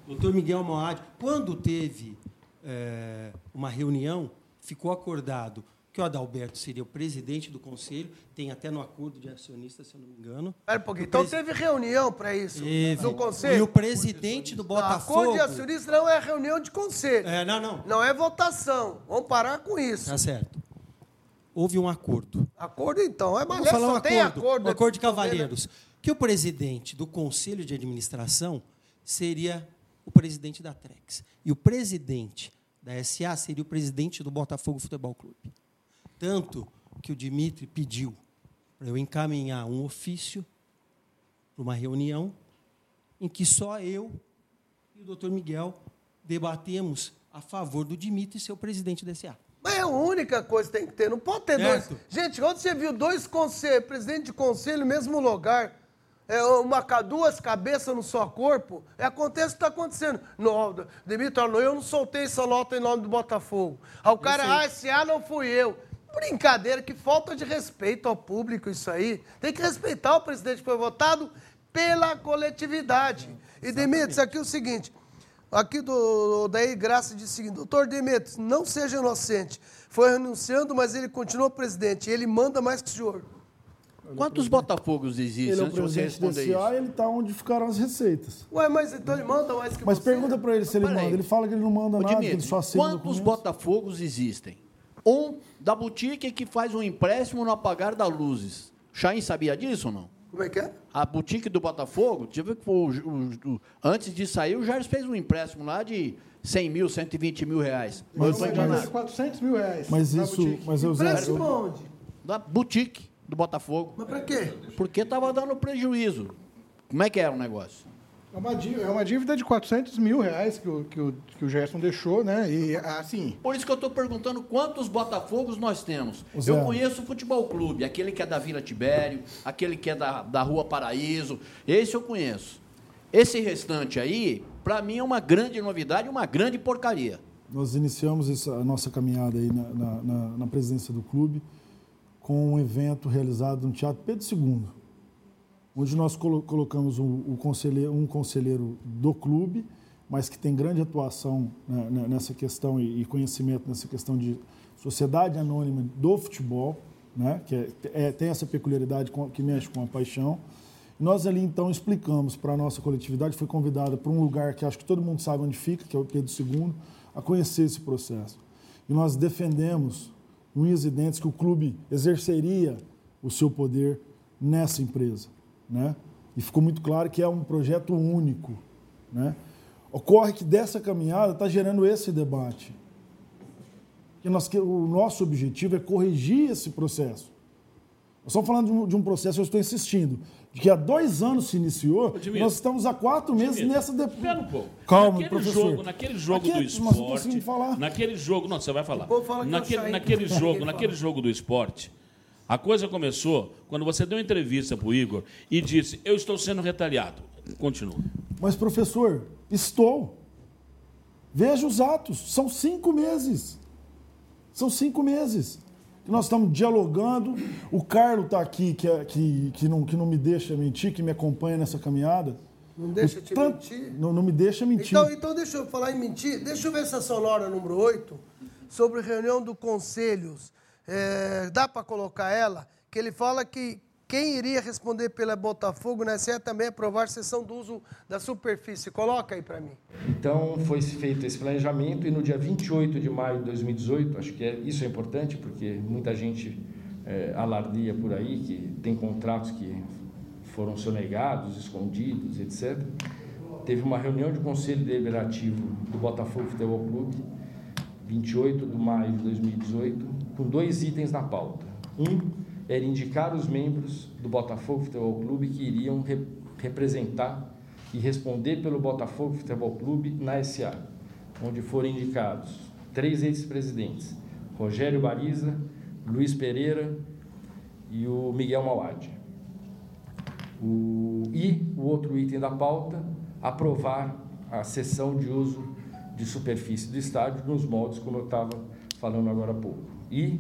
[SPEAKER 10] Doutor Miguel Moad, quando teve é, uma reunião, ficou acordado que o Adalberto seria o presidente do conselho, tem até no acordo de acionistas, se eu não me engano.
[SPEAKER 2] Pera um pouquinho. Então teve reunião para isso teve. no conselho?
[SPEAKER 10] E o presidente do Botafogo...
[SPEAKER 2] acordo de acionistas não é reunião de conselho.
[SPEAKER 10] É, não, não.
[SPEAKER 2] Não é votação. Vamos parar com isso.
[SPEAKER 10] Tá certo houve um acordo.
[SPEAKER 2] Acordo, então. É,
[SPEAKER 10] Vamos falar um acordo, acordo, um acordo de cavalheiros. Que o presidente do Conselho de Administração seria o presidente da Trex. E o presidente da SA seria o presidente do Botafogo Futebol Clube. Tanto que o Dimitri pediu para eu encaminhar um ofício para uma reunião em que só eu e o doutor Miguel debatemos a favor do Dimitri ser o presidente da SA.
[SPEAKER 2] Mas é a única coisa que tem que ter. Não pode ter certo. dois. Gente, onde você viu dois conselhos, presidente de conselho no mesmo lugar? É uma, duas cabeças no só corpo, é, acontece o que está acontecendo. No, Dimitri, eu não soltei essa nota em nome do Botafogo. O cara, ah, esse A não fui eu. Brincadeira, que falta de respeito ao público isso aí. Tem que respeitar o presidente que foi votado pela coletividade. E, Dimitri, isso aqui é o seguinte, Aqui do daí Graça disse o seguinte: Doutor Demetrios, não seja inocente. Foi renunciando, mas ele continua presidente. Ele manda mais que o senhor.
[SPEAKER 3] Quantos Botafogos existem?
[SPEAKER 6] Ele é o presidente isso? ele está onde ficaram as receitas.
[SPEAKER 2] Ué, mas então ele manda mais que
[SPEAKER 6] Mas
[SPEAKER 2] você?
[SPEAKER 6] pergunta para ele se ele manda. Aí. Ele fala que ele não manda Ô, nada, Dimitri, que ele só assina
[SPEAKER 3] Quantos Botafogos existem? Um da boutique que faz um empréstimo no apagar das luzes. Chain sabia disso ou não?
[SPEAKER 2] Como é que é?
[SPEAKER 3] A boutique do Botafogo, foi o, o, o, antes de sair, o Jair fez um empréstimo lá de 100 mil, 120 mil reais.
[SPEAKER 11] Mas, eu mas, 400 mil reais.
[SPEAKER 6] Mas isso. Mas eu
[SPEAKER 2] empréstimo onde?
[SPEAKER 3] Da boutique do Botafogo.
[SPEAKER 2] Mas para quê?
[SPEAKER 3] Porque estava dando prejuízo. Como é que era o negócio?
[SPEAKER 11] É uma dívida, é uma dívida de 400 mil reais que o, que o, que o Gerson deixou, né? E assim.
[SPEAKER 3] Por isso que eu estou perguntando quantos Botafogos nós temos. Zé. Eu conheço o futebol clube, aquele que é da Vila Tibério, aquele que é da, da Rua Paraíso. Esse eu conheço. Esse restante aí, para mim, é uma grande novidade, uma grande porcaria.
[SPEAKER 6] Nós iniciamos essa, a nossa caminhada aí na, na, na, na presidência do clube com um evento realizado no Teatro Pedro II onde nós colocamos um, conselheiro, um conselheiro do clube, mas que tem grande atuação né, né, nessa questão e conhecimento nessa questão de sociedade anônima do futebol, né, que é, é, tem essa peculiaridade que mexe com a paixão. Nós ali então explicamos para a nossa coletividade, foi convidada para um lugar que acho que todo mundo sabe onde fica, que é o Pedro II, a conhecer esse processo. E nós defendemos, unhas e dentes, que o clube exerceria o seu poder nessa empresa né? E ficou muito claro que é um projeto único, né? Ocorre que dessa caminhada está gerando esse debate. Que nós, que o nosso objetivo é corrigir esse processo. Nós estamos falando de um, de um processo, eu estou insistindo, de que há dois anos se iniciou,
[SPEAKER 14] Admito.
[SPEAKER 6] nós estamos há quatro meses
[SPEAKER 14] Admito.
[SPEAKER 6] nessa... De...
[SPEAKER 14] Espera um pouco.
[SPEAKER 6] Calma,
[SPEAKER 14] naquele
[SPEAKER 6] professor.
[SPEAKER 14] Jogo, naquele jogo
[SPEAKER 6] Aqui
[SPEAKER 14] do
[SPEAKER 6] mas
[SPEAKER 14] esporte.
[SPEAKER 6] sem falar.
[SPEAKER 14] Naquele jogo. Não, você vai falar. Naquele, naquele jogo, naquele jogo do esporte, a coisa começou quando você deu uma entrevista para o Igor e disse: Eu estou sendo retaliado. Continua.
[SPEAKER 6] Mas, professor, estou. Veja os atos. São cinco meses. São cinco meses. que Nós estamos dialogando. O Carlos está aqui, que, é- que, que, não, que não me deixa mentir, que me acompanha nessa caminhada.
[SPEAKER 2] Não deixa te
[SPEAKER 6] tanto-
[SPEAKER 2] mentir?
[SPEAKER 6] Não, não me deixa mentir.
[SPEAKER 2] Então, então, deixa eu falar em mentir. Deixa eu ver essa sonora número 8, sobre reunião do conselhos. É, dá para colocar ela? Que ele fala que quem iria responder pela Botafogo na SE também aprovar sessão do uso da superfície. Coloca aí para mim.
[SPEAKER 13] Então, foi feito esse planejamento e no dia 28 de maio de 2018, acho que é, isso é importante porque muita gente é, alardia por aí que tem contratos que foram sonegados, escondidos, etc. Teve uma reunião de conselho deliberativo do Botafogo Futebol Clube, 28 de maio de 2018, com dois itens na pauta. Um era indicar os membros do Botafogo Futebol Clube que iriam re- representar e responder pelo Botafogo Futebol Clube na SA, onde foram indicados três ex-presidentes, Rogério Bariza, Luiz Pereira e o Miguel Mauad. O, e o outro item da pauta, aprovar a cessão de uso de superfície do estádio nos moldes como eu estava falando agora há pouco. E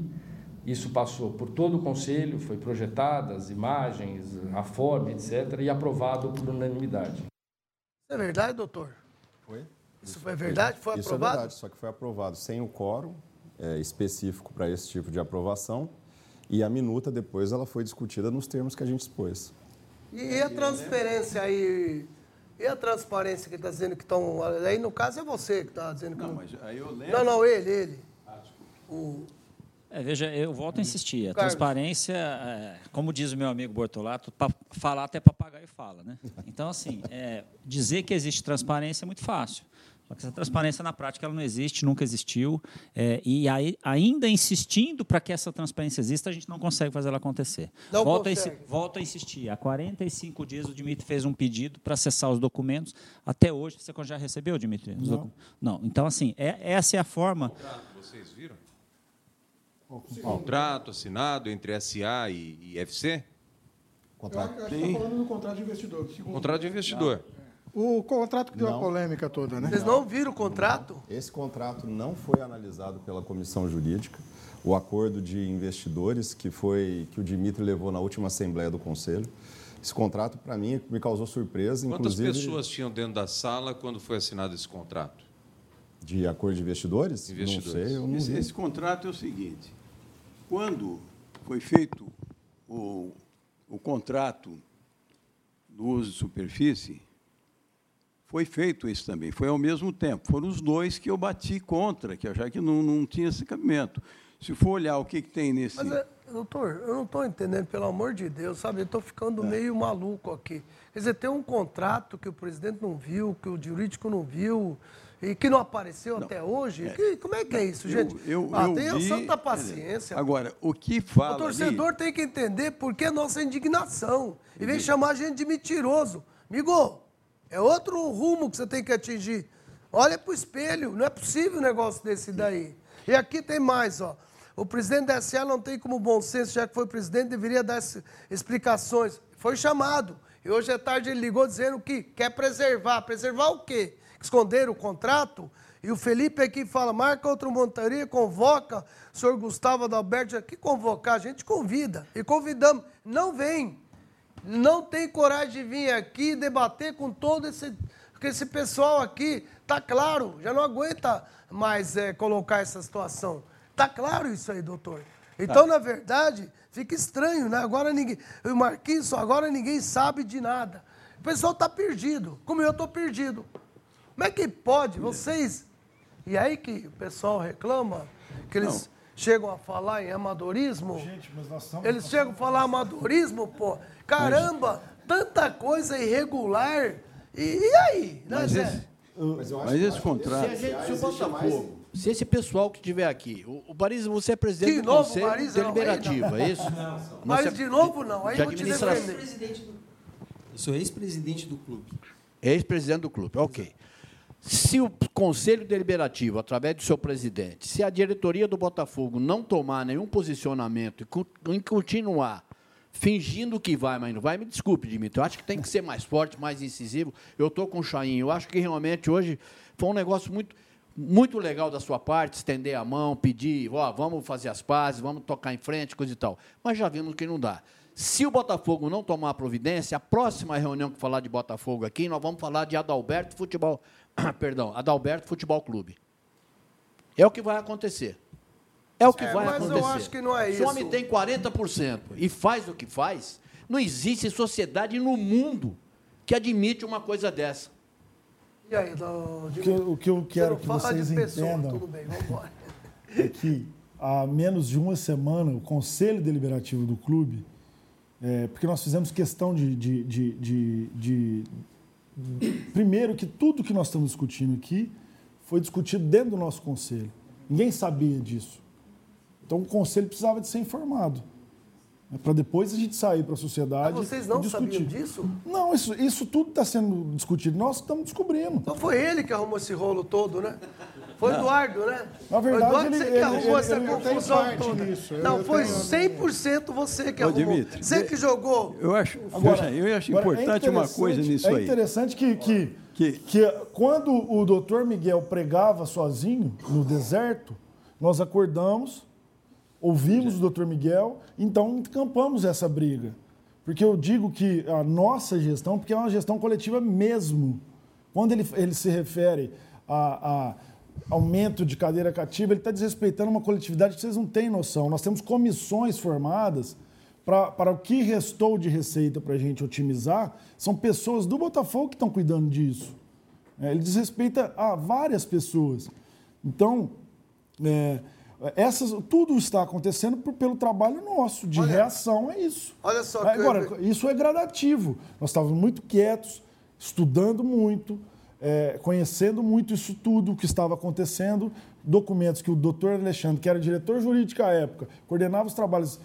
[SPEAKER 13] isso passou por todo o conselho, foi projetada as imagens, a forma, etc., e aprovado por unanimidade.
[SPEAKER 2] Isso é verdade, doutor?
[SPEAKER 5] Foi?
[SPEAKER 2] Isso foi verdade? Foi
[SPEAKER 5] Isso
[SPEAKER 2] aprovado?
[SPEAKER 5] é verdade, só que foi aprovado sem o quórum é, específico para esse tipo de aprovação e a minuta depois ela foi discutida nos termos que a gente expôs.
[SPEAKER 2] E a transferência aí? E a transparência que está dizendo que estão. Aí no caso é você que está dizendo que.
[SPEAKER 9] Não, mas aí eu lembro.
[SPEAKER 2] Não, não, ele, ele.
[SPEAKER 9] Ah,
[SPEAKER 2] O...
[SPEAKER 7] É, veja, eu volto a insistir. A
[SPEAKER 2] Carlos.
[SPEAKER 7] transparência, é, como diz o meu amigo Bortolato, pa, falar até papagaio fala, né? Então, assim, é, dizer que existe transparência é muito fácil. Só que essa transparência na prática ela não existe, nunca existiu. é, e aí, ainda insistindo para que essa transparência exista, a gente não consegue fazer ela acontecer.
[SPEAKER 2] Não
[SPEAKER 7] volto, a
[SPEAKER 2] consegue.
[SPEAKER 7] insi- volto a insistir. Há 45 dias o Dimitri fez um pedido para acessar os documentos. Até hoje, você já recebeu, Dimitri? Os
[SPEAKER 12] Não.
[SPEAKER 7] Não. Então, assim, é- essa é a forma.
[SPEAKER 12] Vocês viram? Contrato assinado entre SA e, e FC?
[SPEAKER 11] Eu acho que está falando do contrato de investidor. segundo.
[SPEAKER 12] Contrato de investidor.
[SPEAKER 11] O contrato que deu a
[SPEAKER 5] Não.
[SPEAKER 11] polêmica toda, né?
[SPEAKER 2] Vocês não viram o contrato?
[SPEAKER 5] Esse contrato não foi analisado pela comissão jurídica. O acordo de investidores que foi que o Dimitri levou na última assembleia do conselho. Esse contrato para mim me causou surpresa,
[SPEAKER 12] Quantas
[SPEAKER 5] inclusive
[SPEAKER 12] pessoas tinham dentro da sala quando foi assinado esse contrato?
[SPEAKER 5] de acordo de investidores.
[SPEAKER 12] Investidores.
[SPEAKER 5] Não sei, eu não
[SPEAKER 9] Esse,
[SPEAKER 5] vi.
[SPEAKER 9] esse contrato é o seguinte: quando foi feito o, o contrato do uso de superfície, foi feito isso também, foi ao mesmo tempo. Foram os dois que eu bati contra, que eu achava que não, não tinha esse cabimento. Se for olhar o que, que tem nesse.
[SPEAKER 2] Mas, é, doutor, eu não estou entendendo, pelo amor de Deus, sabe? Eu estou ficando meio maluco aqui. Quer dizer, tem um contrato que o presidente não viu, que o jurídico não viu, e que não apareceu até hoje. Que- como é que é isso, gente?
[SPEAKER 9] Eu,
[SPEAKER 2] ah,
[SPEAKER 9] eu
[SPEAKER 2] tenha
[SPEAKER 9] vi-
[SPEAKER 2] santa paciência.
[SPEAKER 9] Agora, o que
[SPEAKER 2] O
[SPEAKER 9] fala.
[SPEAKER 2] torcedor
[SPEAKER 9] ali-
[SPEAKER 2] tem que entender por que a nossa indignação. E vem chamar a gente de mentiroso. Amigo, é outro rumo que você tem que atingir. Olha para o espelho, não é possível um negócio desse daí. E aqui tem mais, ó. O presidente da SA não tem como bom senso, já que foi presidente, deveria dar es- explicações. Foi chamado. E hoje à tarde ele ligou dizendo que quer preservar. Preservar o quê? Esconder o contrato? E o Felipe aqui fala, marca outra montaria, convoca o senhor Gustavo Adalberto aqui, convocar, a gente convida. E convidamos. Não vem. Não tem coragem de vir aqui debater com todo esse, com esse pessoal aqui. Tá claro, já não aguenta mais eh, colocar essa situação. Tá claro isso aí, doutor. Então, na verdade, fica estranho, né? Agora ninguém. O Marquinhos, agora ninguém sabe de nada. O pessoal tá perdido, como eu tô perdido. Como é que pode? Vocês. E aí que o pessoal reclama que eles chegam a falar em amadorismo.
[SPEAKER 6] Gente, mas nós estamos...
[SPEAKER 2] Eles chegam a falar amadorismo, pô. Caramba, tanta coisa irregular. E, e aí? Né,
[SPEAKER 9] Mas esse, mas esse contrato.
[SPEAKER 3] Se, a gente, se o Botafogo, Se esse pessoal que estiver aqui, o, o Paris, você é presidente
[SPEAKER 2] De
[SPEAKER 3] do
[SPEAKER 2] novo,
[SPEAKER 3] Conselho
[SPEAKER 2] Paris, não,
[SPEAKER 3] Deliberativo,
[SPEAKER 2] aí não.
[SPEAKER 3] é isso?
[SPEAKER 2] Não,
[SPEAKER 3] Você
[SPEAKER 2] Mas
[SPEAKER 3] é
[SPEAKER 2] de novo não, aí eu vou te defender.
[SPEAKER 10] Eu sou ex-presidente do clube.
[SPEAKER 3] Ex-presidente do clube, ok. Se o Conselho Deliberativo, através do seu presidente, se a diretoria do Botafogo não tomar nenhum posicionamento e continuar fingindo que vai, mas não vai, me desculpe, Dimitri, eu acho que tem que ser mais forte, mais incisivo. Eu estou com o Chain, eu acho que realmente hoje foi um negócio muito, muito legal da sua parte, estender a mão, pedir, ó, vamos fazer as pazes, vamos tocar em frente, coisa e tal. Mas já vimos que não dá. Se o Botafogo não tomar a providência, a próxima reunião que falar de Botafogo aqui, nós vamos falar de Adalberto Futebol, perdão, Adalberto Futebol Clube. É o que vai acontecer. É o que
[SPEAKER 2] É,
[SPEAKER 3] vai
[SPEAKER 2] mas eu
[SPEAKER 3] acontecer.
[SPEAKER 2] acho que não é
[SPEAKER 3] Se
[SPEAKER 2] isso.
[SPEAKER 3] o homem tem 40% e faz o que faz, não existe sociedade no mundo que admite uma coisa dessa.
[SPEAKER 2] E aí, Dó-
[SPEAKER 6] O que, eu- o que eu quero que vocês
[SPEAKER 2] pessoa,
[SPEAKER 6] entendam
[SPEAKER 2] Tudo bem,
[SPEAKER 6] é que há menos de uma semana o Conselho Deliberativo do clube, é, porque nós fizemos questão de, de, de, de- de- Primeiro, que tudo que nós estamos discutindo aqui foi discutido dentro do nosso conselho. Ninguém sabia disso. Então o conselho precisava de ser informado. Para depois a gente sair para a sociedade.
[SPEAKER 2] Mas vocês não
[SPEAKER 6] discutir.
[SPEAKER 2] sabiam disso?
[SPEAKER 6] Não, isso, isso tudo está sendo discutido. Nós estamos descobrindo.
[SPEAKER 2] Então foi ele que arrumou esse rolo todo, né? Foi o Eduardo, né?
[SPEAKER 6] Na
[SPEAKER 2] Foi o
[SPEAKER 6] verdade,
[SPEAKER 2] Eduardo
[SPEAKER 6] ele-
[SPEAKER 2] você que
[SPEAKER 6] ele-
[SPEAKER 2] arrumou
[SPEAKER 6] ele-
[SPEAKER 2] essa
[SPEAKER 6] ele-
[SPEAKER 2] confusão toda.
[SPEAKER 6] nisso,
[SPEAKER 2] Não,
[SPEAKER 6] eu
[SPEAKER 2] foi
[SPEAKER 6] tenho-
[SPEAKER 2] 100% você que
[SPEAKER 9] Ô,
[SPEAKER 2] arrumou.
[SPEAKER 9] Dimitri,
[SPEAKER 2] você que jogou.
[SPEAKER 9] Eu acho,
[SPEAKER 6] Agora,
[SPEAKER 9] veja, eu acho
[SPEAKER 6] agora, é
[SPEAKER 9] importante uma coisa nisso
[SPEAKER 6] é
[SPEAKER 9] aí.
[SPEAKER 6] interessante que, que, que... quando o doutor Miguel pregava sozinho no deserto, nós acordamos, ouvimos o doutor Miguel, então encampamos essa briga. Porque eu digo que a nossa gestão, porque é uma gestão coletiva mesmo, quando ele, ele se refere a, a aumento de cadeira cativa, ele está desrespeitando uma coletividade que vocês não têm noção. Nós temos comissões formadas pra- para o que restou de receita para a gente otimizar, são pessoas do Botafogo que estão cuidando disso. É, ele desrespeita a várias pessoas. Então, é, essas, tudo está acontecendo por- pelo trabalho nosso, de reação a isso.
[SPEAKER 2] Olha só,
[SPEAKER 6] Agora,
[SPEAKER 2] Kleber.
[SPEAKER 6] isso é gradativo. Nós estávamos muito quietos, estudando muito, é, conhecendo muito isso tudo, o que estava acontecendo, documentos que o doutor Alexandre, que era diretor jurídico à época, coordenava os trabalhos,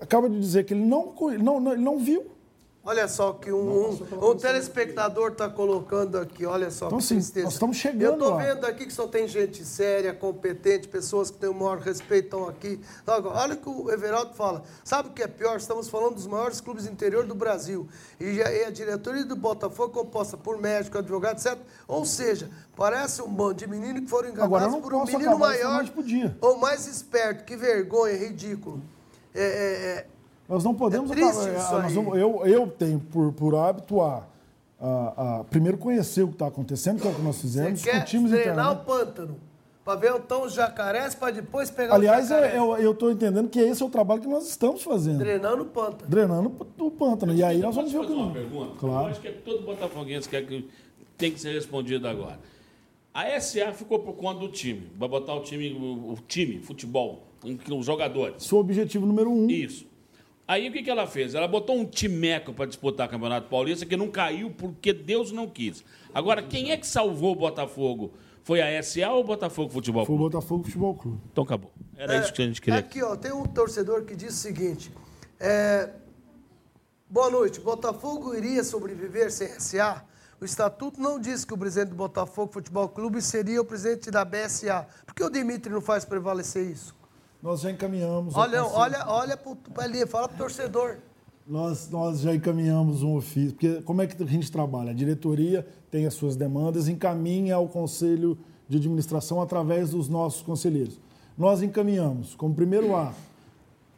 [SPEAKER 6] acaba de dizer que ele não, não, não, ele não viu.
[SPEAKER 2] Olha só que um, um, um telespectador está colocando aqui, olha só
[SPEAKER 6] Então,
[SPEAKER 2] que tristeza.
[SPEAKER 6] nós estamos chegando
[SPEAKER 2] Eu estou vendo aqui que só tem gente séria, competente, pessoas que têm o maior respeito estão aqui. Olha o que o Everaldo fala. Sabe o que é pior? Estamos falando dos maiores clubes do interior do Brasil. E, e a diretoria do Botafogo é composta por médico, advogado, etc. Ou seja, parece um bando de meninos que foram enganados por um menino maior ou mais esperto. Que vergonha, ridículo. É, é, é,
[SPEAKER 6] Nós não podemos
[SPEAKER 2] É
[SPEAKER 6] acabar-
[SPEAKER 2] isso
[SPEAKER 6] nós
[SPEAKER 2] aí.
[SPEAKER 6] vamos- eu, eu tenho por, por hábito a, a- a primeiro conhecer o que está acontecendo, que é o que nós fizemos,
[SPEAKER 2] Você quer
[SPEAKER 6] discutimos
[SPEAKER 2] treinar o pântano para ver então os jacarés para depois pegar
[SPEAKER 6] Aliás,
[SPEAKER 2] o jacaré.
[SPEAKER 6] é- eu eu estou entendendo que esse é o trabalho que nós estamos fazendo.
[SPEAKER 2] Drenando o pântano.
[SPEAKER 6] Drenando o pântano. E aí nós vamos ver o que
[SPEAKER 14] fazer uma pergunta? Eu
[SPEAKER 6] Claro.
[SPEAKER 14] acho que todo botafoguense quer que tem que ser respondido agora. A SA ficou por conta do time. Vai botar o time, o, o time, futebol, os jogadores.
[SPEAKER 6] Seu objetivo número um.
[SPEAKER 14] Isso. Aí o que, que ela fez? Ela botou um timeco para disputar o Campeonato Paulista que não caiu porque Deus não quis. Agora, quem é que salvou o Botafogo? Foi a SA ou o Botafogo Futebol
[SPEAKER 6] Foi o
[SPEAKER 14] Clube?
[SPEAKER 6] Botafogo Futebol Clube.
[SPEAKER 14] Então acabou. Era isso que a gente queria.
[SPEAKER 2] Aqui, ó, tem um torcedor que diz o seguinte: é, boa noite. Botafogo iria sobreviver sem SA? O estatuto não diz que o presidente do Botafogo Futebol Clube seria o presidente da BSA. Por que o Dimitri não faz prevalecer isso?
[SPEAKER 6] Nós já encaminhamos.
[SPEAKER 2] Olha, olha, olha para ali, fala pro torcedor.
[SPEAKER 6] Nós, nós já encaminhamos um ofício, porque como é que a gente trabalha? A diretoria tem as suas demandas, encaminha ao Conselho de Administração através dos nossos conselheiros. Nós encaminhamos, como primeiro ato,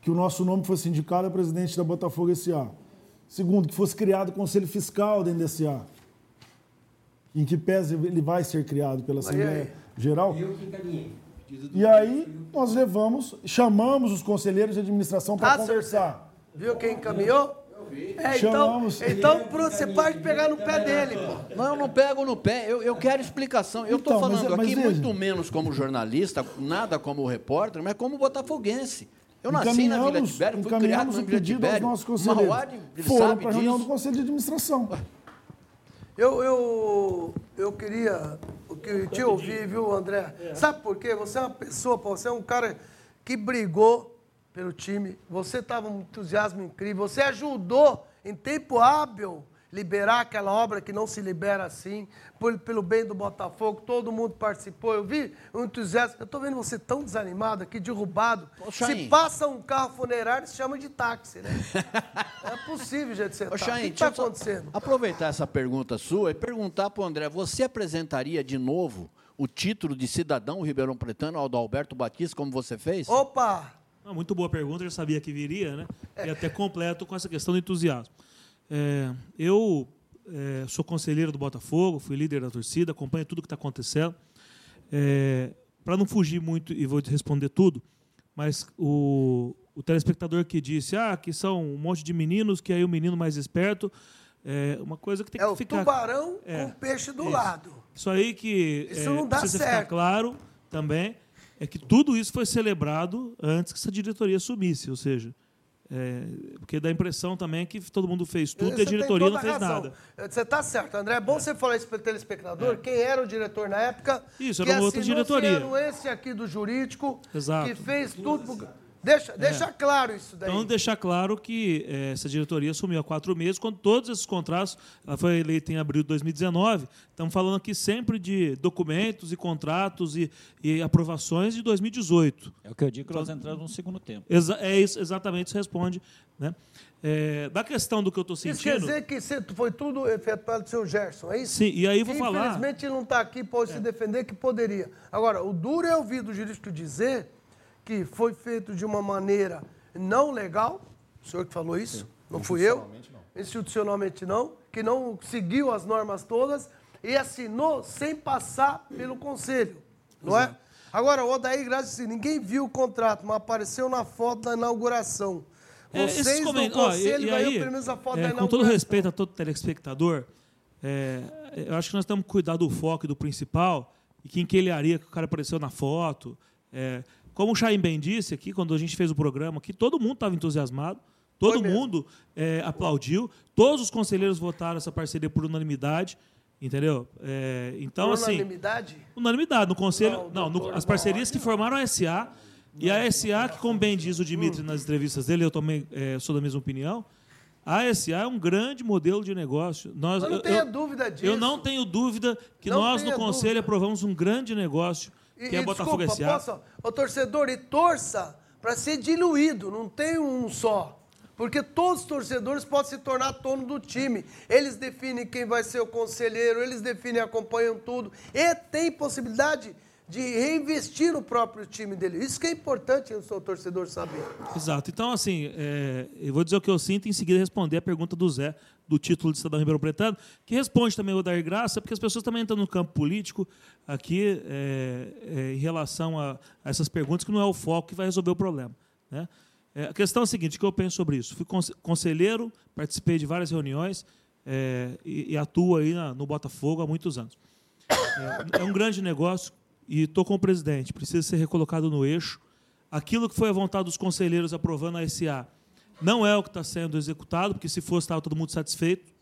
[SPEAKER 6] que o nosso nome fosse indicado a presidente da Botafogo S.A. Segundo, que fosse criado o Conselho Fiscal dentro desse A. Em que pese ele vai ser criado pela Assembleia? Geral.
[SPEAKER 10] Eu que encaminhei.
[SPEAKER 6] E aí nós levamos, chamamos os conselheiros de administração para
[SPEAKER 2] Ah,
[SPEAKER 6] conversar.
[SPEAKER 2] Viu quem encaminhou? É, então,
[SPEAKER 6] Chamamos.
[SPEAKER 2] então pronto, você pode pegar no pé dele, pô.
[SPEAKER 3] Não, eu não pego no pé. Eu, eu quero explicação. Eu estou
[SPEAKER 6] Então, mas-
[SPEAKER 3] falando
[SPEAKER 6] mas
[SPEAKER 3] aqui
[SPEAKER 6] veja.
[SPEAKER 3] muito menos como jornalista, nada como repórter, mas como botafoguense. Eu nasci na Vila
[SPEAKER 6] Encaminhamos-
[SPEAKER 3] Tibério, fui criado
[SPEAKER 6] encaminhamos
[SPEAKER 3] na
[SPEAKER 6] o
[SPEAKER 3] Vila
[SPEAKER 6] pedido aos
[SPEAKER 3] Tibério.
[SPEAKER 6] nossos conselheiros.
[SPEAKER 3] Mauad, ele
[SPEAKER 6] Foram
[SPEAKER 3] sabe
[SPEAKER 6] para a reunião do. Conselho de Administração.
[SPEAKER 2] Eu, eu, eu queria. Que te ouvir, viu, André? Sabe por quê? Você é uma pessoa, pô, você é um cara que brigou pelo time, você estava um entusiasmo incrível, você ajudou em tempo hábil liberar aquela obra que não se libera assim, por, pelo bem do Botafogo, todo mundo participou. Eu vi o entusiasmo. Eu estou vendo você tão desanimado aqui, derrubado.
[SPEAKER 3] Ô,
[SPEAKER 2] se
[SPEAKER 3] Chain.
[SPEAKER 2] passa um carro funerário, se chama de táxi, né? é possível, gente, você
[SPEAKER 3] Ô,
[SPEAKER 2] tá. O
[SPEAKER 3] Chain,
[SPEAKER 2] que está acontecendo?
[SPEAKER 3] Aproveitar essa pergunta sua e perguntar para o André: você apresentaria de novo o título de cidadão ribeirão pretano ao do Alberto Batista, como você fez?
[SPEAKER 2] Opa!
[SPEAKER 4] Ah, muito boa pergunta, eu já sabia que viria, né? E até completo com essa questão do entusiasmo. É, eu é, sou conselheiro do Botafogo, fui líder da torcida, acompanho tudo que está acontecendo. Para não fugir muito e vou responder tudo, mas o, o telespectador que disse ah, que são um monte de meninos, que aí o menino mais esperto, é uma coisa que tem
[SPEAKER 2] É
[SPEAKER 4] que
[SPEAKER 2] o
[SPEAKER 4] ficar...
[SPEAKER 2] tubarão
[SPEAKER 4] É,
[SPEAKER 2] com peixe do
[SPEAKER 4] isso.
[SPEAKER 2] lado.
[SPEAKER 4] Isso aí que
[SPEAKER 2] Isso
[SPEAKER 4] é,
[SPEAKER 2] não dá
[SPEAKER 4] precisa ficar
[SPEAKER 2] certo.
[SPEAKER 4] claro também é que tudo isso foi celebrado antes que essa diretoria assumisse, ou seja, é, porque dá a impressão também que todo mundo fez tudo e a
[SPEAKER 2] Você
[SPEAKER 4] diretoria não fez
[SPEAKER 2] razão.
[SPEAKER 4] nada.
[SPEAKER 2] Você está certo, André. É bom você falar isso para o telespectador. Quem era o diretor na época?
[SPEAKER 4] Isso, era uma outra diretoria.
[SPEAKER 2] sendo esse aqui do jurídico,
[SPEAKER 4] Exato.
[SPEAKER 2] que fez tudo. Deixa, deixa claro isso daí.
[SPEAKER 4] Então, deixar claro que eh, essa diretoria assumiu há quatro meses, quando todos esses contratos, ela foi eleita em abril de 2019, estamos falando aqui sempre de documentos e contratos e, e aprovações de 2018.
[SPEAKER 7] É o que eu digo que nós entramos no segundo tempo.
[SPEAKER 4] Exa é isso, exatamente, isso responde. Né? Eh, da questão do que eu estou
[SPEAKER 2] Isso quer
[SPEAKER 4] sentindo...
[SPEAKER 2] dizer que foi tudo efetuado do seu Gerson, é isso?
[SPEAKER 4] Sim, e aí eu vou falar- É.
[SPEAKER 2] Infelizmente ele não está aqui, pode se defender que poderia. Agora, o duro é ouvir do jurídico dizer que foi feito de uma maneira não legal, o senhor que falou isso, não fui eu, institucionalmente não, que não seguiu as normas todas e assinou sem passar pelo conselho, não é? Agora, o Odair Graça disse, ninguém viu o contrato, mas apareceu na foto da inauguração.
[SPEAKER 4] É,
[SPEAKER 2] Vocês no
[SPEAKER 4] coment- ó,
[SPEAKER 2] conselho
[SPEAKER 4] e- e aí,
[SPEAKER 2] pelo menos a foto
[SPEAKER 4] é,
[SPEAKER 2] da
[SPEAKER 4] Com
[SPEAKER 2] inauguração.
[SPEAKER 4] todo respeito a todo telespectador, é, eu acho que nós temos que cuidar do foco e do principal e quem que ele que o cara apareceu na foto. É, como o Chaim bem disse aqui, quando a gente fez o programa aqui, todo mundo estava entusiasmado, todo mundo é, aplaudiu, todos os conselheiros votaram essa parceria por unanimidade, entendeu? É, então, assim...
[SPEAKER 2] Unanimidade?
[SPEAKER 4] Unanimidade. No conselho. Não, no- as parcerias que formaram a SA. E a SA, que, como bem diz o Dimitri nas entrevistas dele, eu também eh, sou da mesma opinião. A SA é um grande modelo de negócio. Nós,
[SPEAKER 2] não
[SPEAKER 4] eu-
[SPEAKER 2] tenha
[SPEAKER 4] eu-
[SPEAKER 2] dúvida disso.
[SPEAKER 4] Eu não tenho dúvida que
[SPEAKER 2] Não
[SPEAKER 4] nós, no Conselho,
[SPEAKER 2] dúvida.
[SPEAKER 4] aprovamos um grande negócio,
[SPEAKER 2] E,
[SPEAKER 4] que é
[SPEAKER 2] e,
[SPEAKER 4] Botafogo
[SPEAKER 2] desculpa, posso, ô torcedor, e torça para ser diluído, não tem um só. Porque todos os torcedores podem se tornar dono do time. Eles definem quem vai ser o conselheiro, eles definem, acompanham tudo. E tem possibilidade de reinvestir no próprio time dele. Isso que é importante o seu torcedor saber.
[SPEAKER 4] Exato. Então, assim, é, eu vou dizer o que eu sinto e em seguida responder a pergunta do Zé, do título de cidadão Ribeirão Pretano, que responde também o Dair Graça, porque as pessoas também entram no campo político aqui é, é, em relação a, a essas perguntas, que não é o foco que vai resolver o problema. Né? É, a questão é a seguinte, o que eu penso sobre isso? Fui conse- conselheiro, participei de várias reuniões é, e, e atuo aí na- no Botafogo há muitos anos. É, é um grande negócio e estou com o presidente, precisa ser recolocado no eixo. Aquilo que foi a vontade dos conselheiros aprovando a SA não é o que está sendo executado, porque se fosse estava todo mundo satisfeito.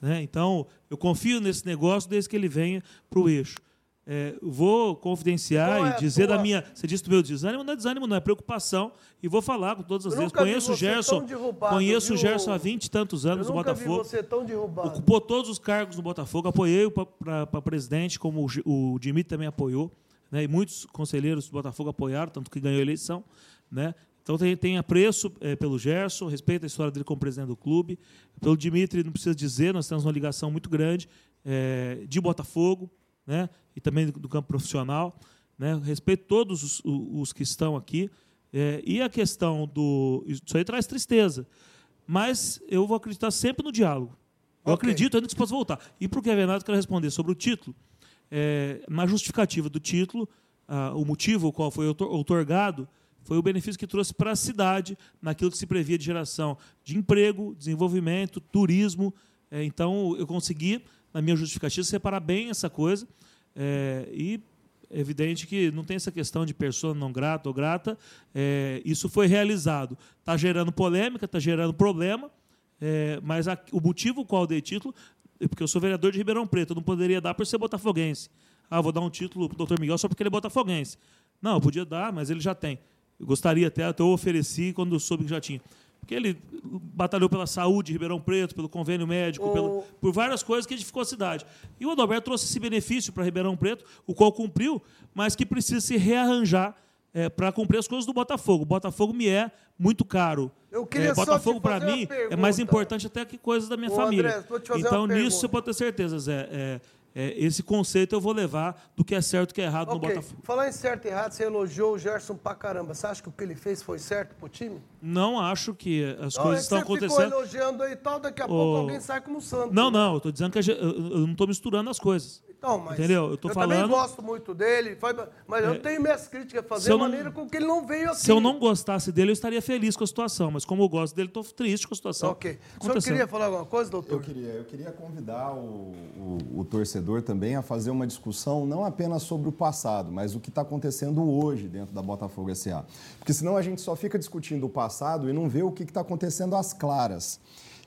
[SPEAKER 4] né? Então, eu confio nesse negócio desde que ele venha para o eixo. É, vou confidenciar
[SPEAKER 2] Qual é
[SPEAKER 4] e
[SPEAKER 2] a
[SPEAKER 4] dizer
[SPEAKER 2] tua-
[SPEAKER 4] da minha. Você disse do meu desânimo, não é desânimo, não é preocupação. E vou falar com todas as vezes. Conheço o Gerson. Conheço o? Gerson há 20 e tantos anos no
[SPEAKER 2] nunca vi
[SPEAKER 4] Botafogo.
[SPEAKER 2] você tão derrubado.
[SPEAKER 4] Ocupou todos os cargos no Botafogo, apoiei para presidente, como o, o Dimitri também apoiou, né? e muitos conselheiros do Botafogo apoiaram, tanto que ganhou a eleição. Né? Então tem, tem apreço eh, pelo Gerson, respeito a história dele como presidente do clube. Pelo Dimitri, não precisa dizer, nós temos uma ligação muito grande eh, de Botafogo né? e também do, do campo profissional. Né? Respeito todos os, os que estão aqui. Eh, e a questão do. Isso aí traz tristeza. Mas eu vou acreditar sempre no diálogo. Eu
[SPEAKER 2] Ok.
[SPEAKER 4] acredito ainda que isso possa voltar. E para o Kevin Renato, quero responder sobre o título. É, na justificativa do título, ah, o motivo o qual foi outorgado foi o benefício que trouxe para a cidade, naquilo que se previa de geração de emprego, desenvolvimento, turismo. É, então, eu consegui, na minha justificativa, separar bem essa coisa. É, e é evidente que não tem essa questão de pessoa não grata ou grata. É, isso foi realizado. Está gerando polêmica, está gerando problema, é, mas a- o motivo qual dei título é porque eu sou vereador de Ribeirão Preto, eu não poderia dar por ser botafoguense. ah, vou dar um título pro doutor Miguel só porque ele é botafoguense. Não, eu podia dar, mas ele já tem. Eu gostaria até, até eu ofereci quando soube que já tinha. Porque ele batalhou pela saúde de Ribeirão Preto, pelo convênio médico, pelo, por várias coisas que edificou a cidade. E o Adalberto trouxe esse benefício para Ribeirão Preto, o qual cumpriu, mas que precisa se rearranjar é, para cumprir as coisas do Botafogo. O Botafogo me é muito caro.
[SPEAKER 2] Eu queria
[SPEAKER 4] é, Botafogo, para mim, é mais importante até que coisas da minha
[SPEAKER 2] Ô,
[SPEAKER 4] família. Então, nisso
[SPEAKER 2] pergunta.
[SPEAKER 4] você pode ter certeza, Zé. É, é, esse conceito eu vou levar do que é certo e que é errado no
[SPEAKER 2] Ok,
[SPEAKER 4] Botafogo.
[SPEAKER 2] falar em certo e errado, você elogiou o Gerson pra caramba. Você acha que o que ele fez foi certo pro time?
[SPEAKER 4] Não acho que as
[SPEAKER 2] Não,
[SPEAKER 4] coisas
[SPEAKER 2] é que
[SPEAKER 4] estão
[SPEAKER 2] você
[SPEAKER 4] acontecendo.
[SPEAKER 2] ficou elogiando aí e tal, daqui a
[SPEAKER 4] Ô,
[SPEAKER 2] pouco alguém sai como santo.
[SPEAKER 4] Não, não, eu estou dizendo que eu eu não estou misturando as coisas.
[SPEAKER 2] Então, mas
[SPEAKER 4] Entendeu? Eu tô
[SPEAKER 2] também
[SPEAKER 4] falando.
[SPEAKER 2] gosto muito dele, mas eu
[SPEAKER 4] É,
[SPEAKER 2] tenho minhas críticas a fazer,
[SPEAKER 4] eu não-
[SPEAKER 2] maneira com que ele não veio aqui.
[SPEAKER 4] Se eu não gostasse dele, eu estaria feliz com a situação. Mas como eu gosto dele, estou triste com a situação.
[SPEAKER 2] Ok. O senhor
[SPEAKER 4] Aconteceu.
[SPEAKER 2] queria falar alguma coisa, doutor?
[SPEAKER 5] Eu queria, eu queria convidar o, o- o torcedor também a fazer uma discussão não apenas sobre o passado, mas o que está acontecendo hoje dentro da Botafogo SA. Porque senão a gente só fica discutindo o passado e não vê o que está acontecendo às claras.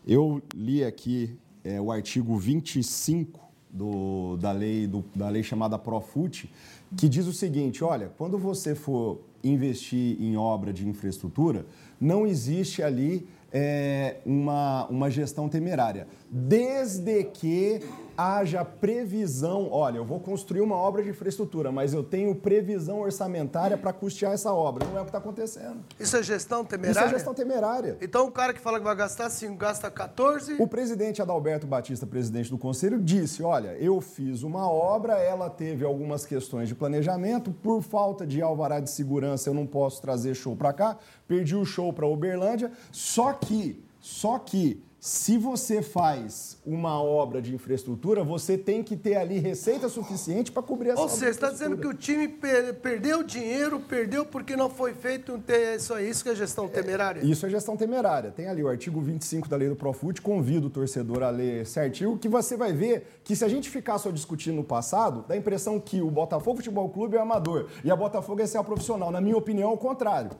[SPEAKER 5] Eu li aqui é, o artigo 25 do- da, lei, do- da lei chamada Profut, que diz o seguinte: olha, quando você for investir em obra de infraestrutura, não existe ali é, uma, uma gestão temerária, desde que haja previsão. Olha, eu vou construir uma obra de infraestrutura, mas eu tenho previsão orçamentária para custear essa obra. Não é o que está acontecendo.
[SPEAKER 2] Isso é gestão temerária?
[SPEAKER 5] Isso é gestão temerária.
[SPEAKER 2] Então o cara que fala que vai gastar 5, gasta 14.
[SPEAKER 5] O presidente Adalberto Batista, presidente do conselho, disse: Olha, eu fiz uma obra, ela teve algumas questões de planejamento, por falta de alvará de segurança eu não posso trazer show para cá, perdi o show para Uberlândia. Só que, só que, se você faz uma obra de infraestrutura, você tem que ter ali receita suficiente para cobrir essa
[SPEAKER 2] Ou
[SPEAKER 5] obra
[SPEAKER 2] seja, está dizendo que o time per- perdeu dinheiro, perdeu porque não foi feito um te- isso aí, isso que é gestão temerária?
[SPEAKER 5] Isso é gestão temerária. Tem ali o artigo 25 da lei do Profut, convido o torcedor a ler certinho, que você vai ver que se a gente ficar só discutindo no passado, dá a impressão que o Botafogo Futebol Clube é amador e a Botafogo é ser profissional. Na minha opinião, é o contrário.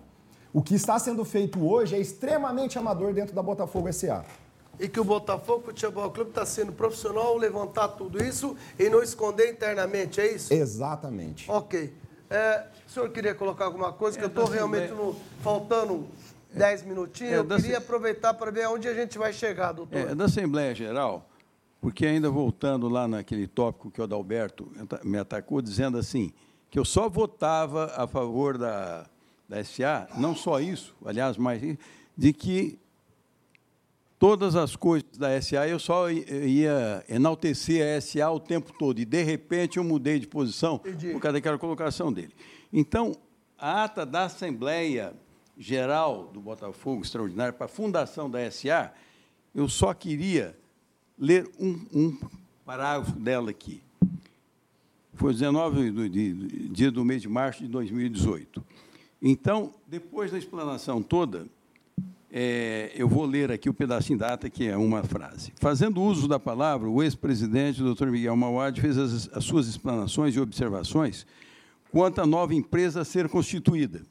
[SPEAKER 5] O que está sendo feito hoje é extremamente amador dentro da Botafogo SA.
[SPEAKER 2] E que o Botafogo Futebol Clube está sendo profissional, levantar tudo isso e não esconder internamente, é isso?
[SPEAKER 5] Exatamente.
[SPEAKER 2] Ok. É, o senhor queria colocar alguma coisa? Que
[SPEAKER 9] É,
[SPEAKER 2] eu estou realmente
[SPEAKER 9] Assembleia-
[SPEAKER 2] no- faltando 10 minutinhos.
[SPEAKER 9] É,
[SPEAKER 2] eu
[SPEAKER 9] da
[SPEAKER 2] queria aproveitar para ver aonde a gente vai chegar, doutor.
[SPEAKER 9] É, da Assembleia Geral, porque ainda voltando lá naquele tópico que o Adalberto me atacou, dizendo assim, que eu só votava a favor da, da SA, não só isso, aliás, mas de que todas as coisas da SA eu só ia enaltecer a SA o tempo todo, e de repente eu mudei de posição por causa daquela colocação dele. Então, a ata da Assembleia Geral do Botafogo Extraordinária para a fundação da SA, eu só queria ler um, um parágrafo dela aqui. Foi 19 do, dia do mês de março de 2018. Então, depois da explanação toda, é, eu vou ler aqui o pedacinho da ata, que é uma frase. Fazendo uso da palavra, o ex-presidente, doutor Miguel Mauad, fez as, as suas explanações e observações quanto à nova empresa a ser constituída,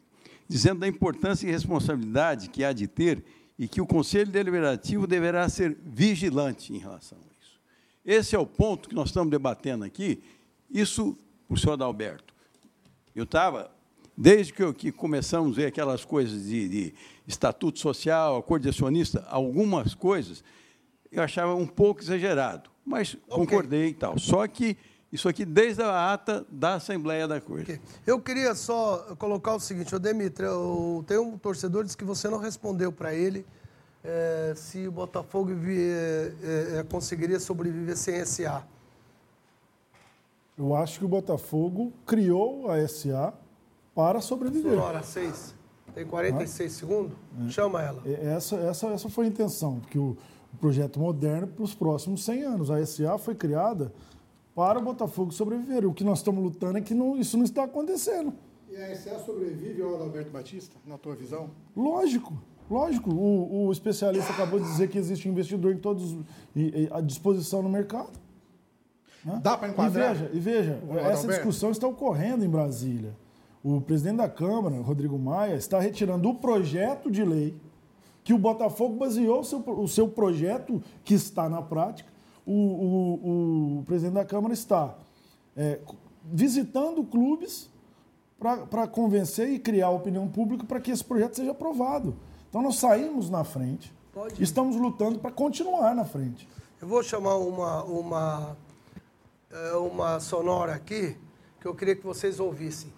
[SPEAKER 9] dizendo da importância e responsabilidade que há de ter e que o Conselho Deliberativo deverá ser vigilante em relação a isso. Esse é o ponto que nós estamos debatendo aqui. Isso, o senhor Adalberto. Eu estava, desde que, eu- que começamos a ver aquelas coisas de, de estatuto social, acordo de acionista, algumas coisas, eu achava um pouco exagerado, mas concordei e tal. Só que isso aqui desde a ata da Assembleia da Corte.
[SPEAKER 2] Eu queria só colocar o seguinte, ô Demitri, tem um torcedor que disse que você não respondeu para ele eh, se o Botafogo vi- eh, eh, conseguiria sobreviver sem SA.
[SPEAKER 6] Eu acho que o Botafogo criou a SA para sobreviver.
[SPEAKER 2] Sonora 6, tem 46 segundos? Chama ela.
[SPEAKER 6] E- Essa, essa, essa foi a intenção, porque o, o projeto moderno para os próximos 100 anos. A SA foi criada para o Botafogo sobreviver. O que nós estamos lutando é que não- isso não está acontecendo.
[SPEAKER 11] E a SA sobrevive ao Adalberto Batista, na tua visão?
[SPEAKER 6] Lógico, lógico. O, o especialista acabou de dizer que existe investidor em todos e, e à disposição no mercado. né?
[SPEAKER 11] Dá para enquadrar?
[SPEAKER 6] E veja, e veja essa
[SPEAKER 11] Adalberto?
[SPEAKER 6] discussão está ocorrendo em Brasília. O presidente da Câmara, Rodrigo Maia, está retirando o projeto de lei que o Botafogo baseou o seu, o seu projeto, que está na prática. O, o- o presidente da Câmara está é, visitando clubes para convencer e criar opinião pública para que esse projeto seja aprovado. Então nós saímos na frente,
[SPEAKER 2] Pode.
[SPEAKER 6] estamos lutando para continuar na frente.
[SPEAKER 2] Eu vou chamar uma, uma, é, uma sonora aqui que eu queria que vocês ouvissem.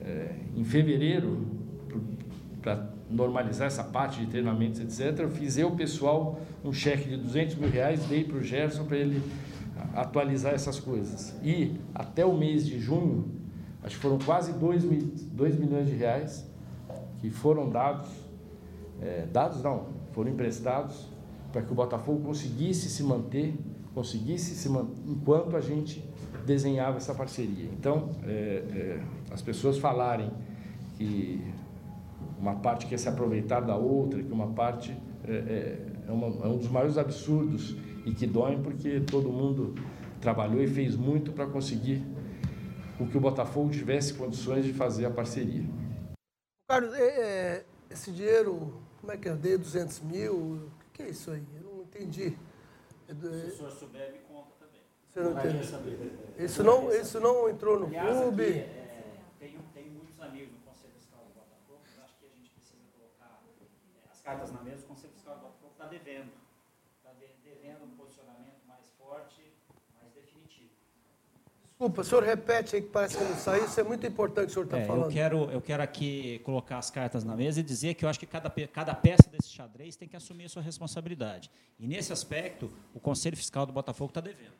[SPEAKER 13] É, em fevereiro, para normalizar essa parte de treinamentos, etc., eu fiz eu, pessoal, um cheque de 200 mil reais, dei para o Gerson para ele atualizar essas coisas. E até o mês de junho, acho que foram quase 2, mil, 2 milhões de reais que foram dados, é, dados não, foram emprestados para que o Botafogo conseguisse se manter, conseguisse se manter enquanto a gente desenhava essa parceria. Então, é, é, as pessoas falarem que uma parte quer se aproveitar da outra, que uma parte é, é, é, uma, é um dos maiores absurdos e que doem porque todo mundo trabalhou e fez muito para conseguir o que o Botafogo tivesse condições de fazer a parceria.
[SPEAKER 2] Carlos, é, é, esse dinheiro, como é que é? Dei 200 mil, o que é isso aí? Eu não entendi.
[SPEAKER 7] Se o senhor souber, me conta também.
[SPEAKER 2] Você não entendeu? Isso não, isso não entrou no
[SPEAKER 7] Aliás,
[SPEAKER 2] clube?
[SPEAKER 7] Aqui, é, tem, tem muitos amigos no Conselho Fiscal do Botafogo, mas acho que a gente precisa colocar é, as cartas na mesa. O Conselho Fiscal do Botafogo está devendo. Está devendo um posicionamento mais forte, mais definitivo.
[SPEAKER 2] Desculpa, o senhor repete aí que parece que não saiu. Isso é muito importante que o senhor está
[SPEAKER 7] É,
[SPEAKER 2] falando.
[SPEAKER 7] eu, quero, eu quero aqui colocar as cartas na mesa e dizer que eu acho que cada, cada peça desse xadrez tem que assumir a sua responsabilidade. E, nesse aspecto, o Conselho Fiscal do Botafogo está devendo.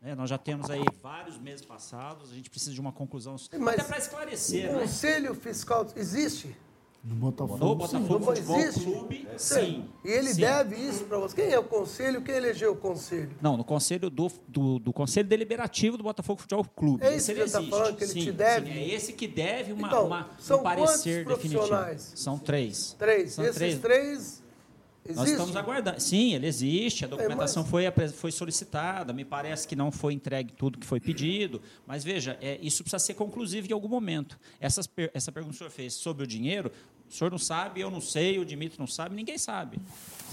[SPEAKER 7] né? nós já temos aí vários meses passados, a gente precisa de uma conclusão,
[SPEAKER 2] Mas
[SPEAKER 7] até para esclarecer.
[SPEAKER 2] O
[SPEAKER 7] né?
[SPEAKER 2] Conselho Fiscal existe?
[SPEAKER 6] Do Botafogo.
[SPEAKER 7] No Botafogo
[SPEAKER 2] Não
[SPEAKER 7] Futebol
[SPEAKER 2] existe?
[SPEAKER 7] Clube,
[SPEAKER 2] Sim.
[SPEAKER 7] sim.
[SPEAKER 2] E ele
[SPEAKER 7] Sim.
[SPEAKER 2] deve isso para você? Quem é o conselho? Quem elegeu o conselho?
[SPEAKER 7] Não, no conselho do, do, do Conselho Deliberativo do Botafogo Futebol Clube.
[SPEAKER 2] É
[SPEAKER 7] Esse
[SPEAKER 2] isso
[SPEAKER 7] ele
[SPEAKER 2] que você tá
[SPEAKER 7] existe.
[SPEAKER 2] falando, que ele
[SPEAKER 7] sim,
[SPEAKER 2] te deve?
[SPEAKER 7] sim, é esse que deve uma,
[SPEAKER 2] Então,
[SPEAKER 7] uma,
[SPEAKER 2] são
[SPEAKER 7] um parecer
[SPEAKER 2] quantos
[SPEAKER 7] definitivo.
[SPEAKER 2] profissionais?
[SPEAKER 7] São três.
[SPEAKER 2] Três.
[SPEAKER 7] São
[SPEAKER 2] Esses
[SPEAKER 7] três.
[SPEAKER 2] três
[SPEAKER 7] Nós
[SPEAKER 2] existem?
[SPEAKER 7] estamos aguardando. Sim, ele existe, a
[SPEAKER 2] É,
[SPEAKER 7] documentação
[SPEAKER 2] mas-
[SPEAKER 7] foi, foi solicitada, me parece que não foi entregue tudo que foi pedido, mas veja, é, isso precisa ser conclusivo em algum momento. Essas essa pergunta que o senhor fez sobre o dinheiro, o senhor não sabe, eu não sei, o Dimitri não sabe, ninguém sabe.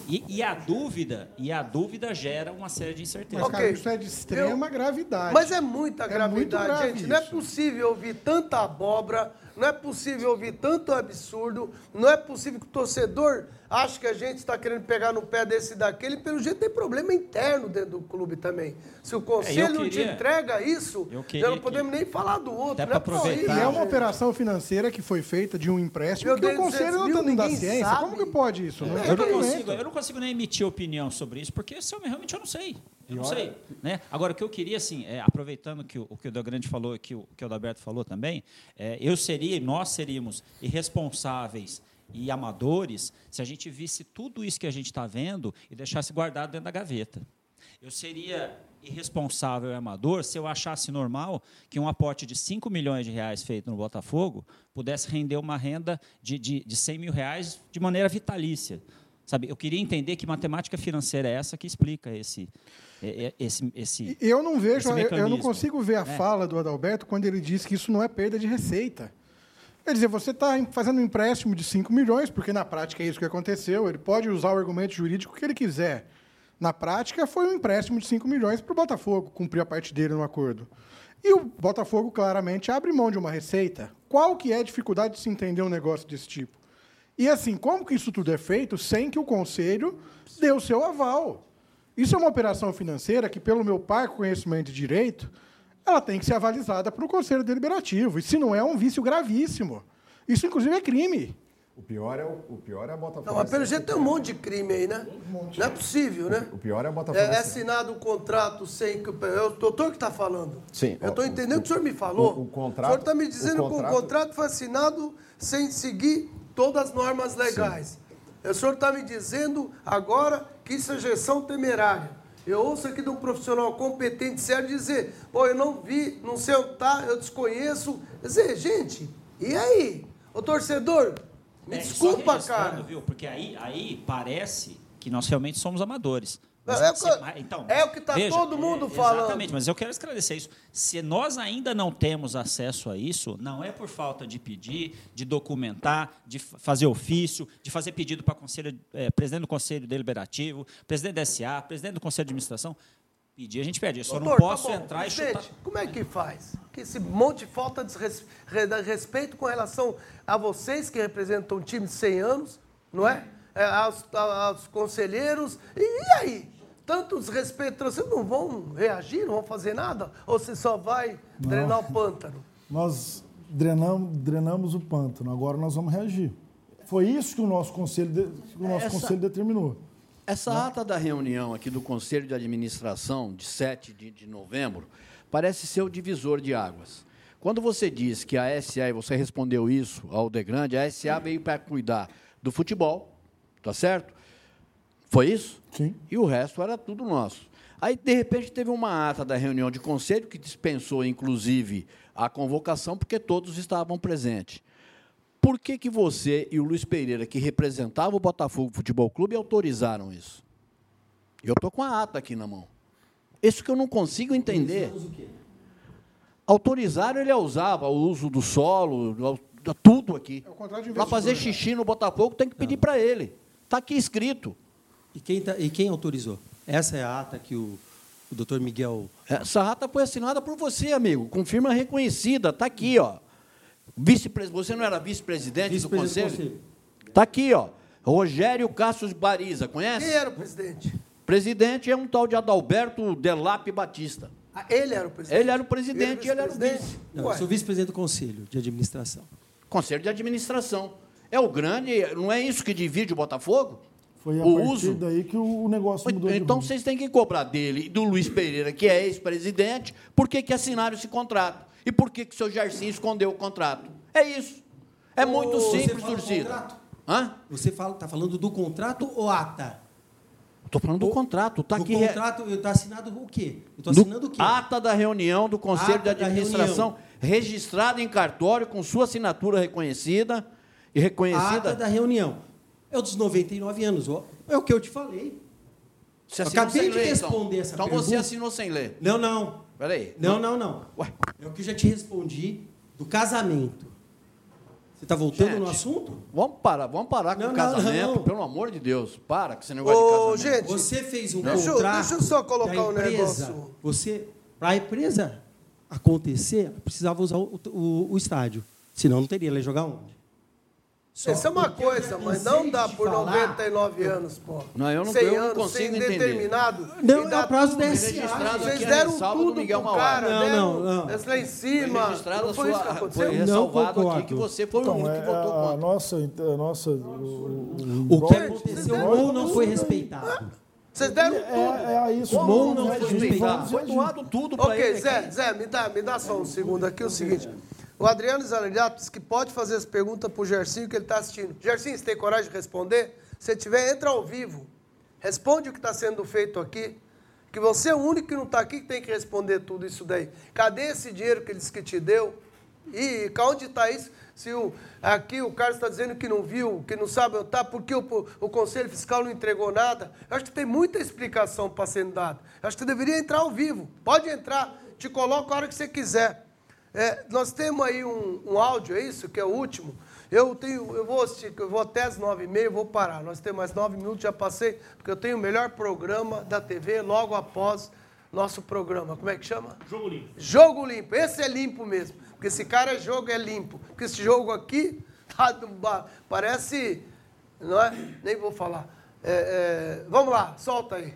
[SPEAKER 7] E, e a dúvida, e a dúvida gera uma série de incertezas.
[SPEAKER 11] Mas, cara, isso é de extrema gravidade.
[SPEAKER 2] Mas é muita
[SPEAKER 11] É
[SPEAKER 2] gravidade,
[SPEAKER 11] muito grave
[SPEAKER 2] gente. Não é
[SPEAKER 11] isso.
[SPEAKER 2] possível ouvir tanta abóbora, não é possível ouvir tanto absurdo, não é possível que o torcedor ache que a gente está querendo pegar no pé desse e daquele. Pelo jeito tem problema interno dentro do clube também. Se o conselho não te entrega isso, já não
[SPEAKER 7] que-
[SPEAKER 2] podemos nem falar do outro. É possível,
[SPEAKER 7] aproveitar-
[SPEAKER 11] E é uma
[SPEAKER 2] gente.
[SPEAKER 11] operação financeira que foi feita de um empréstimo
[SPEAKER 2] Meu
[SPEAKER 11] que o conselho
[SPEAKER 2] 200
[SPEAKER 11] não está dando da ciência.
[SPEAKER 2] sabe.
[SPEAKER 11] Como que pode isso? Não é
[SPEAKER 7] Eu não, consigo, eu não consigo nem emitir opinião sobre isso, porque se eu, realmente eu não sei. Eu não sei. Né? Agora, o que eu queria, assim, é, aproveitando que o, o que o Grande falou e que o que o Adalberto falou também, é, eu seria, nós seríamos irresponsáveis e amadores se a gente visse tudo isso que a gente está vendo e deixasse guardado dentro da gaveta. Eu seria irresponsável e amador se eu achasse normal que um aporte de 5 milhões de reais feito no Botafogo pudesse render uma renda de, de, de 100 mil reais de maneira vitalícia. Sabe, eu queria entender que matemática financeira é essa que explica esse, esse, esse
[SPEAKER 11] Eu não vejo, eu, não consigo ver a
[SPEAKER 7] É.
[SPEAKER 11] fala do Adalberto quando ele diz que isso não é perda de receita. Quer dizer, você está fazendo um empréstimo de 5 milhões, porque na prática é isso que aconteceu, ele pode usar o argumento jurídico que ele quiser. Na prática, foi um empréstimo de 5 milhões para o Botafogo cumprir a parte dele no acordo. E o Botafogo claramente abre mão de uma receita. Qual que é a dificuldade de se entender um negócio desse tipo? E assim, como que isso tudo é feito sem que o conselho dê o seu aval? Isso é uma operação financeira que, pelo meu parco conhecimento de direito, ela tem que ser avalizada para o Conselho Deliberativo. E se não é, é um vício gravíssimo. Isso, inclusive, é crime.
[SPEAKER 5] O pior é o, o pior é a Botafogo.
[SPEAKER 2] Não, mas pelo jeito tem um monte de crime aí, né? Não é possível, né?
[SPEAKER 5] O pior é a
[SPEAKER 2] É,
[SPEAKER 5] Botafogo.
[SPEAKER 2] é assinado um contrato sem que. É o doutor que está falando.
[SPEAKER 5] Sim,
[SPEAKER 2] Eu estou entendendo o,
[SPEAKER 5] o-
[SPEAKER 2] que o senhor me falou.
[SPEAKER 5] o- o contrato-
[SPEAKER 2] O senhor está me dizendo
[SPEAKER 5] o
[SPEAKER 2] que
[SPEAKER 5] contrato-
[SPEAKER 2] o contrato foi assinado sem seguir todas as normas legais. O senhor está me dizendo agora que isso é gestão temerária. Eu ouço aqui de um profissional competente sério dizer, pô, eu não vi, não sei onde está, eu desconheço. Quer dizer, gente, e aí? Ô torcedor, me
[SPEAKER 7] É,
[SPEAKER 2] desculpa, cara.
[SPEAKER 7] Viu? Porque aí, aí parece que nós realmente somos amadores.
[SPEAKER 2] É que-
[SPEAKER 7] então,
[SPEAKER 2] é o que tá todo mundo falando.
[SPEAKER 7] Exatamente, mas eu quero esclarecer isso. Se nós ainda não temos acesso a isso, não é por falta de pedir, de documentar, de fa- fazer ofício, de fazer pedido para conselho, eh, presidente do Conselho Deliberativo, presidente da SA, presidente do Conselho de Administração. Pedir, a gente pede. Eu só
[SPEAKER 2] Doutor,
[SPEAKER 7] não posso
[SPEAKER 2] tá
[SPEAKER 7] entrar e chutar.
[SPEAKER 2] Como é que faz? Que esse monte de falta de res- re- de respeito com relação a vocês que representam um time de 100 anos, não é? É, aos, aos conselheiros. E, e aí? Tanto desrespeito, vocês não vão reagir, não vão fazer nada? Ou você só vai
[SPEAKER 6] Não.
[SPEAKER 2] drenar o pântano?
[SPEAKER 6] Nós drenamos, drenamos o pântano, agora nós vamos reagir. Foi isso que o nosso conselho, de- o nosso
[SPEAKER 3] Essa-
[SPEAKER 6] conselho determinou.
[SPEAKER 3] Essa ata da reunião aqui do Conselho de Administração, de 7 de, de novembro, parece ser o divisor de águas. Quando você diz que a SA, e você respondeu isso ao De Grande, a SA veio para cuidar do futebol, tá certo? Foi isso?
[SPEAKER 6] Sim.
[SPEAKER 3] E o resto era tudo nosso. Aí, de repente, teve uma ata da reunião de conselho que dispensou, inclusive, a convocação, porque todos estavam presentes. Por que, que você e o Luiz Pereira, que representavam o Botafogo Futebol Clube, autorizaram isso? Eu estou com a ata aqui na mão. Isso que eu não consigo entender. Autorizaram ele a usar o uso do solo, do- tudo aqui.
[SPEAKER 11] É
[SPEAKER 3] Para fazer
[SPEAKER 11] investidor,
[SPEAKER 3] xixi no Botafogo, tem que pedir para ele. Está aqui escrito.
[SPEAKER 10] E quem, tá- e quem autorizou? Essa é a ata que o, o doutor Miguel.
[SPEAKER 3] Essa ata foi assinada por você, amigo, com firma reconhecida. Está aqui, ó. Vice você não era vice-presidente do
[SPEAKER 10] Vice-presidente do
[SPEAKER 3] conselho? Está aqui, ó. Rogério Cassius Bariza, conhece?
[SPEAKER 2] Quem era o presidente?
[SPEAKER 3] Presidente é um tal de Adalberto Delap Batista.
[SPEAKER 2] Ah, ele era o presidente?
[SPEAKER 3] Ele era o presidente e ele era o vice.
[SPEAKER 10] Não, eu sou vice-presidente do Conselho de Administração.
[SPEAKER 3] Conselho de Administração. É o grande, não é isso que divide o Botafogo?
[SPEAKER 6] Foi a
[SPEAKER 3] o
[SPEAKER 6] partir
[SPEAKER 3] uso.
[SPEAKER 6] daí que o negócio mudou de
[SPEAKER 3] Então vocês têm que cobrar dele e do Luiz Pereira, que é ex-presidente, por que, que assinaram esse contrato? E por que, que o seu Jarcinho escondeu o contrato? É isso. É muito
[SPEAKER 10] Ô, você
[SPEAKER 3] simples,
[SPEAKER 10] fala
[SPEAKER 3] torcida. Hã?
[SPEAKER 10] Você está falando do contrato ou ata?
[SPEAKER 3] Estou falando do contrato. Está
[SPEAKER 10] O
[SPEAKER 3] aqui.
[SPEAKER 10] contrato está assinado o quê? Eu estou
[SPEAKER 3] do-
[SPEAKER 10] assinando o quê?
[SPEAKER 3] Ata da reunião do Conselho
[SPEAKER 10] Ata
[SPEAKER 3] de Administração, registrada em cartório, com sua assinatura reconhecida e reconhecida.
[SPEAKER 10] Ata da reunião. É o dos 99 anos. ó. É o que eu te falei.
[SPEAKER 3] Você
[SPEAKER 10] acabei de
[SPEAKER 3] ler,
[SPEAKER 10] responder
[SPEAKER 3] então.
[SPEAKER 10] essa
[SPEAKER 3] Então
[SPEAKER 10] pergunta.
[SPEAKER 3] você assinou sem ler.
[SPEAKER 10] Não, não.
[SPEAKER 3] Peraí.
[SPEAKER 10] Não, não, não. É o que eu já te respondi do casamento. Você está voltando
[SPEAKER 3] Gente,
[SPEAKER 10] no assunto?
[SPEAKER 3] Vamos parar, vamos parar com
[SPEAKER 10] Não,
[SPEAKER 3] o casamento,
[SPEAKER 10] não.
[SPEAKER 3] pelo amor de Deus. Para com esse negócio
[SPEAKER 2] Ô,
[SPEAKER 3] de casamento.
[SPEAKER 2] gente,
[SPEAKER 10] Você fez um
[SPEAKER 2] deixa eu-
[SPEAKER 10] contrato.
[SPEAKER 2] deixa eu só colocar um
[SPEAKER 10] empresa.
[SPEAKER 2] negócio.
[SPEAKER 10] Você, para a empresa acontecer, precisava usar o, o- o estádio. Senão não teria. Ela ia jogar onde? Só
[SPEAKER 2] Isso é uma coisa, mas não dá por
[SPEAKER 10] falar.
[SPEAKER 2] 99 anos, pô.
[SPEAKER 3] Não, eu não-
[SPEAKER 2] 100
[SPEAKER 3] eu não
[SPEAKER 2] anos,
[SPEAKER 3] consigo
[SPEAKER 2] sem
[SPEAKER 3] entender.
[SPEAKER 2] determinado.
[SPEAKER 10] Não, é
[SPEAKER 2] dá
[SPEAKER 10] o prazo SA.
[SPEAKER 3] aqui
[SPEAKER 2] Vocês
[SPEAKER 3] a
[SPEAKER 2] deram tudo
[SPEAKER 3] do Miguel
[SPEAKER 2] pro cara,
[SPEAKER 10] Não,
[SPEAKER 2] deram
[SPEAKER 10] não, não.
[SPEAKER 2] essa lá em cima.
[SPEAKER 3] Foi registrado
[SPEAKER 2] não
[SPEAKER 3] a
[SPEAKER 2] foi isso que aconteceu.
[SPEAKER 3] foi
[SPEAKER 10] Não
[SPEAKER 3] ressalvado aqui
[SPEAKER 10] concordo.
[SPEAKER 3] que você foi o
[SPEAKER 6] Então,
[SPEAKER 3] único
[SPEAKER 6] é,
[SPEAKER 3] que votou
[SPEAKER 6] a,
[SPEAKER 3] contra.
[SPEAKER 6] nossa, a nossa. O,
[SPEAKER 10] O que aconteceu ou não foi respeitado.
[SPEAKER 2] Vocês deram tudo.
[SPEAKER 6] É, é isso. Mesmo,
[SPEAKER 10] não
[SPEAKER 6] né,
[SPEAKER 10] foi respeitado?
[SPEAKER 6] Vamos
[SPEAKER 3] Foi doado tudo para
[SPEAKER 2] Ok,
[SPEAKER 3] ele.
[SPEAKER 2] Zé,
[SPEAKER 3] aqui.
[SPEAKER 2] Zé, me dá, me dá só um segundo aqui, o seguinte. O Adriano Zanerato disse que pode fazer as perguntas pro Gercinho que ele está assistindo. Gercinho, você tem coragem de responder? Se tiver, entra ao vivo. Responde o que está sendo feito aqui. Que você é o único que não está aqui que tem que responder tudo isso daí. Cadê esse dinheiro que ele disse que te deu? E onde está isso? Se o, aqui o Carlos está dizendo que não viu, que não sabe onde está, porque o, o Conselho Fiscal não entregou nada. Eu acho que tem muita explicação para ser dada. Eu acho que deveria entrar ao vivo. Pode entrar, te coloca a hora que você quiser. É, nós temos aí um, um áudio, é isso? Que é o último. Eu tenho, eu vou assistir, eu vou até as nove e meia, vou parar. Nós temos mais nove minutos, já passei, porque eu tenho o melhor programa da TV logo após nosso programa. Como é que chama?
[SPEAKER 4] Jogo limpo.
[SPEAKER 2] Jogo limpo. Esse é limpo mesmo. Porque esse cara é jogo, é limpo. Porque esse jogo aqui tá do ba- parece. Não é? Nem vou falar. É, é, vamos lá, solta aí.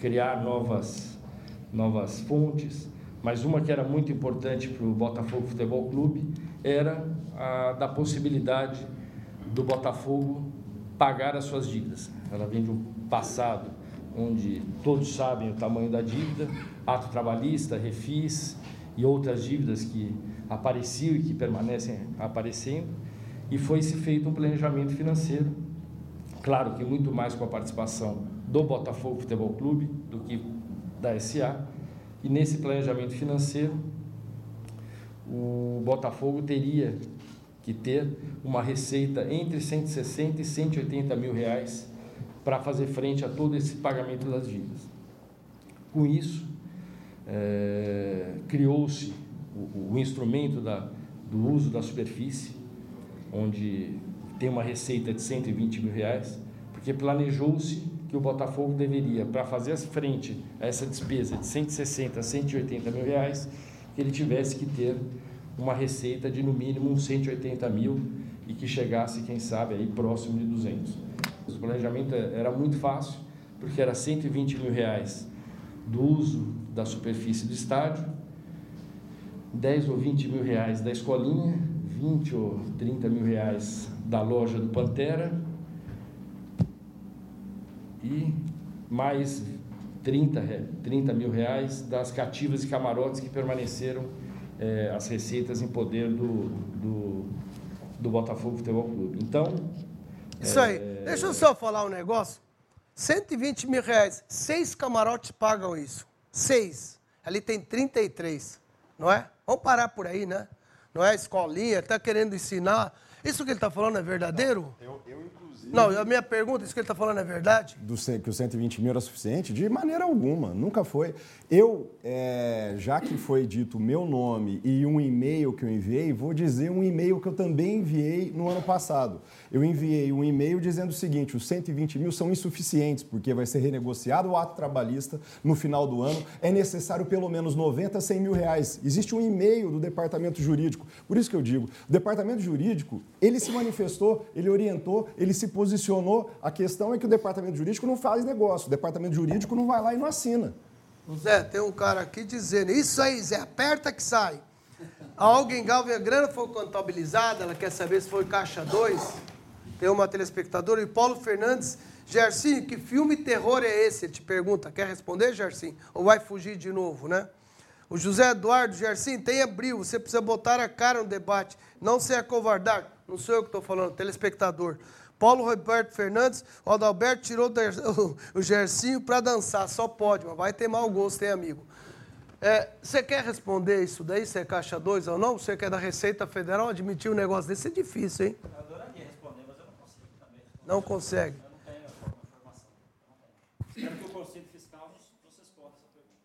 [SPEAKER 13] criar novas, novas fontes, mas uma que era muito importante para o Botafogo Futebol Clube era a da possibilidade do Botafogo pagar as suas dívidas. Ela vem de um passado onde todos sabem o tamanho da dívida, ato trabalhista, refis e outras dívidas que apareciam e que permanecem aparecendo, e foi-se feito um planejamento financeiro Claro que muito mais com a participação do Botafogo Futebol Clube do que da SA. E nesse planejamento financeiro, o Botafogo teria que ter uma receita entre 160 e 180 mil reais para fazer frente a todo esse pagamento das dívidas. Com isso, eh, criou-se o, o instrumento da, do uso da superfície, onde tem uma receita de 120 mil reais, porque planejou-se que o Botafogo deveria, para fazer frente a essa despesa de 160 a 180 mil reais, que ele tivesse que ter uma receita de no mínimo uns 180 mil e que chegasse, quem sabe, aí próximo de 200. O planejamento era muito fácil, porque era 120 mil reais do uso da superfície do estádio, 10 ou 20 mil reais da escolinha, 20 ou 30 mil reais da loja do Pantera e mais 30, 30 mil reais das cativas e camarotes que permaneceram é, as receitas em poder do, do, do Botafogo Futebol Clube. Então.
[SPEAKER 2] Isso aí. É... Deixa eu só falar um negócio. 120 mil reais. Seis camarotes pagam isso. Seis. Ali tem 33. Não é? Vamos parar por aí, né? Não é escolinha, está querendo ensinar. Isso que ele está falando é verdadeiro?
[SPEAKER 5] Não, eu, eu.
[SPEAKER 2] Não, a minha pergunta, isso que ele está falando é verdade?
[SPEAKER 5] Do, que os 120 mil era suficiente? De maneira alguma, nunca foi. Eu, é, já que foi dito o meu nome e um e-mail que eu enviei, vou dizer um e-mail que eu também enviei no ano passado. Eu enviei um e-mail dizendo o seguinte: os 120 mil são insuficientes, porque vai ser renegociado o ato trabalhista no final do ano. É necessário pelo menos 90, 100 mil reais. Existe um e-mail do departamento jurídico. Por isso que eu digo: o departamento jurídico, ele se manifestou, ele orientou, ele se posicionou. A questão é que o departamento jurídico não faz negócio, o departamento jurídico não vai lá e não assina.
[SPEAKER 2] Zé, tem um cara aqui dizendo, isso aí, Zé, aperta que sai. A Alguém Galvin, grana foi contabilizada, ela quer saber se foi caixa 2. Tem uma telespectadora, e Paulo Fernandes, Gercinho, que filme terror é esse? Ele te pergunta, quer responder, Gercinho? Ou vai fugir de novo, né? O José Eduardo, Gercinho, tenha brilho, você precisa botar a cara no debate, não ser acovardar. Não sou eu que estou falando, telespectador. Paulo Roberto Fernandes, o Adalberto tirou o Gercinho para dançar, só pode, mas vai ter mau gosto, hein, amigo? É, você quer responder isso daí, se é caixa 2 ou não? Você quer da Receita Federal admitir um negócio desse? É difícil, hein? Eu adoraria responder, mas eu não consigo também. Não consegue? Eu não tenho informação. Espero que o Conselho Fiscal nos responda essa pergunta.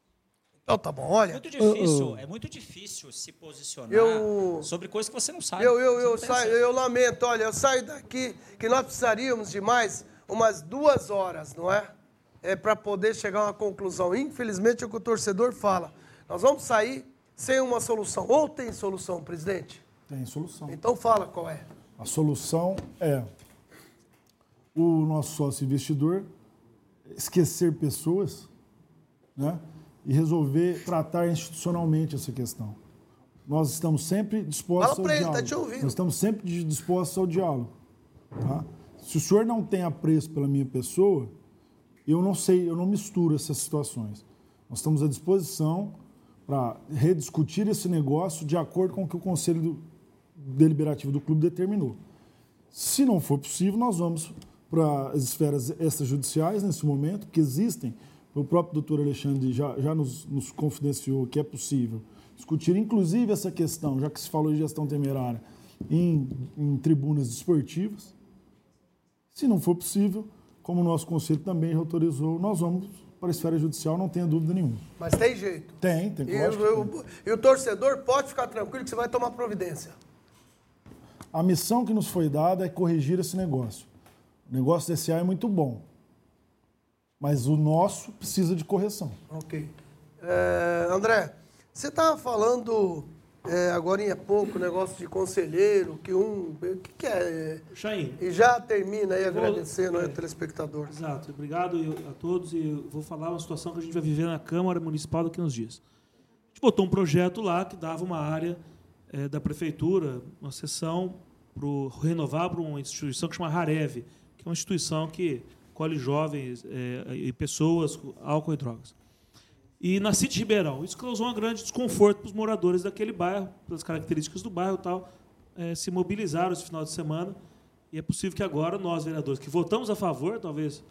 [SPEAKER 2] Então tá bom, olha.
[SPEAKER 7] É muito difícil, uh, uh. é muito difícil se posicionar eu, sobre coisas que você não sabe.
[SPEAKER 2] Eu, eu, eu, saio, eu lamento, olha, eu saio daqui que nós precisaríamos de mais umas duas horas, não é? É para poder chegar a uma conclusão. Infelizmente é o que o torcedor fala. Nós vamos sair sem uma solução. Ou tem solução, presidente?
[SPEAKER 6] Tem solução.
[SPEAKER 2] Então fala qual é.
[SPEAKER 6] A solução é o nosso sócio investidor esquecer pessoas né, e resolver tratar institucionalmente essa questão. Nós estamos sempre dispostos
[SPEAKER 2] Fala
[SPEAKER 6] ao
[SPEAKER 2] ele,
[SPEAKER 6] diálogo.
[SPEAKER 2] Tá te ouvindo.
[SPEAKER 6] Nós estamos sempre dispostos ao diálogo. Tá? Se o senhor não tem apreço pela minha pessoa, eu não sei, eu não misturo essas situações. Nós estamos à disposição para rediscutir esse negócio de acordo com o que o Conselho Deliberativo do clube determinou. Se não for possível, nós vamos para as esferas extrajudiciais nesse momento, que existem. O próprio doutor Alexandre já, já nos, nos confidenciou que é possível discutir, inclusive, essa questão, já que se falou de gestão temerária, em, em tribunas esportivas. Se não for possível, como o nosso conselho também autorizou, nós vamos para a esfera judicial, não tenha dúvida nenhuma.
[SPEAKER 2] Mas tem jeito.
[SPEAKER 6] Tem, tem.
[SPEAKER 2] E, eu, e o torcedor pode ficar tranquilo que você vai tomar providência.
[SPEAKER 6] A missão que nos foi dada é corrigir esse negócio. O negócio desse é muito bom, mas o nosso precisa de correção.
[SPEAKER 2] Ok. É, André, você estava falando é, agora em pouco, negócio de conselheiro, que um. O que, que é?
[SPEAKER 4] Chain.
[SPEAKER 2] E já termina aí vou, agradecendo é, ao telespectador.
[SPEAKER 4] Exato. Obrigado a todos e vou falar uma situação que a gente vai viver na Câmara Municipal daqui a uns dias. A gente botou um projeto lá que dava uma área é, da prefeitura, uma sessão para renovar para uma instituição que chama Rarev, que é uma instituição que colhe jovens é, e pessoas com álcool e drogas e na City Ribeirão. Isso causou um grande desconforto para os moradores daquele bairro, pelas características do bairro e tal. É, se mobilizaram esse final de semana. E é possível que agora nós, vereadores, que votamos a favor, talvez,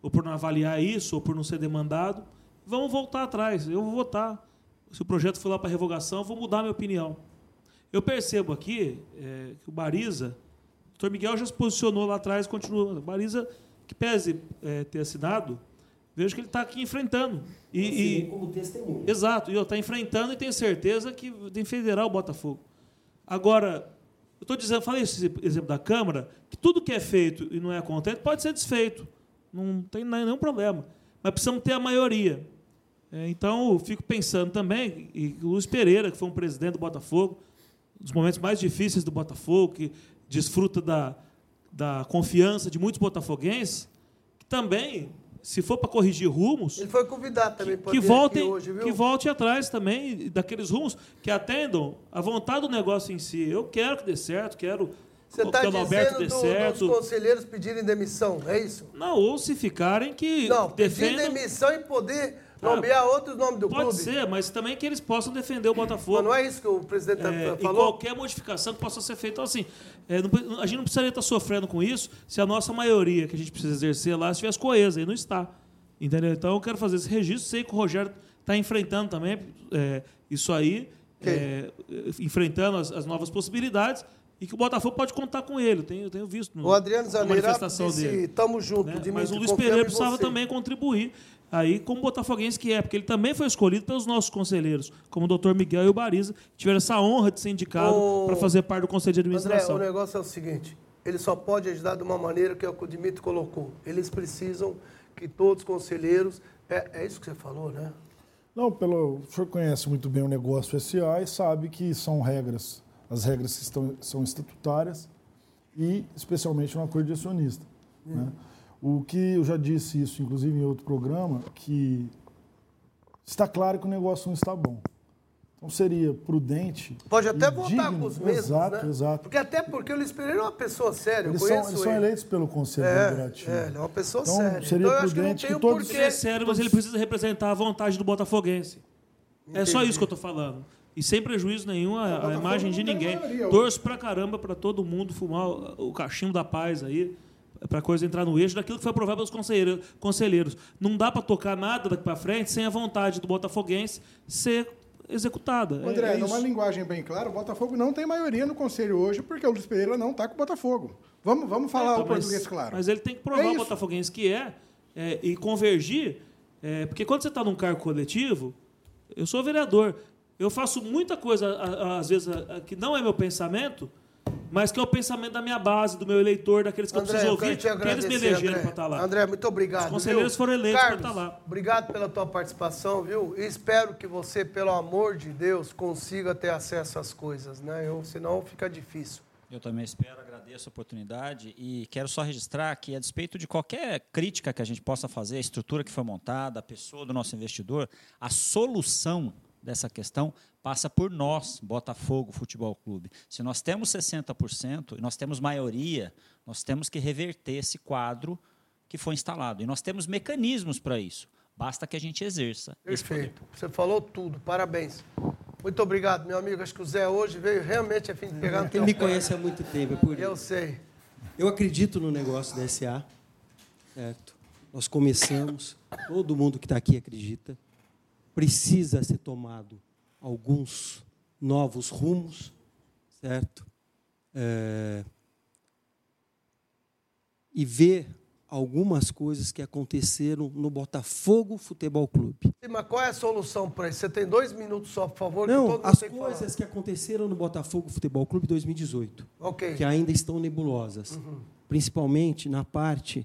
[SPEAKER 4] ou por não avaliar isso, ou por não ser demandado, vamos voltar atrás. Eu vou votar. Se o projeto for lá para revogação, eu vou mudar minha opinião. Eu percebo aqui é, que o Bariza, o doutor Miguel já se posicionou lá atrás, continua. O Bariza, que pese é, ter assinado, vejo que ele está aqui enfrentando.
[SPEAKER 15] E, e como testemunho.
[SPEAKER 4] Exato, e está enfrentando e tenho certeza que tem federal o Botafogo. Agora, eu estou dizendo, falei esse exemplo da Câmara, que tudo que é feito e não é acontece pode ser desfeito. não tem nenhum problema. Mas precisamos ter a maioria. É, então, eu fico pensando também, e Luiz Pereira, que foi um presidente do Botafogo, um dos momentos mais difíceis do Botafogo, que desfruta da, da confiança de muitos botafoguenses, que também, se for para corrigir rumos,
[SPEAKER 2] Ele foi convidado também para
[SPEAKER 4] que
[SPEAKER 2] vir
[SPEAKER 4] voltem,
[SPEAKER 2] hoje, viu?
[SPEAKER 4] que volte atrás também daqueles rumos que atendam a vontade do negócio em si. Eu quero que dê certo, quero
[SPEAKER 2] Você está
[SPEAKER 4] que
[SPEAKER 2] dizendo
[SPEAKER 4] dê
[SPEAKER 2] do,
[SPEAKER 4] certo.
[SPEAKER 2] dos conselheiros pedirem demissão, é isso?
[SPEAKER 4] Não, ou se ficarem que
[SPEAKER 2] Não, pedir
[SPEAKER 4] defendam.
[SPEAKER 2] demissão e poder nomear outros nomes do
[SPEAKER 4] Ah, Pode
[SPEAKER 2] clube.
[SPEAKER 4] ser, mas também que eles possam defender o Botafogo.
[SPEAKER 2] Mas não é isso que o presidente tá-
[SPEAKER 4] É, e
[SPEAKER 2] falou?
[SPEAKER 4] qualquer modificação que possa ser feita. Então, assim, é, não a gente não precisaria estar sofrendo com isso se a nossa maioria que a gente precisa exercer lá estivesse coesa, e não está. Entendeu? Então, eu quero fazer esse registro. Sei que o Rogério está enfrentando também é, isso aí, é, enfrentando as, as novas possibilidades, e que o Botafogo pode contar com ele. Eu tenho, eu tenho visto no,
[SPEAKER 2] O Adriano Zaneira
[SPEAKER 4] manifestação
[SPEAKER 2] disse,
[SPEAKER 4] dele.
[SPEAKER 2] tamo junto,
[SPEAKER 4] né? Mas o Luiz Pereira precisava também contribuir aí como botafoguense que é, porque ele também foi escolhido pelos nossos conselheiros, como o doutor Miguel e o Bariza, que tiveram essa honra de ser indicado para fazer parte do conselho de
[SPEAKER 2] André,
[SPEAKER 4] administração.
[SPEAKER 2] o negócio é o seguinte: ele só pode ajudar de uma maneira que é o que o Dimitri colocou. Eles precisam que todos os conselheiros. É, é isso que você falou, né?
[SPEAKER 6] Não, pelo, o senhor conhece muito bem o negócio SA e sabe que são regras, as regras que estão, são estatutárias e especialmente no acordo de acionista. Né? O que eu já disse isso, inclusive em outro programa, que está claro que o negócio não está bom. Então seria prudente.
[SPEAKER 2] Pode até voltar
[SPEAKER 6] digno-
[SPEAKER 2] com os mesmos,
[SPEAKER 6] Exato,
[SPEAKER 2] né?
[SPEAKER 6] exato.
[SPEAKER 2] Porque até porque o Luiz Pereira é uma pessoa séria,
[SPEAKER 6] Eles
[SPEAKER 2] eu
[SPEAKER 6] são, eles são
[SPEAKER 2] ele.
[SPEAKER 6] eleitos pelo Conselho
[SPEAKER 2] É,
[SPEAKER 6] Deliberativo.
[SPEAKER 2] é, ele é uma pessoa
[SPEAKER 6] Então,
[SPEAKER 2] séria.
[SPEAKER 6] seria
[SPEAKER 2] então eu acho que não
[SPEAKER 6] prudente
[SPEAKER 2] tem
[SPEAKER 6] que
[SPEAKER 2] o
[SPEAKER 6] todos-
[SPEAKER 2] porquê.
[SPEAKER 4] Ele é sério, mas ele precisa representar a vontade do botafoguense. É só
[SPEAKER 2] Entendi.
[SPEAKER 4] isso que eu estou falando. E sem prejuízo nenhum à, à imagem de ninguém. Torço pra caramba para todo mundo fumar o o cachimbo da paz aí, para a coisa entrar no eixo daquilo que foi aprovado pelos conselheiros. conselheiros. Não dá para tocar nada daqui para frente sem a vontade do botafoguense ser executada. É-
[SPEAKER 11] André,
[SPEAKER 4] é
[SPEAKER 11] numa linguagem bem clara, o Botafogo não tem maioria no conselho hoje porque o Luiz Pereira não está com o Botafogo. Vamos, vamos falar
[SPEAKER 4] Então,
[SPEAKER 11] o
[SPEAKER 4] mas-
[SPEAKER 11] português claro.
[SPEAKER 4] Mas ele tem que provar
[SPEAKER 11] É
[SPEAKER 4] o botafoguense que é, é, e convergir. é, porque quando você está num cargo coletivo, eu sou vereador, eu faço muita coisa, às vezes, que não é meu pensamento, mas que é o pensamento da minha base, do meu eleitor, daqueles que eu
[SPEAKER 2] André,
[SPEAKER 4] preciso
[SPEAKER 2] eu quero
[SPEAKER 4] ouvir,
[SPEAKER 2] te
[SPEAKER 4] que eles me elegeram
[SPEAKER 2] André.
[SPEAKER 4] para estar lá.
[SPEAKER 2] André, muito obrigado.
[SPEAKER 4] Os conselheiros
[SPEAKER 2] viu?
[SPEAKER 4] foram eleitos pra
[SPEAKER 2] Carlos,
[SPEAKER 4] estar lá.
[SPEAKER 2] Obrigado pela tua participação, viu? E espero que você, pelo amor de Deus, consiga ter acesso às coisas, né? Eu, senão fica difícil.
[SPEAKER 7] Eu também espero, agradeço a oportunidade e quero só registrar que, a despeito de qualquer crítica que a gente possa fazer, a estrutura que foi montada, a pessoa do nosso investidor, a solução dessa questão passa por nós, Botafogo Futebol Clube. Se nós temos 60% e nós temos maioria, nós temos que reverter esse quadro que foi instalado. E nós temos mecanismos para isso. Basta que a gente exerça. esse poder.
[SPEAKER 2] Perfeito. Você falou tudo. Parabéns. Muito obrigado, meu amigo. Acho que o Zé hoje veio realmente a fim de pegar no teu
[SPEAKER 10] Ele me
[SPEAKER 2] pé.
[SPEAKER 10] conhece há muito tempo, é por isso.
[SPEAKER 2] Eu sei.
[SPEAKER 10] Eu acredito no negócio da SA, certo? Nós começamos, todo mundo que está aqui acredita. Precisa ser tomado alguns novos rumos, certo? É, e ver algumas coisas que aconteceram no Botafogo Futebol Clube.
[SPEAKER 2] Mas qual é a solução para isso? Você tem dois minutos só, por favor.
[SPEAKER 10] Não, as
[SPEAKER 2] tem que
[SPEAKER 10] coisas que aconteceram no Botafogo Futebol Clube 2018,
[SPEAKER 2] Ok.
[SPEAKER 10] que ainda estão nebulosas, principalmente na parte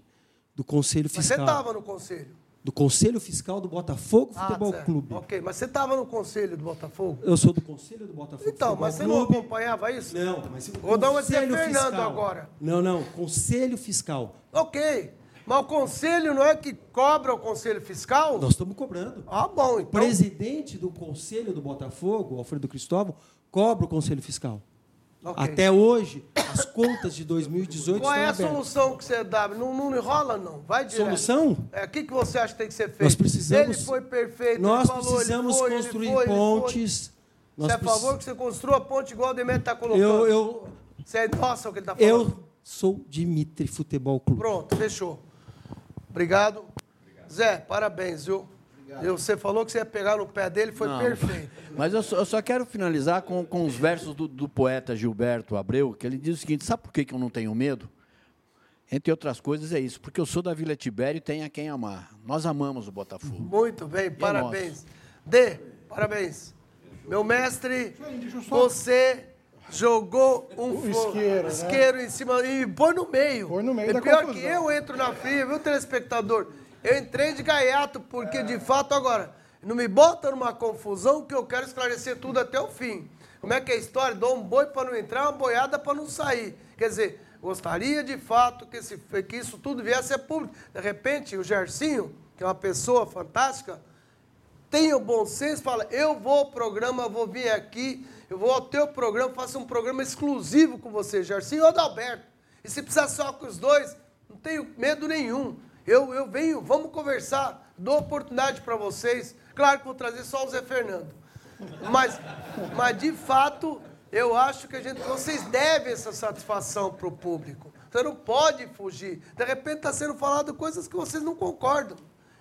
[SPEAKER 10] do Conselho
[SPEAKER 2] Mas você
[SPEAKER 10] Fiscal.
[SPEAKER 2] estava no conselho.
[SPEAKER 10] Do Conselho Fiscal do Botafogo
[SPEAKER 2] Ah,
[SPEAKER 10] Futebol
[SPEAKER 2] certo.
[SPEAKER 10] Clube.
[SPEAKER 2] Ok, mas você estava no conselho do Botafogo?
[SPEAKER 10] Eu sou do Conselho do Botafogo
[SPEAKER 2] Então,
[SPEAKER 10] Futebol
[SPEAKER 2] mas você não
[SPEAKER 10] Clube.
[SPEAKER 2] acompanhava isso?
[SPEAKER 10] Não, mas o
[SPEAKER 2] Vou dar uma de Fernando
[SPEAKER 10] Fiscal.
[SPEAKER 2] agora.
[SPEAKER 10] Não, não, Conselho Fiscal.
[SPEAKER 2] Ok. Mas o conselho não é que cobra o conselho fiscal?
[SPEAKER 10] Nós estamos cobrando.
[SPEAKER 2] Ah, bom,
[SPEAKER 10] O
[SPEAKER 2] então.
[SPEAKER 10] presidente do Conselho do Botafogo, Alfredo Cristóvão, cobra o Conselho Fiscal.
[SPEAKER 2] Ok.
[SPEAKER 10] Até hoje, as contas de 2018
[SPEAKER 2] Qual é a
[SPEAKER 10] estão abertas.
[SPEAKER 2] solução que você dá? Não, não enrola, não. Vai direto.
[SPEAKER 10] Solução?
[SPEAKER 2] É, o que, que você acha que tem que ser feito?
[SPEAKER 10] Nós precisamos-
[SPEAKER 2] Ele foi perfeito.
[SPEAKER 10] Nós
[SPEAKER 2] ele falou, ele
[SPEAKER 10] precisamos
[SPEAKER 2] foi, ele
[SPEAKER 10] construir
[SPEAKER 2] foi, ele foi.
[SPEAKER 10] pontes. Nós
[SPEAKER 2] Você é a
[SPEAKER 10] precis-
[SPEAKER 2] favor que você construa a ponte igual o Demetrio está colocando?
[SPEAKER 10] Eu, eu,
[SPEAKER 2] Você é nossa o que ele está falando?
[SPEAKER 10] eu sou Dimitri Futebol Clube.
[SPEAKER 2] Pronto, fechou. Obrigado. Zé, parabéns, viu? Eu, você falou que você ia pegar no pé dele, foi
[SPEAKER 3] Não,
[SPEAKER 2] perfeito.
[SPEAKER 3] Mas eu só, eu só quero finalizar com, com os versos do, do poeta Gilberto Abreu, que ele diz o seguinte: sabe por que, que eu não tenho medo? Entre outras coisas, é isso, porque eu sou da Vila Tibério e tenho a quem amar. Nós amamos o Botafogo.
[SPEAKER 2] Muito bem,
[SPEAKER 3] é
[SPEAKER 2] parabéns. Dê, parabéns. Meu mestre, você jogou um
[SPEAKER 11] O
[SPEAKER 2] fo-
[SPEAKER 11] isqueiro, né?
[SPEAKER 2] isqueiro em cima e põe no meio.
[SPEAKER 11] Põe no meio
[SPEAKER 2] é
[SPEAKER 11] da
[SPEAKER 2] pior
[SPEAKER 11] confusão.
[SPEAKER 2] que eu entro na fria, viu, telespectador? Eu entrei de gaiato, porque de fato agora, não me bota numa confusão que eu quero esclarecer tudo até o fim. Como é que é a história? Dou um boi para não entrar, uma boiada para não sair. Quer dizer, gostaria de fato que, esse, que isso tudo viesse a público. De repente, o Gercinho, que é uma pessoa fantástica, tenha o bom senso, fala, eu vou ao programa, vou vir aqui, eu vou ao teu programa, faço um programa exclusivo com você, Gercinho ou Adalberto. E se precisar só com os dois, não tenho medo nenhum. Eu, eu venho, vamos conversar, dou oportunidade para vocês. Claro que vou trazer só o Zé Fernando. Mas, mas de fato, eu acho que a gente, vocês devem essa satisfação para o público. Você não pode fugir. De repente está sendo falado coisas que vocês não concordam.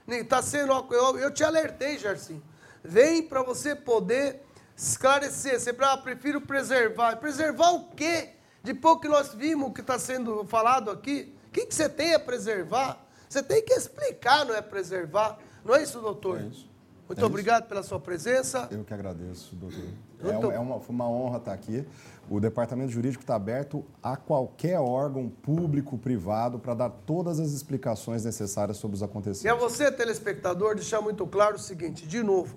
[SPEAKER 2] Está sendo, eu, eu te alertei, Jarcinho. Vem para você poder esclarecer. Você ah, prefiro preservar. Preservar o quê? Depois que nós vimos o que está sendo falado aqui, o que, que você tem a preservar? Você tem que explicar, não é preservar. Não é isso, doutor?
[SPEAKER 5] É isso.
[SPEAKER 2] Muito
[SPEAKER 5] É
[SPEAKER 2] obrigado pela sua presença.
[SPEAKER 5] Eu que agradeço, doutor. É, é uma, foi uma honra estar aqui. O departamento jurídico está aberto a qualquer órgão público, privado, para dar todas as explicações necessárias sobre os
[SPEAKER 2] E a
[SPEAKER 5] acontecimentos.
[SPEAKER 2] você, telespectador, deixar muito claro o seguinte, de novo,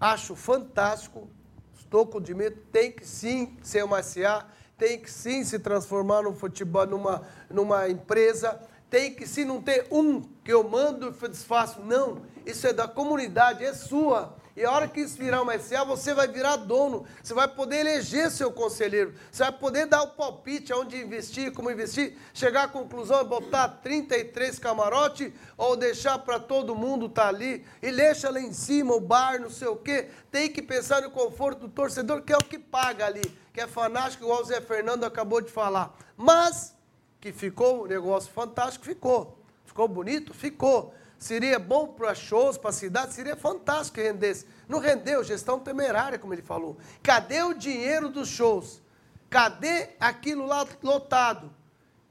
[SPEAKER 2] acho fantástico, estou com o Dimitri, tem que sim ser uma SA, tem que sim se transformar num futebol, numa, numa empresa, tem que sim não ter um que eu mando e desfaço, não, isso é da comunidade, é sua. E a hora que isso virar uma SA, você vai virar dono, você vai poder eleger seu conselheiro, você vai poder dar o palpite aonde investir, como investir, chegar à conclusão e botar 33 camarote ou deixar para todo mundo estar ali e deixa lá em cima o bar, não sei o quê. Tem que pensar no conforto do torcedor, que é o que paga ali, que é fanático, igual o Zé Fernando acabou de falar. Mas que ficou um negócio fantástico, ficou. Ficou bonito? Ficou. Seria bom para shows, para a cidade, seria fantástico que rendesse. Não rendeu, gestão temerária, como ele falou. Cadê o dinheiro dos shows? Cadê aquilo lá lotado?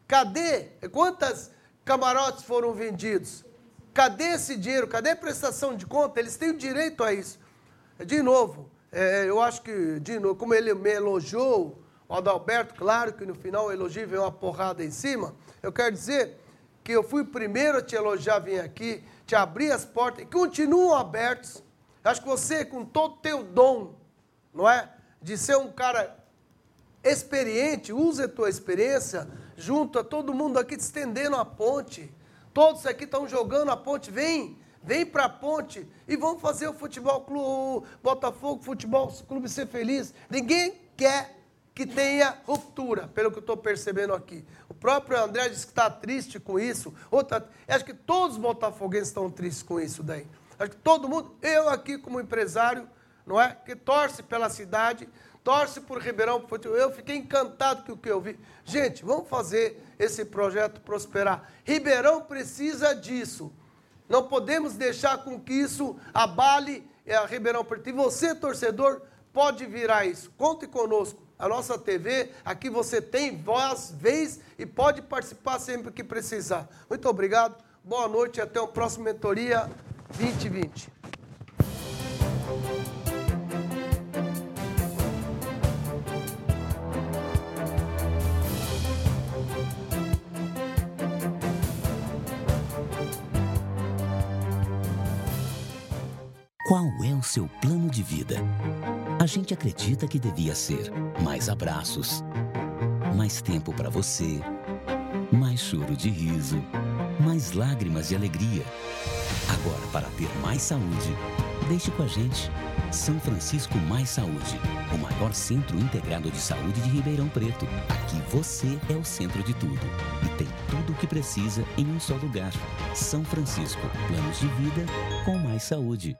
[SPEAKER 2] Cadê? Quantas camarotes foram vendidos? Cadê esse dinheiro? Cadê a prestação de conta? Eles têm o direito a isso. De novo, é, eu acho que, de novo, como ele me elogiou, o Adalberto, claro que no final o elogio veio uma porrada em cima, eu quero dizer que eu fui o primeiro a te elogiar, vim aqui, te abrir as portas e continuam abertos. Acho que você, com todo o teu dom, não é? De ser um cara experiente, use a tua experiência junto a todo mundo aqui, te estendendo a ponte. Todos aqui estão jogando a ponte, vem, vem para a ponte e vamos fazer o futebol clube, Botafogo Futebol Clube ser feliz. Ninguém quer que tenha ruptura, pelo que eu estou percebendo aqui. O próprio André disse que está triste com isso. Outra, acho que todos os botafoguenses estão tristes com isso daí. Acho que todo mundo, eu aqui como empresário, não é? Que torce pela cidade, torce por Ribeirão. Eu fiquei encantado com o que eu vi. Gente, vamos fazer esse projeto prosperar. Ribeirão precisa disso. Não podemos deixar com que isso abale a Ribeirão Preto. E você, torcedor, pode virar isso. Conte conosco. A nossa TV, aqui você tem voz, vez e pode participar sempre que precisar. Muito obrigado, boa noite e até o próximo Mentoria 2020.
[SPEAKER 16] Qual é o seu plano de vida? A gente acredita que devia ser mais abraços, mais tempo para você, mais choro de riso, mais lágrimas de alegria. Agora, para ter mais saúde, deixe com a gente. São Francisco Mais Saúde, o maior centro integrado de saúde de Ribeirão Preto. Aqui você é o centro de tudo e tem tudo o que precisa em um só lugar. São Francisco, planos de vida com mais saúde.